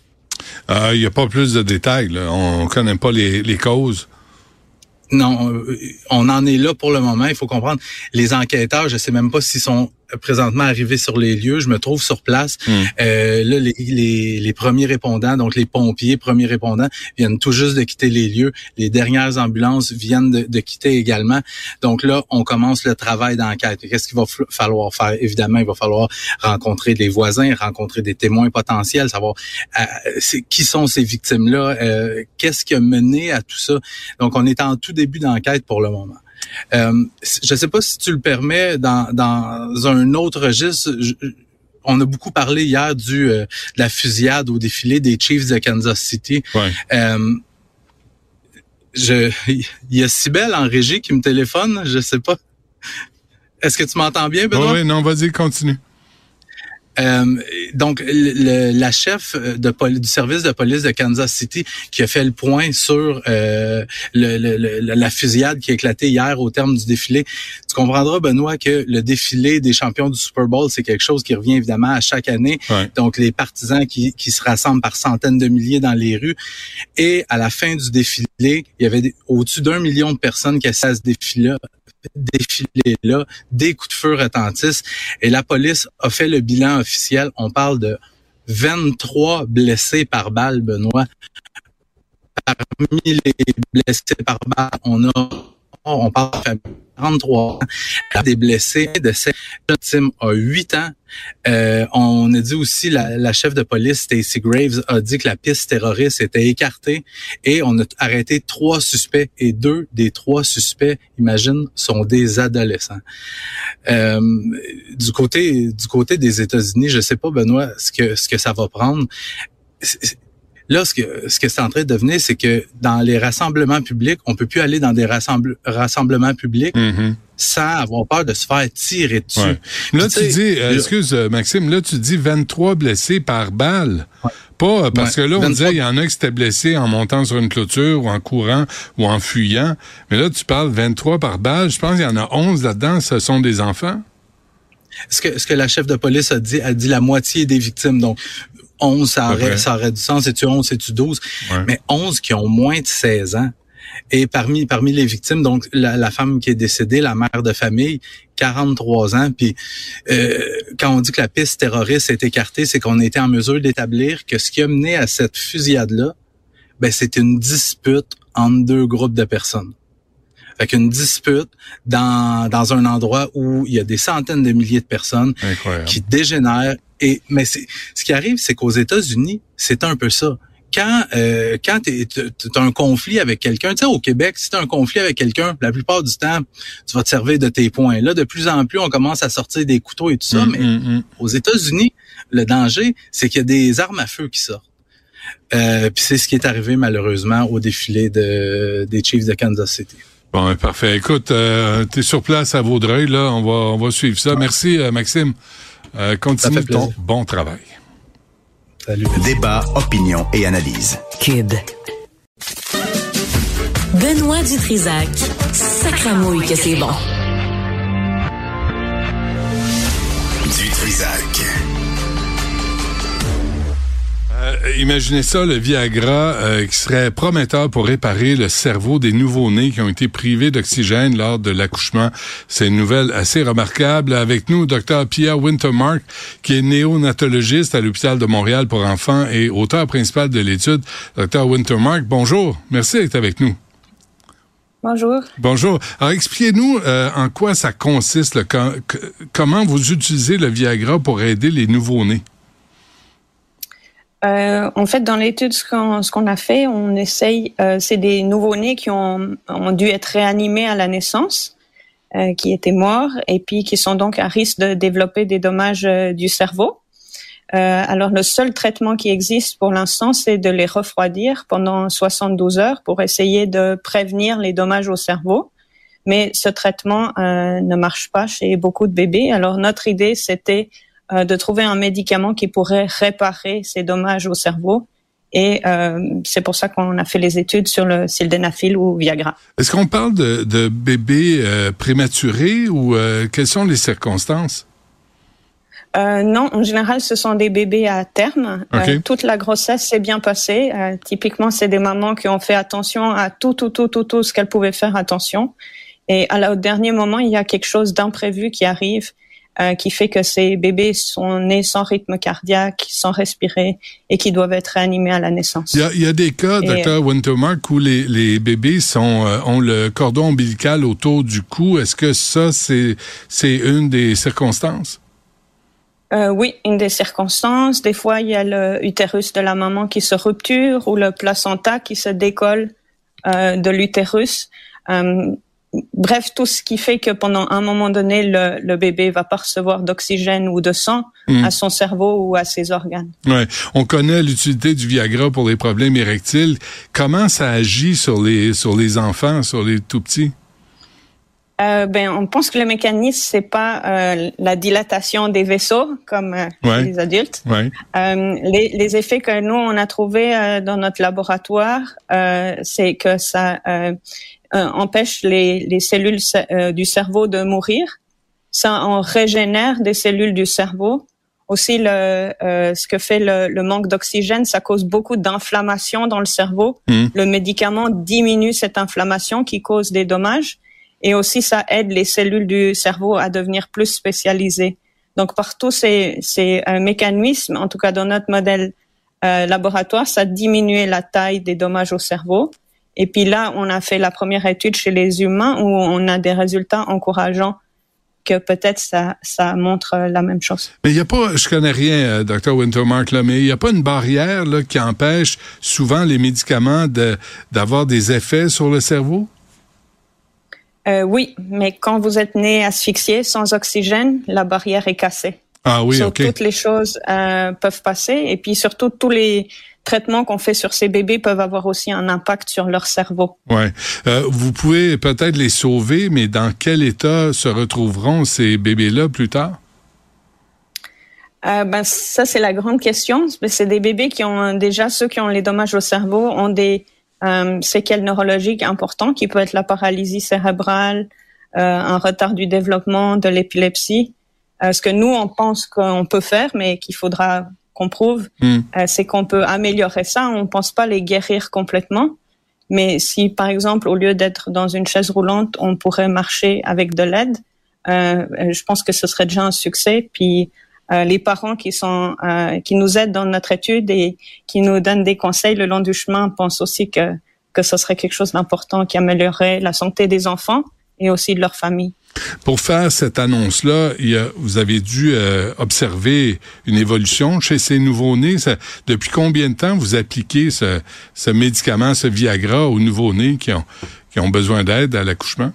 Euh, il n'y a pas plus de détails. On ne connaît pas les causes. Non, euh, on en est là pour le moment. Il faut comprendre. Les enquêteurs, je sais même pas s'ils sont présentement arrivé sur les lieux. Je me trouve sur place. Hmm. Euh, là, les, les, les, premiers répondants, donc les pompiers, premiers répondants, viennent tout juste de quitter les lieux. Les dernières ambulances viennent de, de quitter également. Donc là, on commence le travail d'enquête. Qu'est-ce qu'il va falloir faire? Évidemment, il va falloir rencontrer des voisins, rencontrer des témoins potentiels, savoir euh, qui sont ces victimes-là, euh, qu'est-ce qui a mené à tout ça? Donc, on est en tout début d'enquête pour le moment. Euh, je ne sais pas si tu le permets dans, dans un autre registre. on a beaucoup parlé hier du de la fusillade au défilé des Chiefs de Kansas City. Ouais. je, il y a Sibelle en régie qui me téléphone, je sais pas. Est-ce que tu m'entends bien, Benoît? Oui, non, vas-y, continue. Euh, donc, le, la chef de du service de police de Kansas City qui a fait le point sur euh, le, la fusillade qui a éclaté hier au terme du défilé. Tu comprendras, Benoît, que le défilé des champions du Super Bowl, c'est quelque chose qui revient évidemment à chaque année. Donc, les partisans qui, qui se rassemblent par centaines de milliers dans les rues. Et à la fin du défilé, il y avait au-dessus d'un million de personnes qui assistaient à ce défilé défilé là, des coups de feu retentissent et la police a fait le bilan officiel. On parle de 23 blessés par balle, Benoît. Parmi les blessés par balle, on a on parle de 43 ans, des blessés de cette victime a 8 ans. Euh, on a dit aussi, la, la chef de police, Stacey Graves, a dit que la piste terroriste était écartée et on a arrêté trois suspects et deux des trois suspects, imagine, sont des adolescents. Euh, du côté du côté des États-Unis, je sais pas, Benoît, ce que ce que ça va prendre. Là, ce que ce que c'est en train de devenir, c'est que dans les rassemblements publics, on peut plus aller dans des rassemblements publics mm-hmm. sans avoir peur de se faire tirer dessus. Là, tu dis, euh, excuse euh, Maxime, là tu dis 23 blessés par balle. Pas euh, parce que là, on disait il y en a qui s'étaient blessés en montant sur une clôture ou en courant ou en fuyant. Mais là, tu parles 23 par balle. Je pense qu'il y en a 11 là-dedans. Ce sont des enfants. Ce que, ce que la chef de police a dit, a dit la moitié des victimes. Donc, 11, ça aurait, ça aurait du sens. C'est-tu 11, c'est-tu 12? Mais 11 qui ont moins de 16 ans. Et parmi parmi les victimes, donc la, femme qui est décédée, la mère de famille, 43 ans. Puis euh, quand on dit que la piste terroriste est écartée, c'est qu'on a été en mesure d'établir que ce qui a mené à cette fusillade-là, ben c'est une dispute entre deux groupes de personnes. Fait qu'une dispute dans, dans un endroit où il y a des centaines de milliers de personnes qui dégénèrent. Et mais c'est ce qui arrive, c'est qu'aux États-Unis, c'est un peu ça. Quand euh, quand tu as un conflit avec quelqu'un, tu sais au Québec, si tu as un conflit avec quelqu'un, la plupart du temps, tu vas te servir de tes points. Là, de plus en plus, on commence à sortir des couteaux et tout ça, Mm, mais mm, mm. aux États-Unis, le danger, c'est qu'il y a des armes à feu qui sortent. Euh, Puis c'est ce qui est arrivé malheureusement au défilé de, des Chiefs de Kansas City. Bon, ben, parfait. Écoute, euh, tu es sur place à Vaudreuil, là. On va, on va suivre ça. Merci, euh, Maxime. Euh, continue ton bon travail. Salut. Débat, opinion et analyse. Cube. Benoît Dutrisac. Sacramouille que c'est bon. Du Euh, imaginez ça, le Viagra euh, qui serait prometteur pour réparer le cerveau des nouveau-nés qui ont été privés d'oxygène lors de l'accouchement. C'est une nouvelle assez remarquable. Avec nous, Dr Pierre Wintermark, qui est néonatologiste à l'hôpital de Montréal pour enfants et auteur principal de l'étude. Dr Wintermark, bonjour. Merci d'être avec nous. Bonjour. Bonjour. Alors, expliquez-nous euh, en quoi ça consiste, le, comment vous utilisez le Viagra pour aider les nouveau-nés? Euh, en fait, dans l'étude, ce qu'on qu'on a fait, on essaye, euh, c'est des nouveau-nés qui ont, ont dû être réanimés à la naissance, euh, qui étaient morts et puis qui sont donc à risque de développer des dommages euh, du cerveau. Euh, alors, le seul traitement qui existe pour l'instant, c'est de les refroidir pendant 72 heures pour essayer de prévenir les dommages au cerveau. Mais ce traitement ne marche pas chez beaucoup de bébés. Alors, notre idée, c'était euh, de trouver un médicament qui pourrait réparer ces dommages au cerveau. Et euh, c'est pour ça qu'on a fait les études sur le sildenafil ou Viagra. Est-ce qu'on parle de, de bébés euh, prématurés ou euh, quelles sont les circonstances? Euh, non, en général, ce sont des bébés à terme. Okay. Toute la grossesse s'est bien passée. Typiquement, c'est des mamans qui ont fait attention à tout, tout, tout, tout, tout ce qu'elles pouvaient faire attention. Et à la, au dernier moment, il y a quelque chose d'imprévu qui arrive euh, qui fait que ces bébés sont nés sans rythme cardiaque, sans respirer et qui doivent être réanimés à la naissance. Il y a, il y a des cas, docteur Wintermark, où les, les bébés sont, euh, ont le cordon ombilical autour du cou. Est-ce que ça, c'est, c'est une des circonstances? Euh, oui, une des circonstances. Des fois, il y a le utérus de la maman qui se rupture ou le placenta qui se décolle euh, de l'utérus. Euh, bref, tout ce qui fait que pendant un moment donné, le, le bébé va pas recevoir d'oxygène ou de sang mm. à son cerveau ou à ses organes. Ouais, on connaît l'utilité du Viagra pour les problèmes érectiles. Comment ça agit sur les sur les enfants, sur les tout petits? Euh, ben, on pense que le mécanisme c'est pas euh, la dilatation des vaisseaux comme euh, les adultes. Ouais. Euh, les, les, effets que nous on a trouvés euh, dans notre laboratoire, c'est que ça empêche les, les cellules du cerveau de mourir. Ça en régénère des cellules du cerveau. Aussi, le, ce que fait le, le manque d'oxygène, ça cause beaucoup d'inflammation dans le cerveau. Mmh. Le médicament diminue cette inflammation qui cause des dommages et aussi ça aide les cellules du cerveau à devenir plus spécialisées. Donc par tous ces, ces euh, mécanismes, en tout cas dans notre modèle euh, laboratoire, ça diminuait la taille des dommages au cerveau. Et puis là, on a fait la première étude chez les humains où on a des résultats encourageants que peut-être ça, ça montre la même chose. Mais il n'y a pas, je connais rien, euh, Dr. Wintermark, là, mais il n'y a pas une barrière là, qui empêche souvent les médicaments de, d'avoir des effets sur le cerveau? Euh, oui, mais quand vous êtes né asphyxié sans oxygène, la barrière est cassée. Ah oui, ok. Toutes les choses euh, peuvent passer et puis surtout tous les traitements qu'on fait sur ces bébés peuvent avoir aussi un impact sur leur cerveau. Ouais. Euh, vous pouvez peut-être les sauver, mais dans quel état se retrouveront ces bébés-là plus tard? Euh, ben ça c'est la grande question. C'est des bébés qui ont déjà ceux qui ont les dommages au cerveau ont des euh, séquelles neurologiques importantes qui peut être la paralysie cérébrale, euh, un retard du développement, de l'épilepsie. Ce que nous on pense qu'on peut faire, mais qu'il faudra qu'on prouve, mm. euh, c'est qu'on peut améliorer ça. On pense pas les guérir complètement, mais si par exemple au lieu d'être dans une chaise roulante, on pourrait marcher avec de l'aide, euh, je pense que ce serait déjà un succès. Puis euh, les parents qui sont euh, qui nous aident dans notre étude et qui nous donnent des conseils le long du chemin pensent aussi que que ce serait quelque chose d'important qui améliorerait la santé des enfants et aussi de leur famille. Pour faire cette annonce-là, vous avez dû euh, observer une évolution chez ces nouveaux-nés. Depuis combien de temps vous appliquez ce, ce médicament, ce Viagra aux nouveaux-nés qui ont, qui ont besoin d'aide à l'accouchement?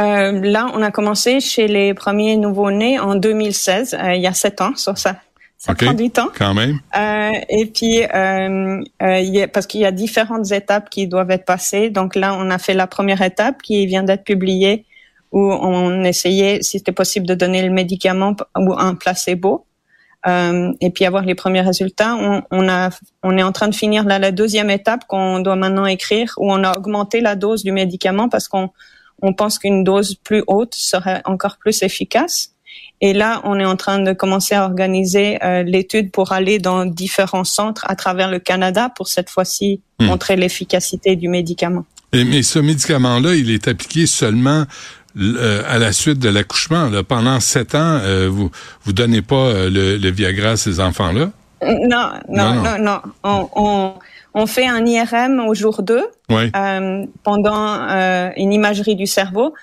Euh, là, on a commencé chez les premiers nouveau-nés en 2016, euh, il y a sept ans, sur ça. Ça okay. prend du temps. Quand même. Euh, et puis, euh, euh, y a, parce qu'il y a différentes étapes qui doivent être passées. Donc là, on a fait la première étape qui vient d'être publiée, où on essayait, si c'était possible, de donner le médicament ou un placebo. Euh, et puis avoir les premiers résultats. On, on, a, on est en train de finir là, la deuxième étape qu'on doit maintenant écrire, où on a augmenté la dose du médicament parce qu'on on pense qu'une dose plus haute serait encore plus efficace. Et là, on est en train de commencer à organiser euh, l'étude pour aller dans différents centres à travers le Canada pour cette fois-ci Hmm. montrer l'efficacité du médicament. Et, mais ce médicament-là, il est appliqué seulement euh, à la suite de l'accouchement. Pendant sept ans, euh, vous vous donnez pas euh, le, le Viagra à ces enfants-là? Non, non, Non, non. On, on, on fait un IRM au jour 2 Oui. euh, pendant euh, une imagerie du cerveau,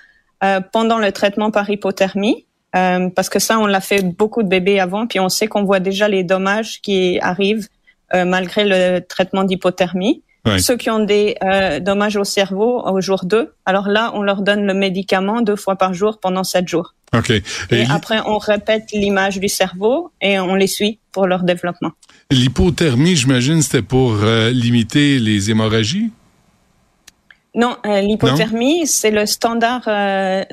euh, pendant le traitement par hypothermie, euh, parce que ça, on l'a fait beaucoup de bébés avant, puis on sait qu'on voit déjà les dommages qui arrivent euh, malgré le traitement d'hypothermie. Oui. Ceux qui ont des euh, dommages au cerveau au jour 2, alors là, on leur donne le médicament deux fois par jour pendant sept jours. OK. Et après, on répète l'image du cerveau et on les suit pour leur développement. l'hypothermie, j'imagine, c'était pour euh, limiter les hémorragies? Non, euh, l'hypothermie, c'est le standard tra-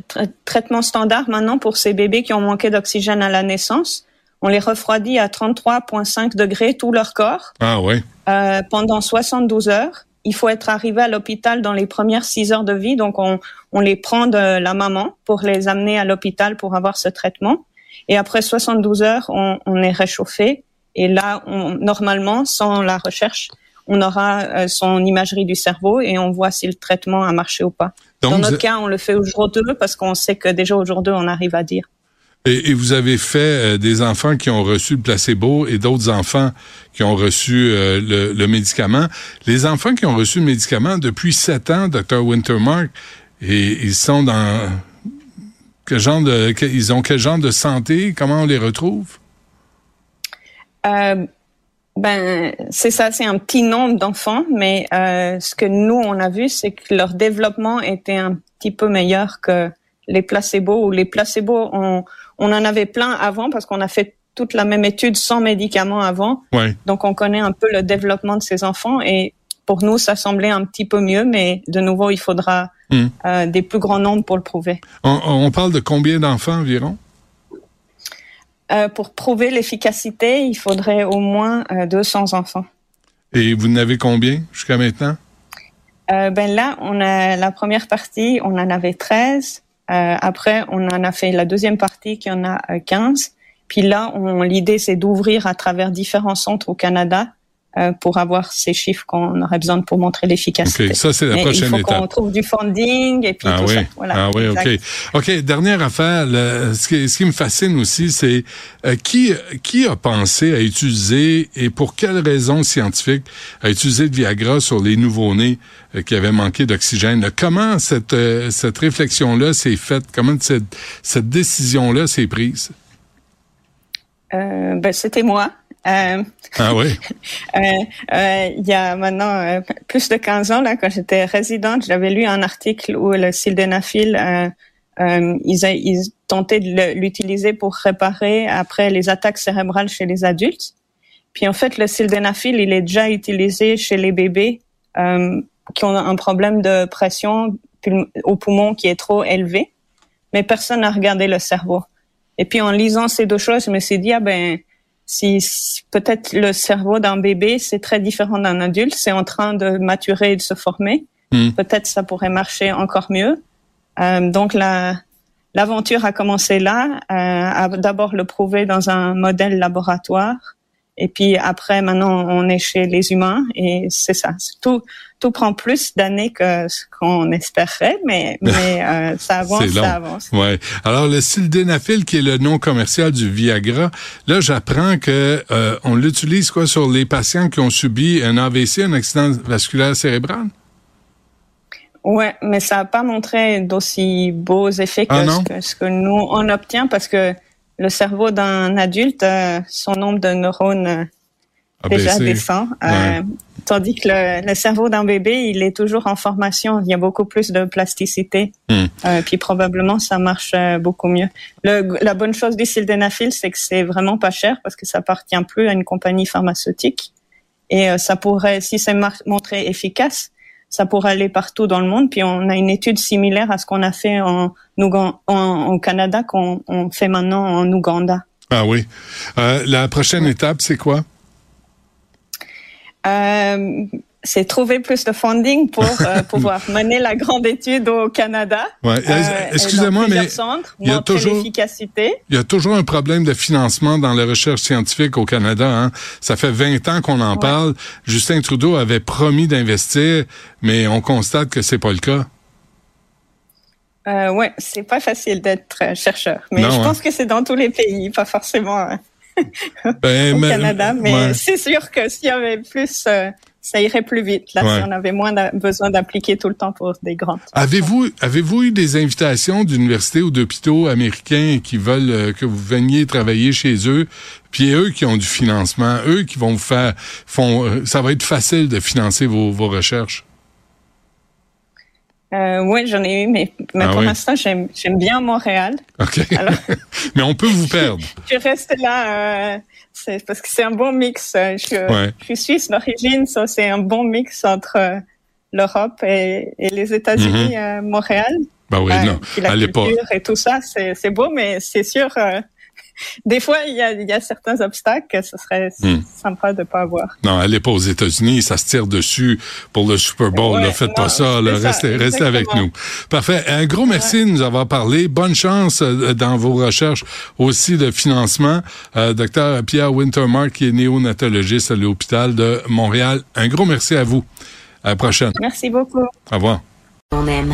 traitement standard maintenant pour ces bébés qui ont manqué d'oxygène à la naissance. On les refroidit à 33,5 degrés tout leur corps Ah ouais. euh, pendant 72 heures. Il faut être arrivé à l'hôpital dans les premières 6 heures de vie, donc on, on les prend de la maman pour les amener à l'hôpital pour avoir ce traitement. Et après 72 heures, on, on est réchauffé. Et là, on, normalement, sans la recherche, on aura euh, son imagerie du cerveau et on voit si le traitement a marché ou pas. Donc, Dans notre cas, on le fait au jour 2 parce qu'on sait que déjà au jour 2, on arrive à dire. Et, et vous avez fait euh, des enfants qui ont reçu le placebo et d'autres enfants qui ont reçu euh, le, le médicament. Les enfants qui ont reçu le médicament depuis sept ans, Dr. Wintermark, et ils sont dans quel genre de, ils ont quel genre de santé? Comment on les retrouve? Euh, Ben, c'est ça, c'est un petit nombre d'enfants, mais euh, ce que nous, on a vu, c'est que leur développement était un petit peu meilleur que les placebos, ou les placebos, on, on en avait plein avant parce qu'on a fait toute la même étude sans médicaments avant. Ouais. Donc, on connaît un peu le développement de ces enfants et pour nous, ça semblait un petit peu mieux, mais de nouveau, il faudra Hmm. euh, des plus grands nombres pour le prouver. On, on parle de combien d'enfants environ? Euh, pour prouver l'efficacité, il faudrait au moins euh, 200 enfants. Et vous en avez combien jusqu'à maintenant? Euh, ben là, on a la première partie, on en avait 13. Euh, après, on en a fait la deuxième partie qui en a euh, 15. Puis là, l'idée, c'est d'ouvrir à travers différents centres au Canada euh, pour avoir ces chiffres qu'on aurait besoin pour montrer l'efficacité. OK, ça, c'est la Mais prochaine il faut étape. qu'on trouve du funding et puis Ah tout oui, ça. Voilà, ah oui, exact. ok, ok. Dernière affaire, le- ce, qui, ce qui me fascine aussi, c'est euh, qui qui a pensé à utiliser et pour quelles raisons scientifiques à utiliser le Viagra sur les nouveau-nés euh, qui avaient manqué d'oxygène? Comment cette euh, cette réflexion là s'est faite? Comment cette cette décision là s'est prise? Euh, ben, c'était moi. Euh, Ah oui? Euh, euh, il y a maintenant euh, plus de 15 ans, là, quand j'étais résidente, j'avais lu un article où le sildenafil, euh, euh, ils, ils tentaient de l'utiliser pour réparer après les attaques cérébrales chez les adultes. Puis en fait, le sildenafil, il est déjà utilisé chez les bébés euh, qui ont un problème de pression au poumon qui est trop élevé, mais personne n'a regardé le cerveau. Et puis en lisant ces deux choses, je me suis dit ah ben si, si- peut-être le cerveau d'un bébé c'est très différent d'un adulte, c'est en train de maturer et de se former. Hmm. Peut-être ça pourrait marcher encore mieux. Euh, donc la l'aventure a commencé là, euh, à d'abord le prouver dans un modèle laboratoire. Et puis après, maintenant, on est chez les humains et c'est ça. Tout, tout prend plus d'années que ce qu'on espérait, mais, mais euh, ça avance, ça avance. Ouais. Alors le sildenafil qui est le nom commercial du Viagra, là j'apprends que euh, on l'utilise quoi sur les patients qui ont subi un AVC, un accident vasculaire cérébral? Ouais, mais ça n'a pas montré d'aussi beaux effets que, Ah non? ce que ce que nous on obtient parce que le cerveau d'un adulte, euh, son nombre de neurones euh, déjà descend, euh, Ouais. tandis que le, le cerveau d'un bébé, il est toujours en formation. Il y a beaucoup plus de plasticité, Hmm. euh, puis probablement ça marche beaucoup mieux. Le, la bonne chose du sildenafil, c'est que c'est vraiment pas cher parce que ça appartient plus à une compagnie pharmaceutique et euh, ça pourrait, si c'est montré efficace, ça pourrait aller partout dans le monde. Puis on a une étude similaire à ce qu'on a fait en, en, au Canada qu'on on fait maintenant en Ouganda. Ah oui. Euh, la prochaine étape, c'est quoi? Euh, c'est trouver plus de funding pour euh, pouvoir mener la grande étude au Canada. Ouais. Euh, Excusez-moi, mais il y a toujours-. Il y a toujours un problème de financement dans la recherche scientifique au Canada. Hein. Ça fait 20 ans qu'on en parle. Justin Trudeau avait promis d'investir, mais on constate que c'est pas le cas. Euh, ouais, c'est pas facile d'être euh, chercheur, mais Non, je hein. pense que c'est dans tous les pays, pas forcément Ben, au Canada, mais ouais. c'est sûr que s'il y avait plus, euh, ça irait plus vite. Là, Ouais. si on avait moins besoin d'appliquer tout le temps pour des grandes. Avez-vous avez-vous eu des invitations d'universités ou d'hôpitaux américains qui veulent euh, que vous veniez travailler chez eux, puis eux qui ont du financement, eux qui vont vous faire font euh, ça va être facile de financer vos, vos recherches? Euh, oui, j'en ai eu, mais, mais Ah pour oui? l'instant, j'aime j'aime bien Montréal. OK. Alors- mais on peut vous perdre. Je reste là, euh, c'est parce que c'est un bon mix. Euh, Je, Ouais. je suis suisse d'origine, ça c'est un bon mix entre euh, l'Europe et, et les États-Unis, Mhm. euh, Montréal. Ben oui, Euh, non. la pas. culture et tout ça, c'est c'est beau, mais c'est sûr. Des fois, il y a, il y a certains obstacles que ce serait Hmm. sympa de pas avoir. Non, allez pas aux États-Unis, ça se tire dessus pour le Super Bowl. Ouais, là, faites non, pas ça, là, c'est ça, restez, restez avec nous. Parfait. Un gros merci de nous avoir parlé. Bonne chance euh, dans vos recherches aussi de financement. Euh, Docteur Pierre Wintermark, qui est néonatologiste à l'hôpital de Montréal. Un gros merci à vous. À la prochaine. Merci beaucoup. Au revoir. On aime.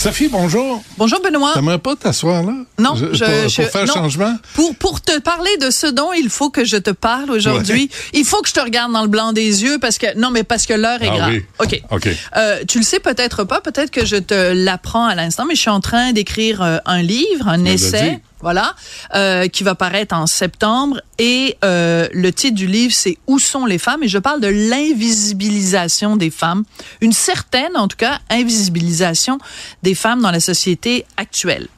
Sophie, bonjour. Bonjour, Benoît. T'aimerais pas t'asseoir là? Non, je, je, pour, je- pour faire non. changement? Pour, pour te parler de ce dont il faut que je te parle aujourd'hui, il faut que je te regarde dans le blanc des yeux parce que non mais parce que l'heure est Ah grave. oui. OK. OK. Euh, tu le sais peut-être pas, peut-être que je te l'apprends à l'instant, mais je suis en train d'écrire euh, un livre, un essai. Voilà, euh, qui va paraître en septembre. Et euh, le titre du livre, c'est Où sont les femmes? Et je parle de l'invisibilisation des femmes, une certaine, en tout cas, invisibilisation des femmes dans la société actuelle.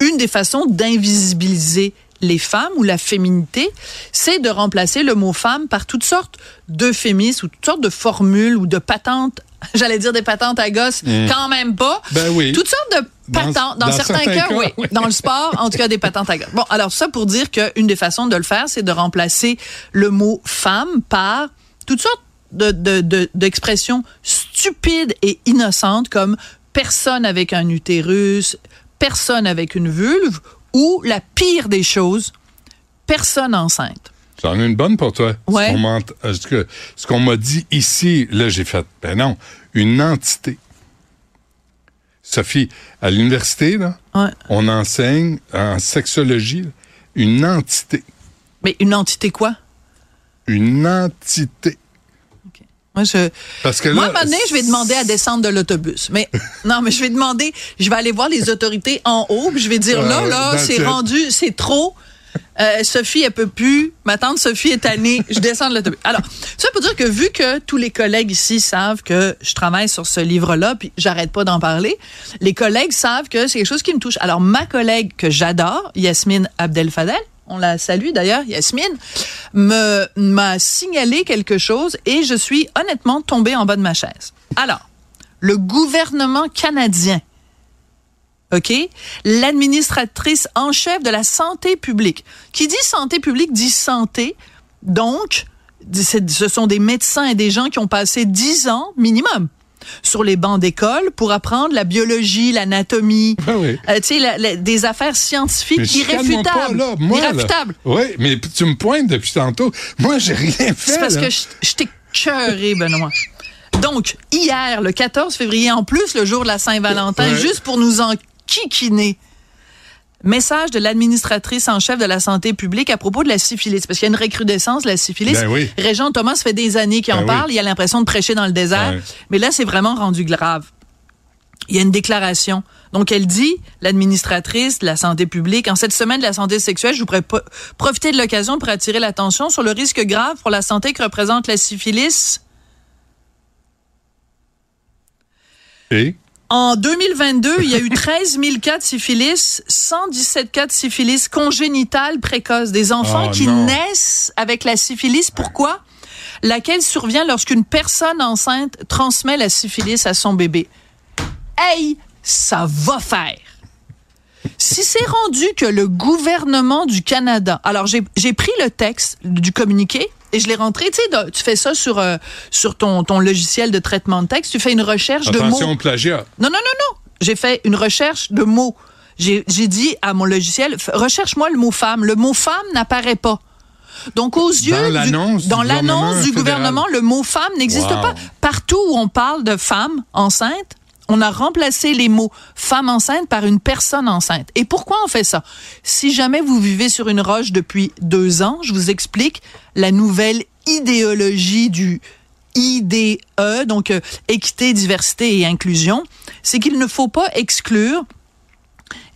Une des façons d'invisibiliser les femmes ou la féminité, c'est de remplacer le mot femme par toutes sortes d'euphémismes ou toutes sortes de formules ou de patentes. J'allais dire des patentes à gosse, Mm. quand même pas. Ben oui. Toutes sortes de patentes. Dans, dans certains, certains cas, cas, oui. oui. Dans le sport, en tout cas, des patentes à gosse. Bon, alors ça pour dire qu'une des façons de le faire, c'est de remplacer le mot femme par toutes sortes de, de, de- d'expressions stupides et innocentes comme personne avec un utérus, personne avec une vulve ou la pire des choses, personne enceinte. J'en ai une bonne pour toi. Ouais. Ce qu'on m'ent- euh, ce qu'on m'a dit ici, là, j'ai fait, ben non, une entité. Sophie, à l'université, là, Ouais. on enseigne en sexologie une entité. Mais une entité quoi? Une entité. Moi, je, Parce que Moi, à un moment donné, je vais demander à descendre de l'autobus. Mais non, mais je vais demander, je vais aller voir les autorités en haut, puis je vais dire là, là, that's c'est rendu, c'est trop. Euh, Sophie, elle peut plus. Ma tante Sophie est tannée. Je descends de l'autobus. Alors, ça pour dire que vu que tous les collègues ici savent que je travaille sur ce livre-là, puis j'arrête pas d'en parler, les collègues savent que c'est quelque chose qui me touche. Alors, ma collègue que j'adore, Yasmine Abdel-Fadel, on la salue d'ailleurs, Yasmine, me m'a signalé quelque chose et je suis honnêtement tombée en bas de ma chaise. Alors, le gouvernement canadien OK? L'administratrice en chef de la santé publique. Qui dit santé publique dit santé. Donc, ce sont des médecins et des gens qui ont passé 10 ans minimum sur les bancs d'école pour apprendre la biologie, l'anatomie, euh, tu sais, la- la- des affaires scientifiques Mais chicane-moi pas, irréfutables. là, moi, là. irréfutables. Oui, mais tu me pointes depuis tantôt. Moi, j'ai rien fait. C'est parce là. que je, je t'ai cœuré, Benoît. Donc, hier, le 14 février, en plus, le jour de la Saint-Valentin, Ouais. juste pour nous en kikiner. Message de l'administratrice en chef de la santé publique à propos de la syphilis. Parce qu'il y a une recrudescence de la syphilis. Ben oui. Régent Thomas fait des années qu'il en Ben oui. parle. Il a l'impression de prêcher dans le désert. Ouais. Mais là, c'est vraiment rendu grave. Il y a une déclaration. Donc, elle dit, l'administratrice de la santé publique, en cette semaine de la santé sexuelle, je voudrais profiter de l'occasion pour attirer l'attention sur le risque grave pour la santé que représente la syphilis. Et? En 2022, il y a eu 13 000 cas de syphilis, 117 cas de syphilis congénitale précoce, des enfants Oh, qui non. naissent avec la syphilis. Pourquoi? Laquelle survient lorsqu'une personne enceinte transmet la syphilis à son bébé? Hey, ça va faire. Si c'est rendu que le gouvernement du Canada, alors j'ai j'ai pris le texte du communiqué et je l'ai rentré, tu sais, tu fais ça sur euh, sur ton ton logiciel de traitement de texte, tu fais une recherche de mots. Attention plagiat. Non, non, non, non. J'ai fait une recherche de mots. J'ai dit à mon logiciel, recherche-moi le mot femme. Le mot femme n'apparaît pas. Donc, aux yeux du- l'annonce du dans gouvernement l'annonce du gouvernement, le mot femme n'existe Wow. pas. Partout où on parle de femme enceinte, on a remplacé les mots femme enceinte par une personne enceinte. Et pourquoi on fait ça? Si jamais vous vivez sur une roche depuis deux ans, je vous explique la nouvelle idéologie du IDE, donc euh, équité, diversité et inclusion, c'est qu'il ne faut pas exclure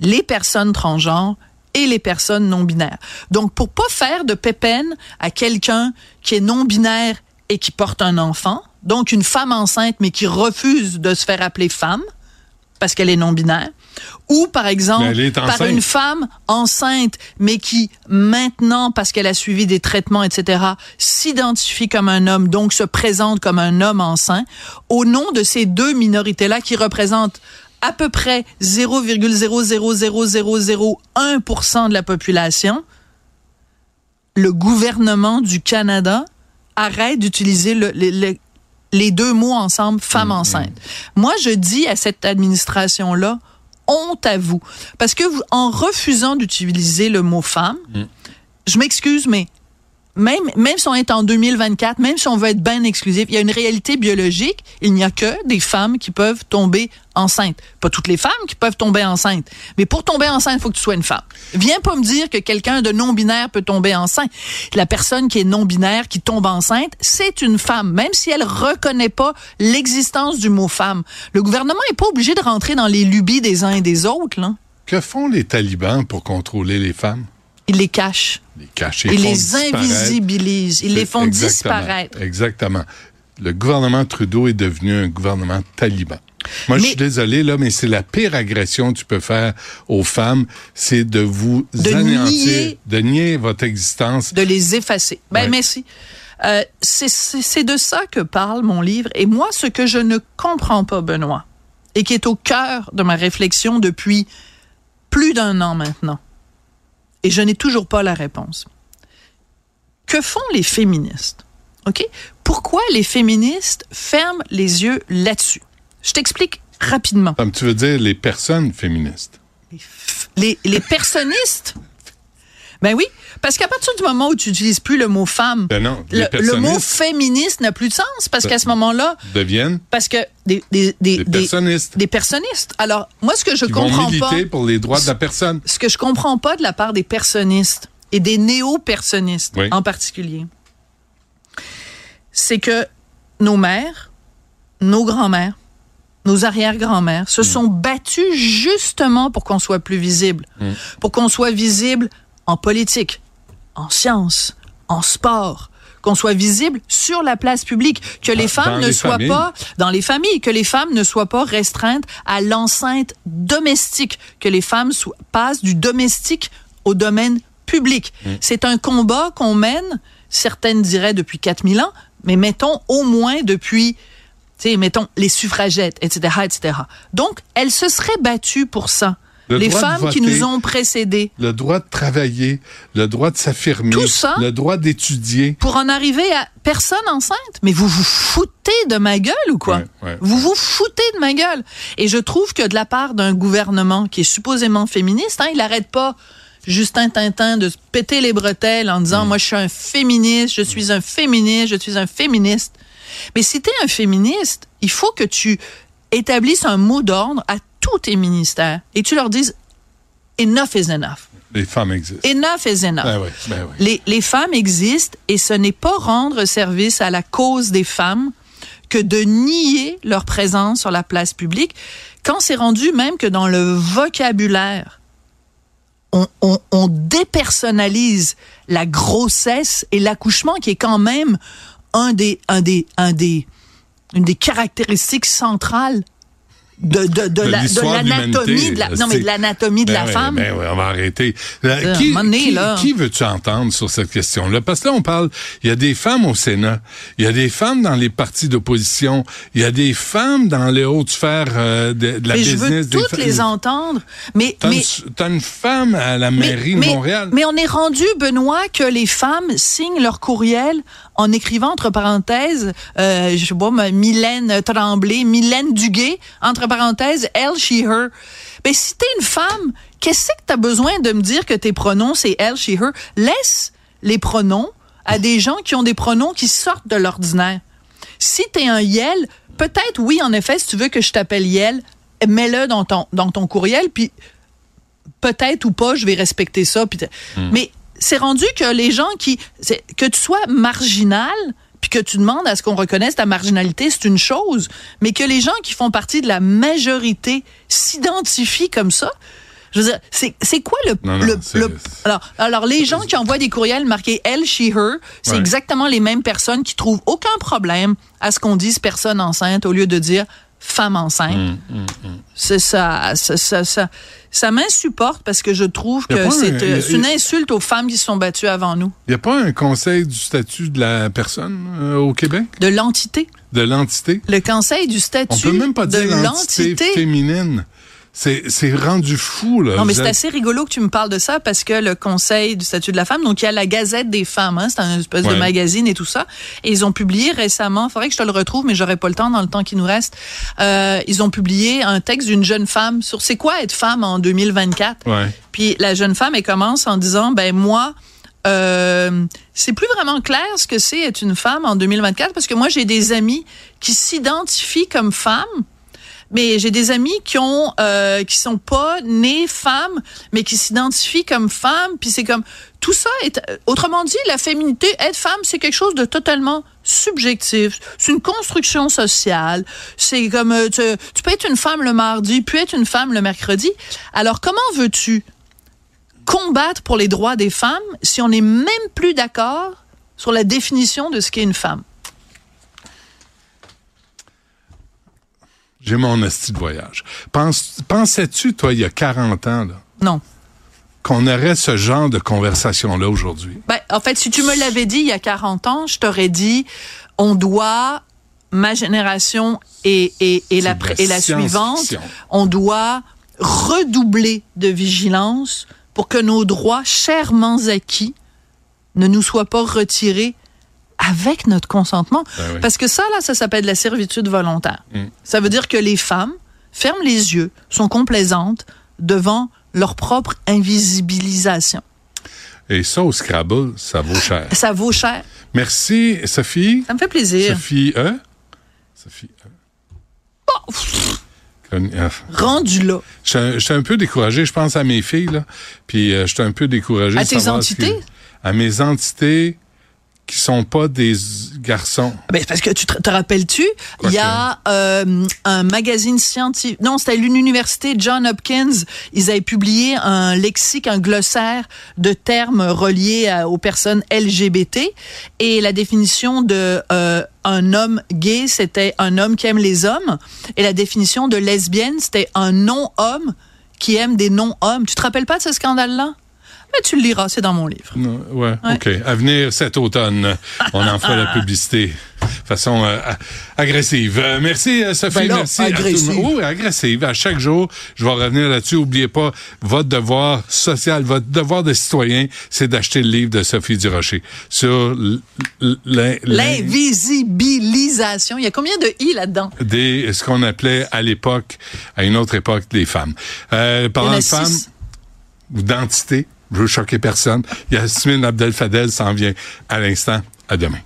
les personnes transgenres et les personnes non binaires. Donc, pour pas faire de pépène à quelqu'un qui est non binaire et qui porte un enfant, donc une femme enceinte mais qui refuse de se faire appeler femme parce qu'elle est non binaire, ou par exemple par une femme enceinte mais qui maintenant parce qu'elle a suivi des traitements etc s'identifie comme un homme donc se présente comme un homme enceint au nom de ces deux minorités là qui représentent à peu près 0,0000001% de la population, le gouvernement du Canada arrête d'utiliser le- le- le- les deux mots ensemble, femme enceinte. Moi, je dis à cette administration-là, honte à vous. Parce que vous, en refusant d'utiliser le mot femme, je m'excuse, mais même, même si on est en 2024, même si on veut être bien exclusif, il y a une réalité biologique. Il n'y a que des femmes qui peuvent tomber enceintes. Pas toutes les femmes qui peuvent tomber enceintes. Mais pour tomber enceinte, il faut que tu sois une femme. Viens pas me dire que quelqu'un de non-binaire peut tomber enceinte. La personne qui est non-binaire, qui tombe enceinte, c'est une femme, même si elle reconnaît pas l'existence du mot femme. Le gouvernement est pas obligé de rentrer dans les lubies des uns et des autres, là. Que font les talibans pour contrôler les femmes? Ils les cachent. Les cachent. Ils les invisibilisent. Ils les font disparaître. Exactement. Le gouvernement Trudeau est devenu un gouvernement taliban. Moi, je suis désolé, là, mais c'est la pire agression que tu peux faire aux femmes, c'est de vous anéantir, de nier votre existence. De les effacer. Ben, merci. Euh, c'est de ça que parle mon livre. Et moi, ce que je ne comprends pas, Benoît, et qui est au cœur de ma réflexion depuis plus d'un an maintenant, et je n'ai toujours pas la réponse. Que font les féministes? OK? Pourquoi les féministes ferment les yeux là-dessus? Je t'explique rapidement. Comme tu veux dire les personnes féministes. Les, les personnistes? Ben oui, parce qu'à partir du moment où tu n'utilises plus le mot femme, ben non, le, mot féministe n'a plus de sens parce qu'à ce moment-là, deviennent parce que des des des, personnistes. Des, personnistes. Alors moi, ce que je comprends vont militer pour les droits de la personne. Ce que je comprends pas de la part des personnistes et des néo-personnistes en particulier, c'est que nos mères, nos grands-mères, nos arrière-grands-mères se mm. sont battus justement pour qu'on soit plus visible, mm. pour qu'on soit visible en politique, en sciences, en sport, qu'on soit visible sur la place publique, que les femmes ne soient pas dans les familles, que les femmes ne soient pas restreintes à l'enceinte domestique, que les femmes passent du domestique au domaine public. Mm. C'est un combat qu'on mène, certaines diraient depuis 4000 ans, mais mettons au moins depuis mettons les suffragettes, etc., etc. Donc, elles se seraient battues pour ça les femmes qui nous ont précédés. Le droit de travailler, le droit de s'affirmer, le droit d'étudier. Pour en arriver à personne enceinte. Mais vous vous foutez de ma gueule ou quoi? vous vous foutez de ma gueule. Et je trouve que de la part d'un gouvernement qui est supposément féministe, hein, il n'arrête pas Justin Tintin de se péter les bretelles en disant, mm. moi je suis un féministe, je suis un féministe, je suis un féministe. Mais si tu es un féministe, il faut que tu établisses un mot d'ordre à tous tes ministères et tu leur dises enough is enough. Les femmes existent. Enough is enough. Ben oui, ben oui. Les, les femmes existent et ce n'est pas rendre service à la cause des femmes que de nier leur présence sur la place publique quand c'est rendu même que dans le vocabulaire, on, on, on dépersonnalise la grossesse et l'accouchement qui est quand même un des, un des, un des, une des caractéristiques centrales de, de, de, l'anatomie de, la, non mais de l'anatomie de la ben femme. Ben oui, on va arrêter. qui, qui, qui veux-tu entendre sur cette question-là? Parce que là on parle, il y a des femmes au Sénat, il y a des femmes dans les partis d'opposition, il y a des femmes dans les hautes sphères euh, de, de, la mais business. Je veux toutes les entendre. Mais t'as mais une, femme à la mairie mais, de Montréal. Mais on est rendu Benoît que les femmes signent leur courriel en écrivant entre parenthèses, euh, je sais pas, Mylène Tremblay, Mylène Duguay entre parenthèse, elle, she, her. Mais si t'es une femme, qu'est-ce que t'as besoin de me dire que tes pronoms, c'est elle, she, her? Laisse les pronoms à des gens qui ont des pronoms qui sortent de l'ordinaire. Si t'es un yel, peut-être, oui, en effet, si tu veux que je t'appelle yel, mets-le dans ton, dans ton courriel, puis peut-être ou pas, je vais respecter ça. Hmm. Mais c'est rendu que les gens qui... Que tu sois marginal, puis que tu demandes à ce qu'on reconnaisse ta marginalité, c'est une chose, mais que les gens qui font partie de la majorité s'identifient comme ça, je veux dire, c'est, c'est quoi le, le, alors, alors les gens qui envoient des courriels marqués elle, she, her, c'est exactement les mêmes personnes qui trouvent aucun problème à ce qu'on dise personne enceinte au lieu de dire femme enceinte. Hum, hum, hum. C'est ça, ça, ça, ça, ça m'insupporte parce que je trouve que c'est euh, une insulte aux femmes qui se sont battues avant nous. Il n'y a pas un conseil du statut de la personne euh, au Québec? De l'entité. De l'entité? Le conseil du statut. On peut même pas dire l'entité féminine. C'est rendu fou, là. Non, mais c'est assez rigolo que tu me parles de ça parce que le Conseil du statut de la femme, donc il y a la Gazette des femmes, hein, c'est un espèce de magazine et tout ça. Et ils ont publié récemment, faudrait que je te le retrouve, mais j'aurai pas le temps dans le temps qui nous reste. Euh, ils ont publié un texte d'une jeune femme sur c'est quoi être femme en 2024. Ouais. Puis la jeune femme, elle commence en disant, ben moi, euh, c'est plus vraiment clair ce que c'est être une femme en 2024 parce que moi j'ai des amis qui s'identifient comme femmes mais j'ai des amis qui ont euh, qui sont pas nés femmes mais qui s'identifient comme femmes puis c'est comme tout ça est autrement dit la féminité être femme c'est quelque chose de totalement subjectif. C'est une construction sociale. C'est comme euh, tu, tu peux être une femme le mardi puis être une femme le mercredi. Alors comment veux-tu combattre pour les droits des femmes si on n'est même plus d'accord sur la définition de ce qu'est une femme? J'ai mon esti de voyage. Pense, pensais-tu, toi, il y a 40 ans, là? Non. Qu'on aurait ce genre de conversation-là aujourd'hui? Ben, en fait, si tu me l'avais dit il y a 40 ans, je t'aurais dit, on doit, ma génération et, et, et la, et la suivante, on doit redoubler de vigilance pour que nos droits chèrement acquis ne nous soient pas retirés avec notre consentement. Ben Parce que ça, là, ça s'appelle la servitude volontaire. Mm. Ça veut dire que les femmes ferment les yeux, sont complaisantes devant leur propre invisibilisation. Et ça, au Scrabble, ça vaut cher. Ça vaut cher. Merci, Sophie? Ça me fait plaisir. Sophie E. Sophie E. Oh, Rendu là. Je suis un peu découragé, je pense à mes filles, là. Puis euh, je suis un peu découragé. À tes entités? à mes entités qui sont pas des garçons. Ben, parce que tu te, te rappelles-tu, il y a euh, un magazine scientifique, non, c'était l'université John Hopkins, ils avaient publié un lexique, un glossaire de termes reliés à- aux personnes LGBT, et la définition de euh, un homme gay, c'était un homme qui aime les hommes, et la définition de lesbienne, c'était un non-homme qui aime des non-hommes. Tu te rappelles pas de ce scandale-là? Mais tu le liras, c'est dans mon livre. Ouais, Ouais. OK. À venir cet automne, on en fera la publicité de façon euh, agressive. Euh, merci, euh, Sophie. Ben non, merci à tout le agressive. monde. Oui, agressive. À chaque jour, je vais revenir là-dessus. Oubliez pas, votre devoir social, votre devoir de citoyen, c'est d'acheter le livre de Sophie Durocher sur L'invisibilisation. Il y a combien de i là-dedans? des ce qu'on appelait à l'époque, à une autre époque, les femmes. Euh, parlant de femmes six. Je veux choquer personne. Yasmine Abdel Fadel s'en vient à l'instant. À demain.